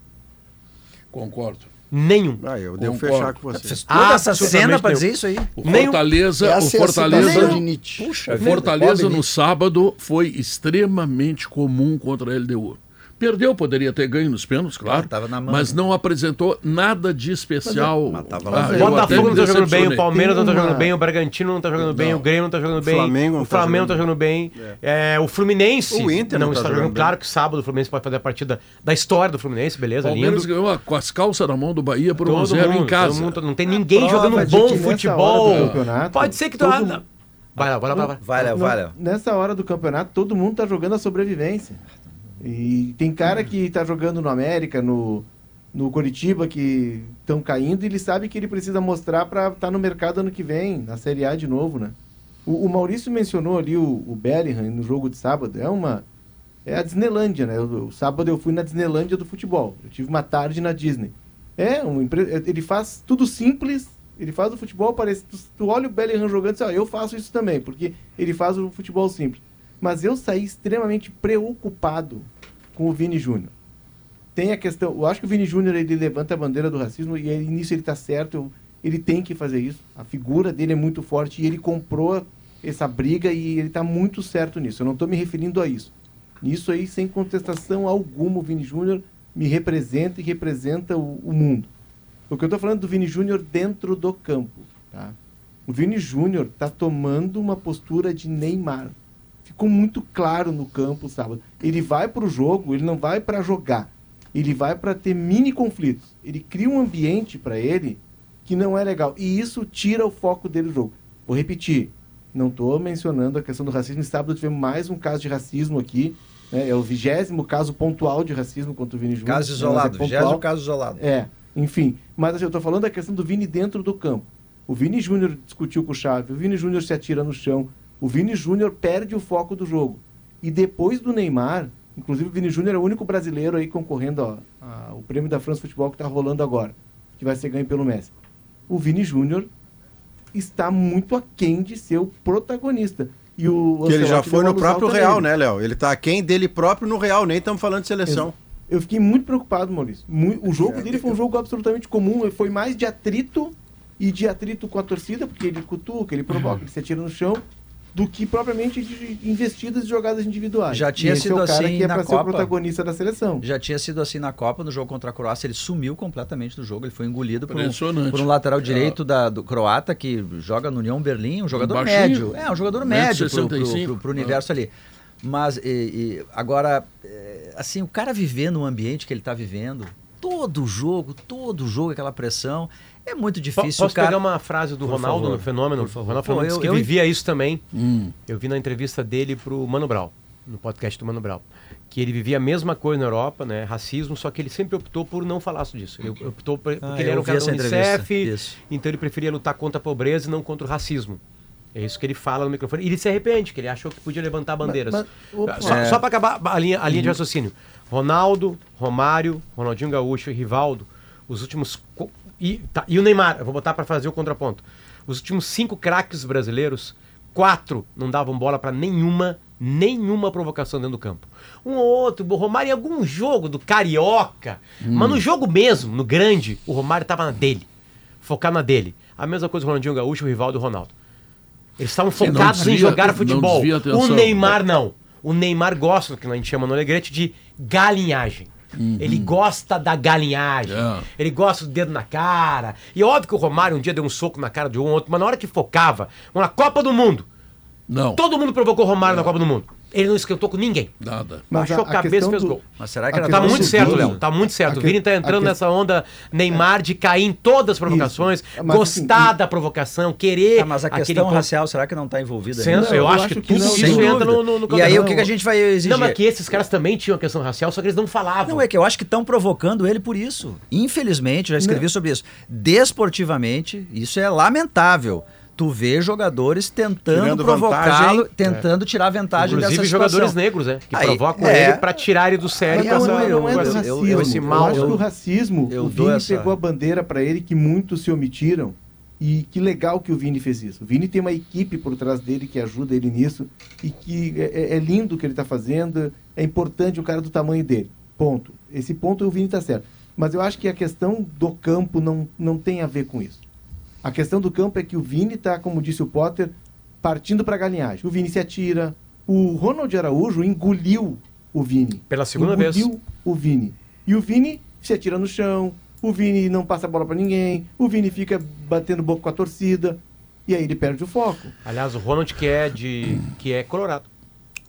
Concordo. Nenhum. ah, eu devo Concordo. fechar com você. Fez toda essa Absolutamente cena pra nenhum. dizer isso aí? O. Fortaleza, Essa o é a citação Fortaleza, Nietzsche. o Fortaleza Pobre no sábado foi extremamente comum contra a LDU. Perdeu, poderia ter ganho nos pênaltis, claro, tava na mão. mas não apresentou nada de especial. Mas tava Ah, lá. O Botafogo não me tá jogando bem, o. Palmeiras não tá uma- jogando bem, o Bragantino não tá jogando bem, o Grêmio não tá jogando bem, Flamengo não o tá Flamengo não tá jogando jogando bem, é, o Fluminense O Inter não, não tá está jogando jogando. bem. Claro que sábado o Fluminense pode fazer a partida da história do Fluminense, beleza, Palmeiras lindo. ganhou a- com as calças na mão do Bahia por 1 a Todo 0 mundo, em casa. todo mundo, não tem ninguém jogando de bom futebol. Pode ser que tu. todo mundo- Vai lá, vai lá, vai lá. Vai, Não, vai, Léo. Nessa hora do campeonato, todo mundo tá jogando a sobrevivência. E tem cara que tá jogando no América, no, no Coritiba, que estão caindo, e ele sabe que ele precisa mostrar para estar no mercado ano que vem, na Série A de novo, né? O, o Maurício mencionou ali o, o Bellingham no jogo de sábado. É uma. É a Disneylândia, né? O, sábado eu fui na Disneylândia do futebol. Eu tive uma tarde na Disney. É, um, empre- ele faz tudo simples, ele faz o futebol parece. Tu, tu olha o Bellingham jogando e diz, ah, eu faço isso também, porque ele faz o futebol simples. Mas eu saí extremamente preocupado com o Vini Júnior. Tem a questão, eu acho que o Vini Júnior ele levanta a bandeira do racismo e ele, nisso ele está certo, ele tem que fazer isso. A figura dele é muito forte e ele comprou essa briga e ele está muito certo nisso. Eu não estou me referindo a isso. Isso aí, sem contestação alguma, o Vini Júnior me representa e representa o, o mundo. O que eu estou falando do Vini Júnior dentro do campo. Tá? O Vini Júnior está tomando uma postura de Neymar. Ficou muito claro no campo sábado. Ele vai para o jogo, ele não vai para jogar. Ele vai para ter mini conflitos. Ele cria um ambiente para ele que não é legal. E isso tira o foco dele do jogo. Vou repetir. Não estou mencionando a questão do racismo. Sábado tivemos mais um caso de racismo aqui. né? É o vigésimo caso pontual de racismo contra o Vini Júnior. Caso é isolado, vigésimo caso isolado. É, enfim. Mas assim, eu tô falando da questão do Vini dentro do campo. O Vini Júnior discutiu com o Chave, o Vini Júnior se atira no chão, o Vini Júnior perde o foco do jogo. E depois do Neymar, inclusive o Vini Júnior é o único brasileiro aí concorrendo ó, a- o prêmio da França Futebol que está rolando agora, que vai ser ganho pelo Messi. o Vini Júnior está muito aquém de ser o protagonista. E o Que ele já foi no próprio Real, né, Léo? Ele tá aquém dele próprio no Real, nem estamos falando de seleção. Eu fiquei muito preocupado, Maurício. O jogo dele foi um jogo absolutamente comum. Foi mais de atrito e de atrito com a torcida, porque ele cutuca, ele provoca, ele se atira no chão, do que propriamente de investidas e jogadas individuais. Já tinha esse sido é o cara assim que é na o Copa. protagonista da seleção. Já tinha sido assim na Copa, no jogo contra a Croácia, ele sumiu completamente do jogo, ele foi engolido por um, por um lateral direito da, do croata que joga no União Berlim, um jogador baixinho. médio. É, um jogador médio pro, pro, 1,65. pro, pro universo ali. Mas, e- e agora, é, assim, o cara viver no ambiente que ele tá vivendo, todo jogo, todo jogo, aquela pressão, é muito difícil. Posso cara... pegar uma frase do Por Ronaldo favor, no Fenômeno? por favor. O Ronaldo Pô, Fenômeno eu- disse que eu- vivia isso também. Hum. Eu vi na entrevista dele pro Mano Brown, no podcast do Mano Brown, que ele vivia a mesma coisa na Europa, né, racismo, só que ele sempre optou por não falar disso. Ele optou por, porque Ah, ele era um cara da essa Unicef, então ele preferia lutar contra a pobreza e não contra o racismo. É isso que ele fala no microfone. E ele se arrepende, que ele achou que podia levantar bandeiras. mas- opa. só É. só para acabar a linha, a linha de raciocínio. Ronaldo, Romário, Ronaldinho Gaúcho e Rivaldo, os últimos. E, tá, e o Neymar, eu vou botar para fazer o contraponto. Os últimos cinco craques brasileiros, quatro não davam bola para nenhuma, nenhuma provocação dentro do campo. Um ou outro, o Romário em algum jogo do Carioca, mas no jogo mesmo, no grande, o Romário tava na dele, focado na dele. A mesma coisa o Ronaldinho Gaúcho, o Rivaldo e o Ronaldo. Eles estavam focados em desvia- jogar não futebol. O. Neymar não. O Neymar gosta do que a gente chama no Alegrete de galinhagem. Ele gosta da galinhagem. É. Ele gosta do dedo na cara. E é óbvio que o Romário um dia deu um soco na cara de um ou outro, mas na hora que focava, na Copa do Mundo, Não, todo mundo provocou o Romário na Copa do Mundo. Ele não esquentou com ninguém. nada. Baixou a, cabeça e fez do- gol. Mas será que era Tá muito certo, Léo. Tá muito certo. O Vini que- tá entrando que- nessa onda Neymar de cair em todas as provocações. Mas, gostar assim, da provocação, querer. Tá, mas a questão racial, será que não está envolvida? Nisso? eu, eu acho, que que tudo não, isso entra no, no, no E aí o que, que a gente vai exigir? Não, mas que esses caras também tinham a questão racial, só que eles não falavam. Não, é que eu acho que estão provocando ele por isso. Infelizmente, já escrevi sobre isso. Desportivamente, isso é lamentável. Tu vê jogadores tentando provocá-lo, tentando tirar vantagem Inclusive dessa situação. jogadores negros, né? Que Aí, provocam é. ele pra tirar ele do sério. Mas com não, essa- não é do racismo. eu- esse Eu, mal. acho que eu- o racismo, eu o Vini essa- pegou a bandeira pra ele que muitos se omitiram. E que legal que o Vini fez isso. O Vini tem uma equipe por trás dele que ajuda ele nisso. E que é, é- é lindo o que ele tá fazendo. É importante o cara do tamanho dele. Ponto. Esse ponto o Vini tá certo. Mas eu acho que a questão do campo não, não tem a ver com isso. A questão do campo é que o Vini tá, como disse o Potter, partindo pra galinhagem. O Vini se atira. O Ronald Araújo engoliu o Vini. Pela segunda vez. engoliu o Vini. E o Vini se atira no chão, o Vini não passa a bola pra ninguém, o Vini fica batendo boca com a torcida, e aí ele perde o foco. Aliás, o Ronald que é de. que é colorado.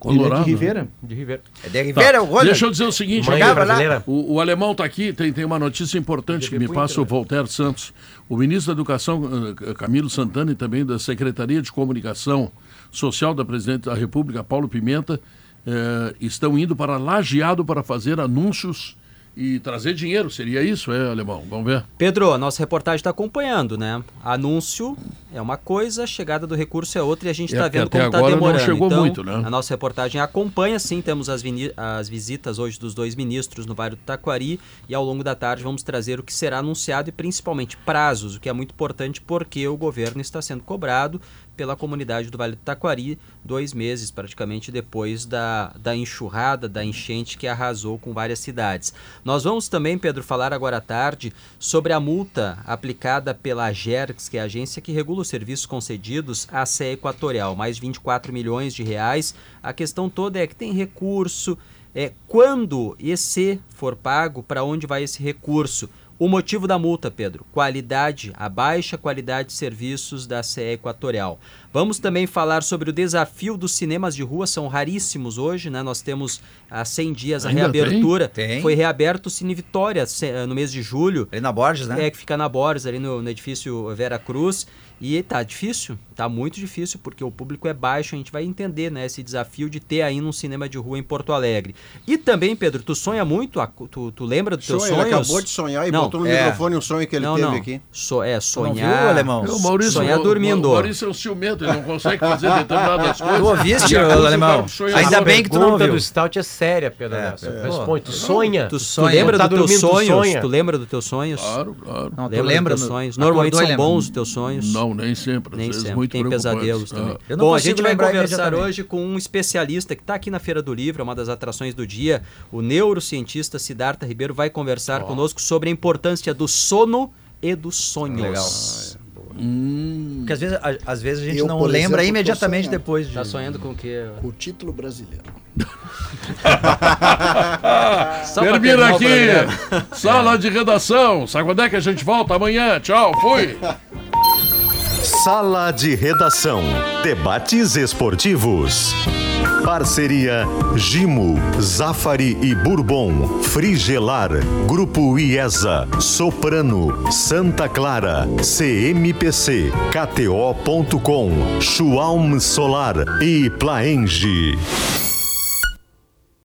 Ele é Colorado. de Rivera. De Ribeiro. É de Rivera, o Ronald. Deixa eu dizer o seguinte, brasileira. o, o alemão está aqui, tem, tem uma notícia importante que me passa o Voltaire Santos. O ministro da Educação, eh, Camilo Santana, e também da Secretaria de Comunicação Social da Presidente da República, Paulo Pimenta, eh, estão indo para Lajeado para fazer anúncios e trazer dinheiro. Seria isso, é, alemão? Vamos ver. Pedro, a nossa reportagem está acompanhando, né? Anúncio é uma coisa, chegada do recurso é outra e a gente É, está porque vendo como está agora não demorando. chegou então, muito, né? a nossa reportagem acompanha, sim, temos as, as visitas hoje dos dois ministros no bairro do Taquari e ao longo da tarde vamos trazer o que será anunciado e principalmente prazos, o que é muito importante porque o governo está sendo cobrado pela comunidade do Vale do Taquari, dois meses praticamente depois da, da enxurrada, da enchente que arrasou com várias cidades. Nós vamos também, Pedro, falar agora à tarde sobre a multa aplicada pela AGERX, que é a agência que regula os serviços concedidos à CE Equatorial, mais de 24 milhões de reais. A questão toda é que tem recurso, é quando esse for pago, para onde vai esse recurso? O motivo da multa, Pedro, qualidade, a baixa qualidade de serviços da CE Equatorial. Vamos também falar sobre o desafio dos cinemas de rua, são raríssimos hoje, né? Nós temos há 100 dias a Ainda reabertura. tem? Tem. Foi reaberto o Cine Vitória eh, no mês de julho. Ali na Borges, né? É, que fica na Borges, ali no, no edifício Vera Cruz. E tá difícil? Tá muito difícil porque o público é baixo, a gente vai entender, né, esse desafio de ter aí um cinema de rua em Porto Alegre. E também, Pedro, tu sonha muito, tu, tu lembra dos teus Sonho, sonhos? ele acabou de sonhar e Não, botou no é. microfone um sonho que ele não, teve não. aqui. So, é, viu, sonhar. alemão? O Maurício, sonhar o- dormindo. O Maurício é um ciumento, ele não consegue fazer determinadas coisas. Tu ouviste, alemão? sonhando. Ainda bem que tu não ouviu. do Stout é séria, Pedro É, é. Responde, tu sonha? Tu, tu sonha. lembra Tá dos teus tu sonhos? sonha. Tu lembra dos teus sonhos? Claro, claro. Não, tu Lembra lembra dos teus sonhos? Normalmente são bons os teus sonhos. Não, nem sempre. Às Nem vezes sempre. Tem pesadelos também. Ah. Eu não Bom, a gente vai conversar hoje com um especialista que está aqui na Feira do Livro, é uma das atrações do dia. O neurocientista Siddhartha Ribeiro vai conversar conosco sobre a importância do sono e dos sonhos. Legal. Porque às vezes, a- às vezes a gente Eu, não lembra exemplo, imediatamente depois de. Tá sonhando com o quê? Com o título brasileiro. Termina aqui. Sala de redação. Sabe quando é que a gente volta amanhã? Tchau, fui. Sala de Redação. Debates esportivos. Parceria Gimo, Zafari e Bourbon, Frigelar, Grupo IESA, Soprano, Santa Clara, CMPC, KTO.com, Schwalm Solar e Plaenge.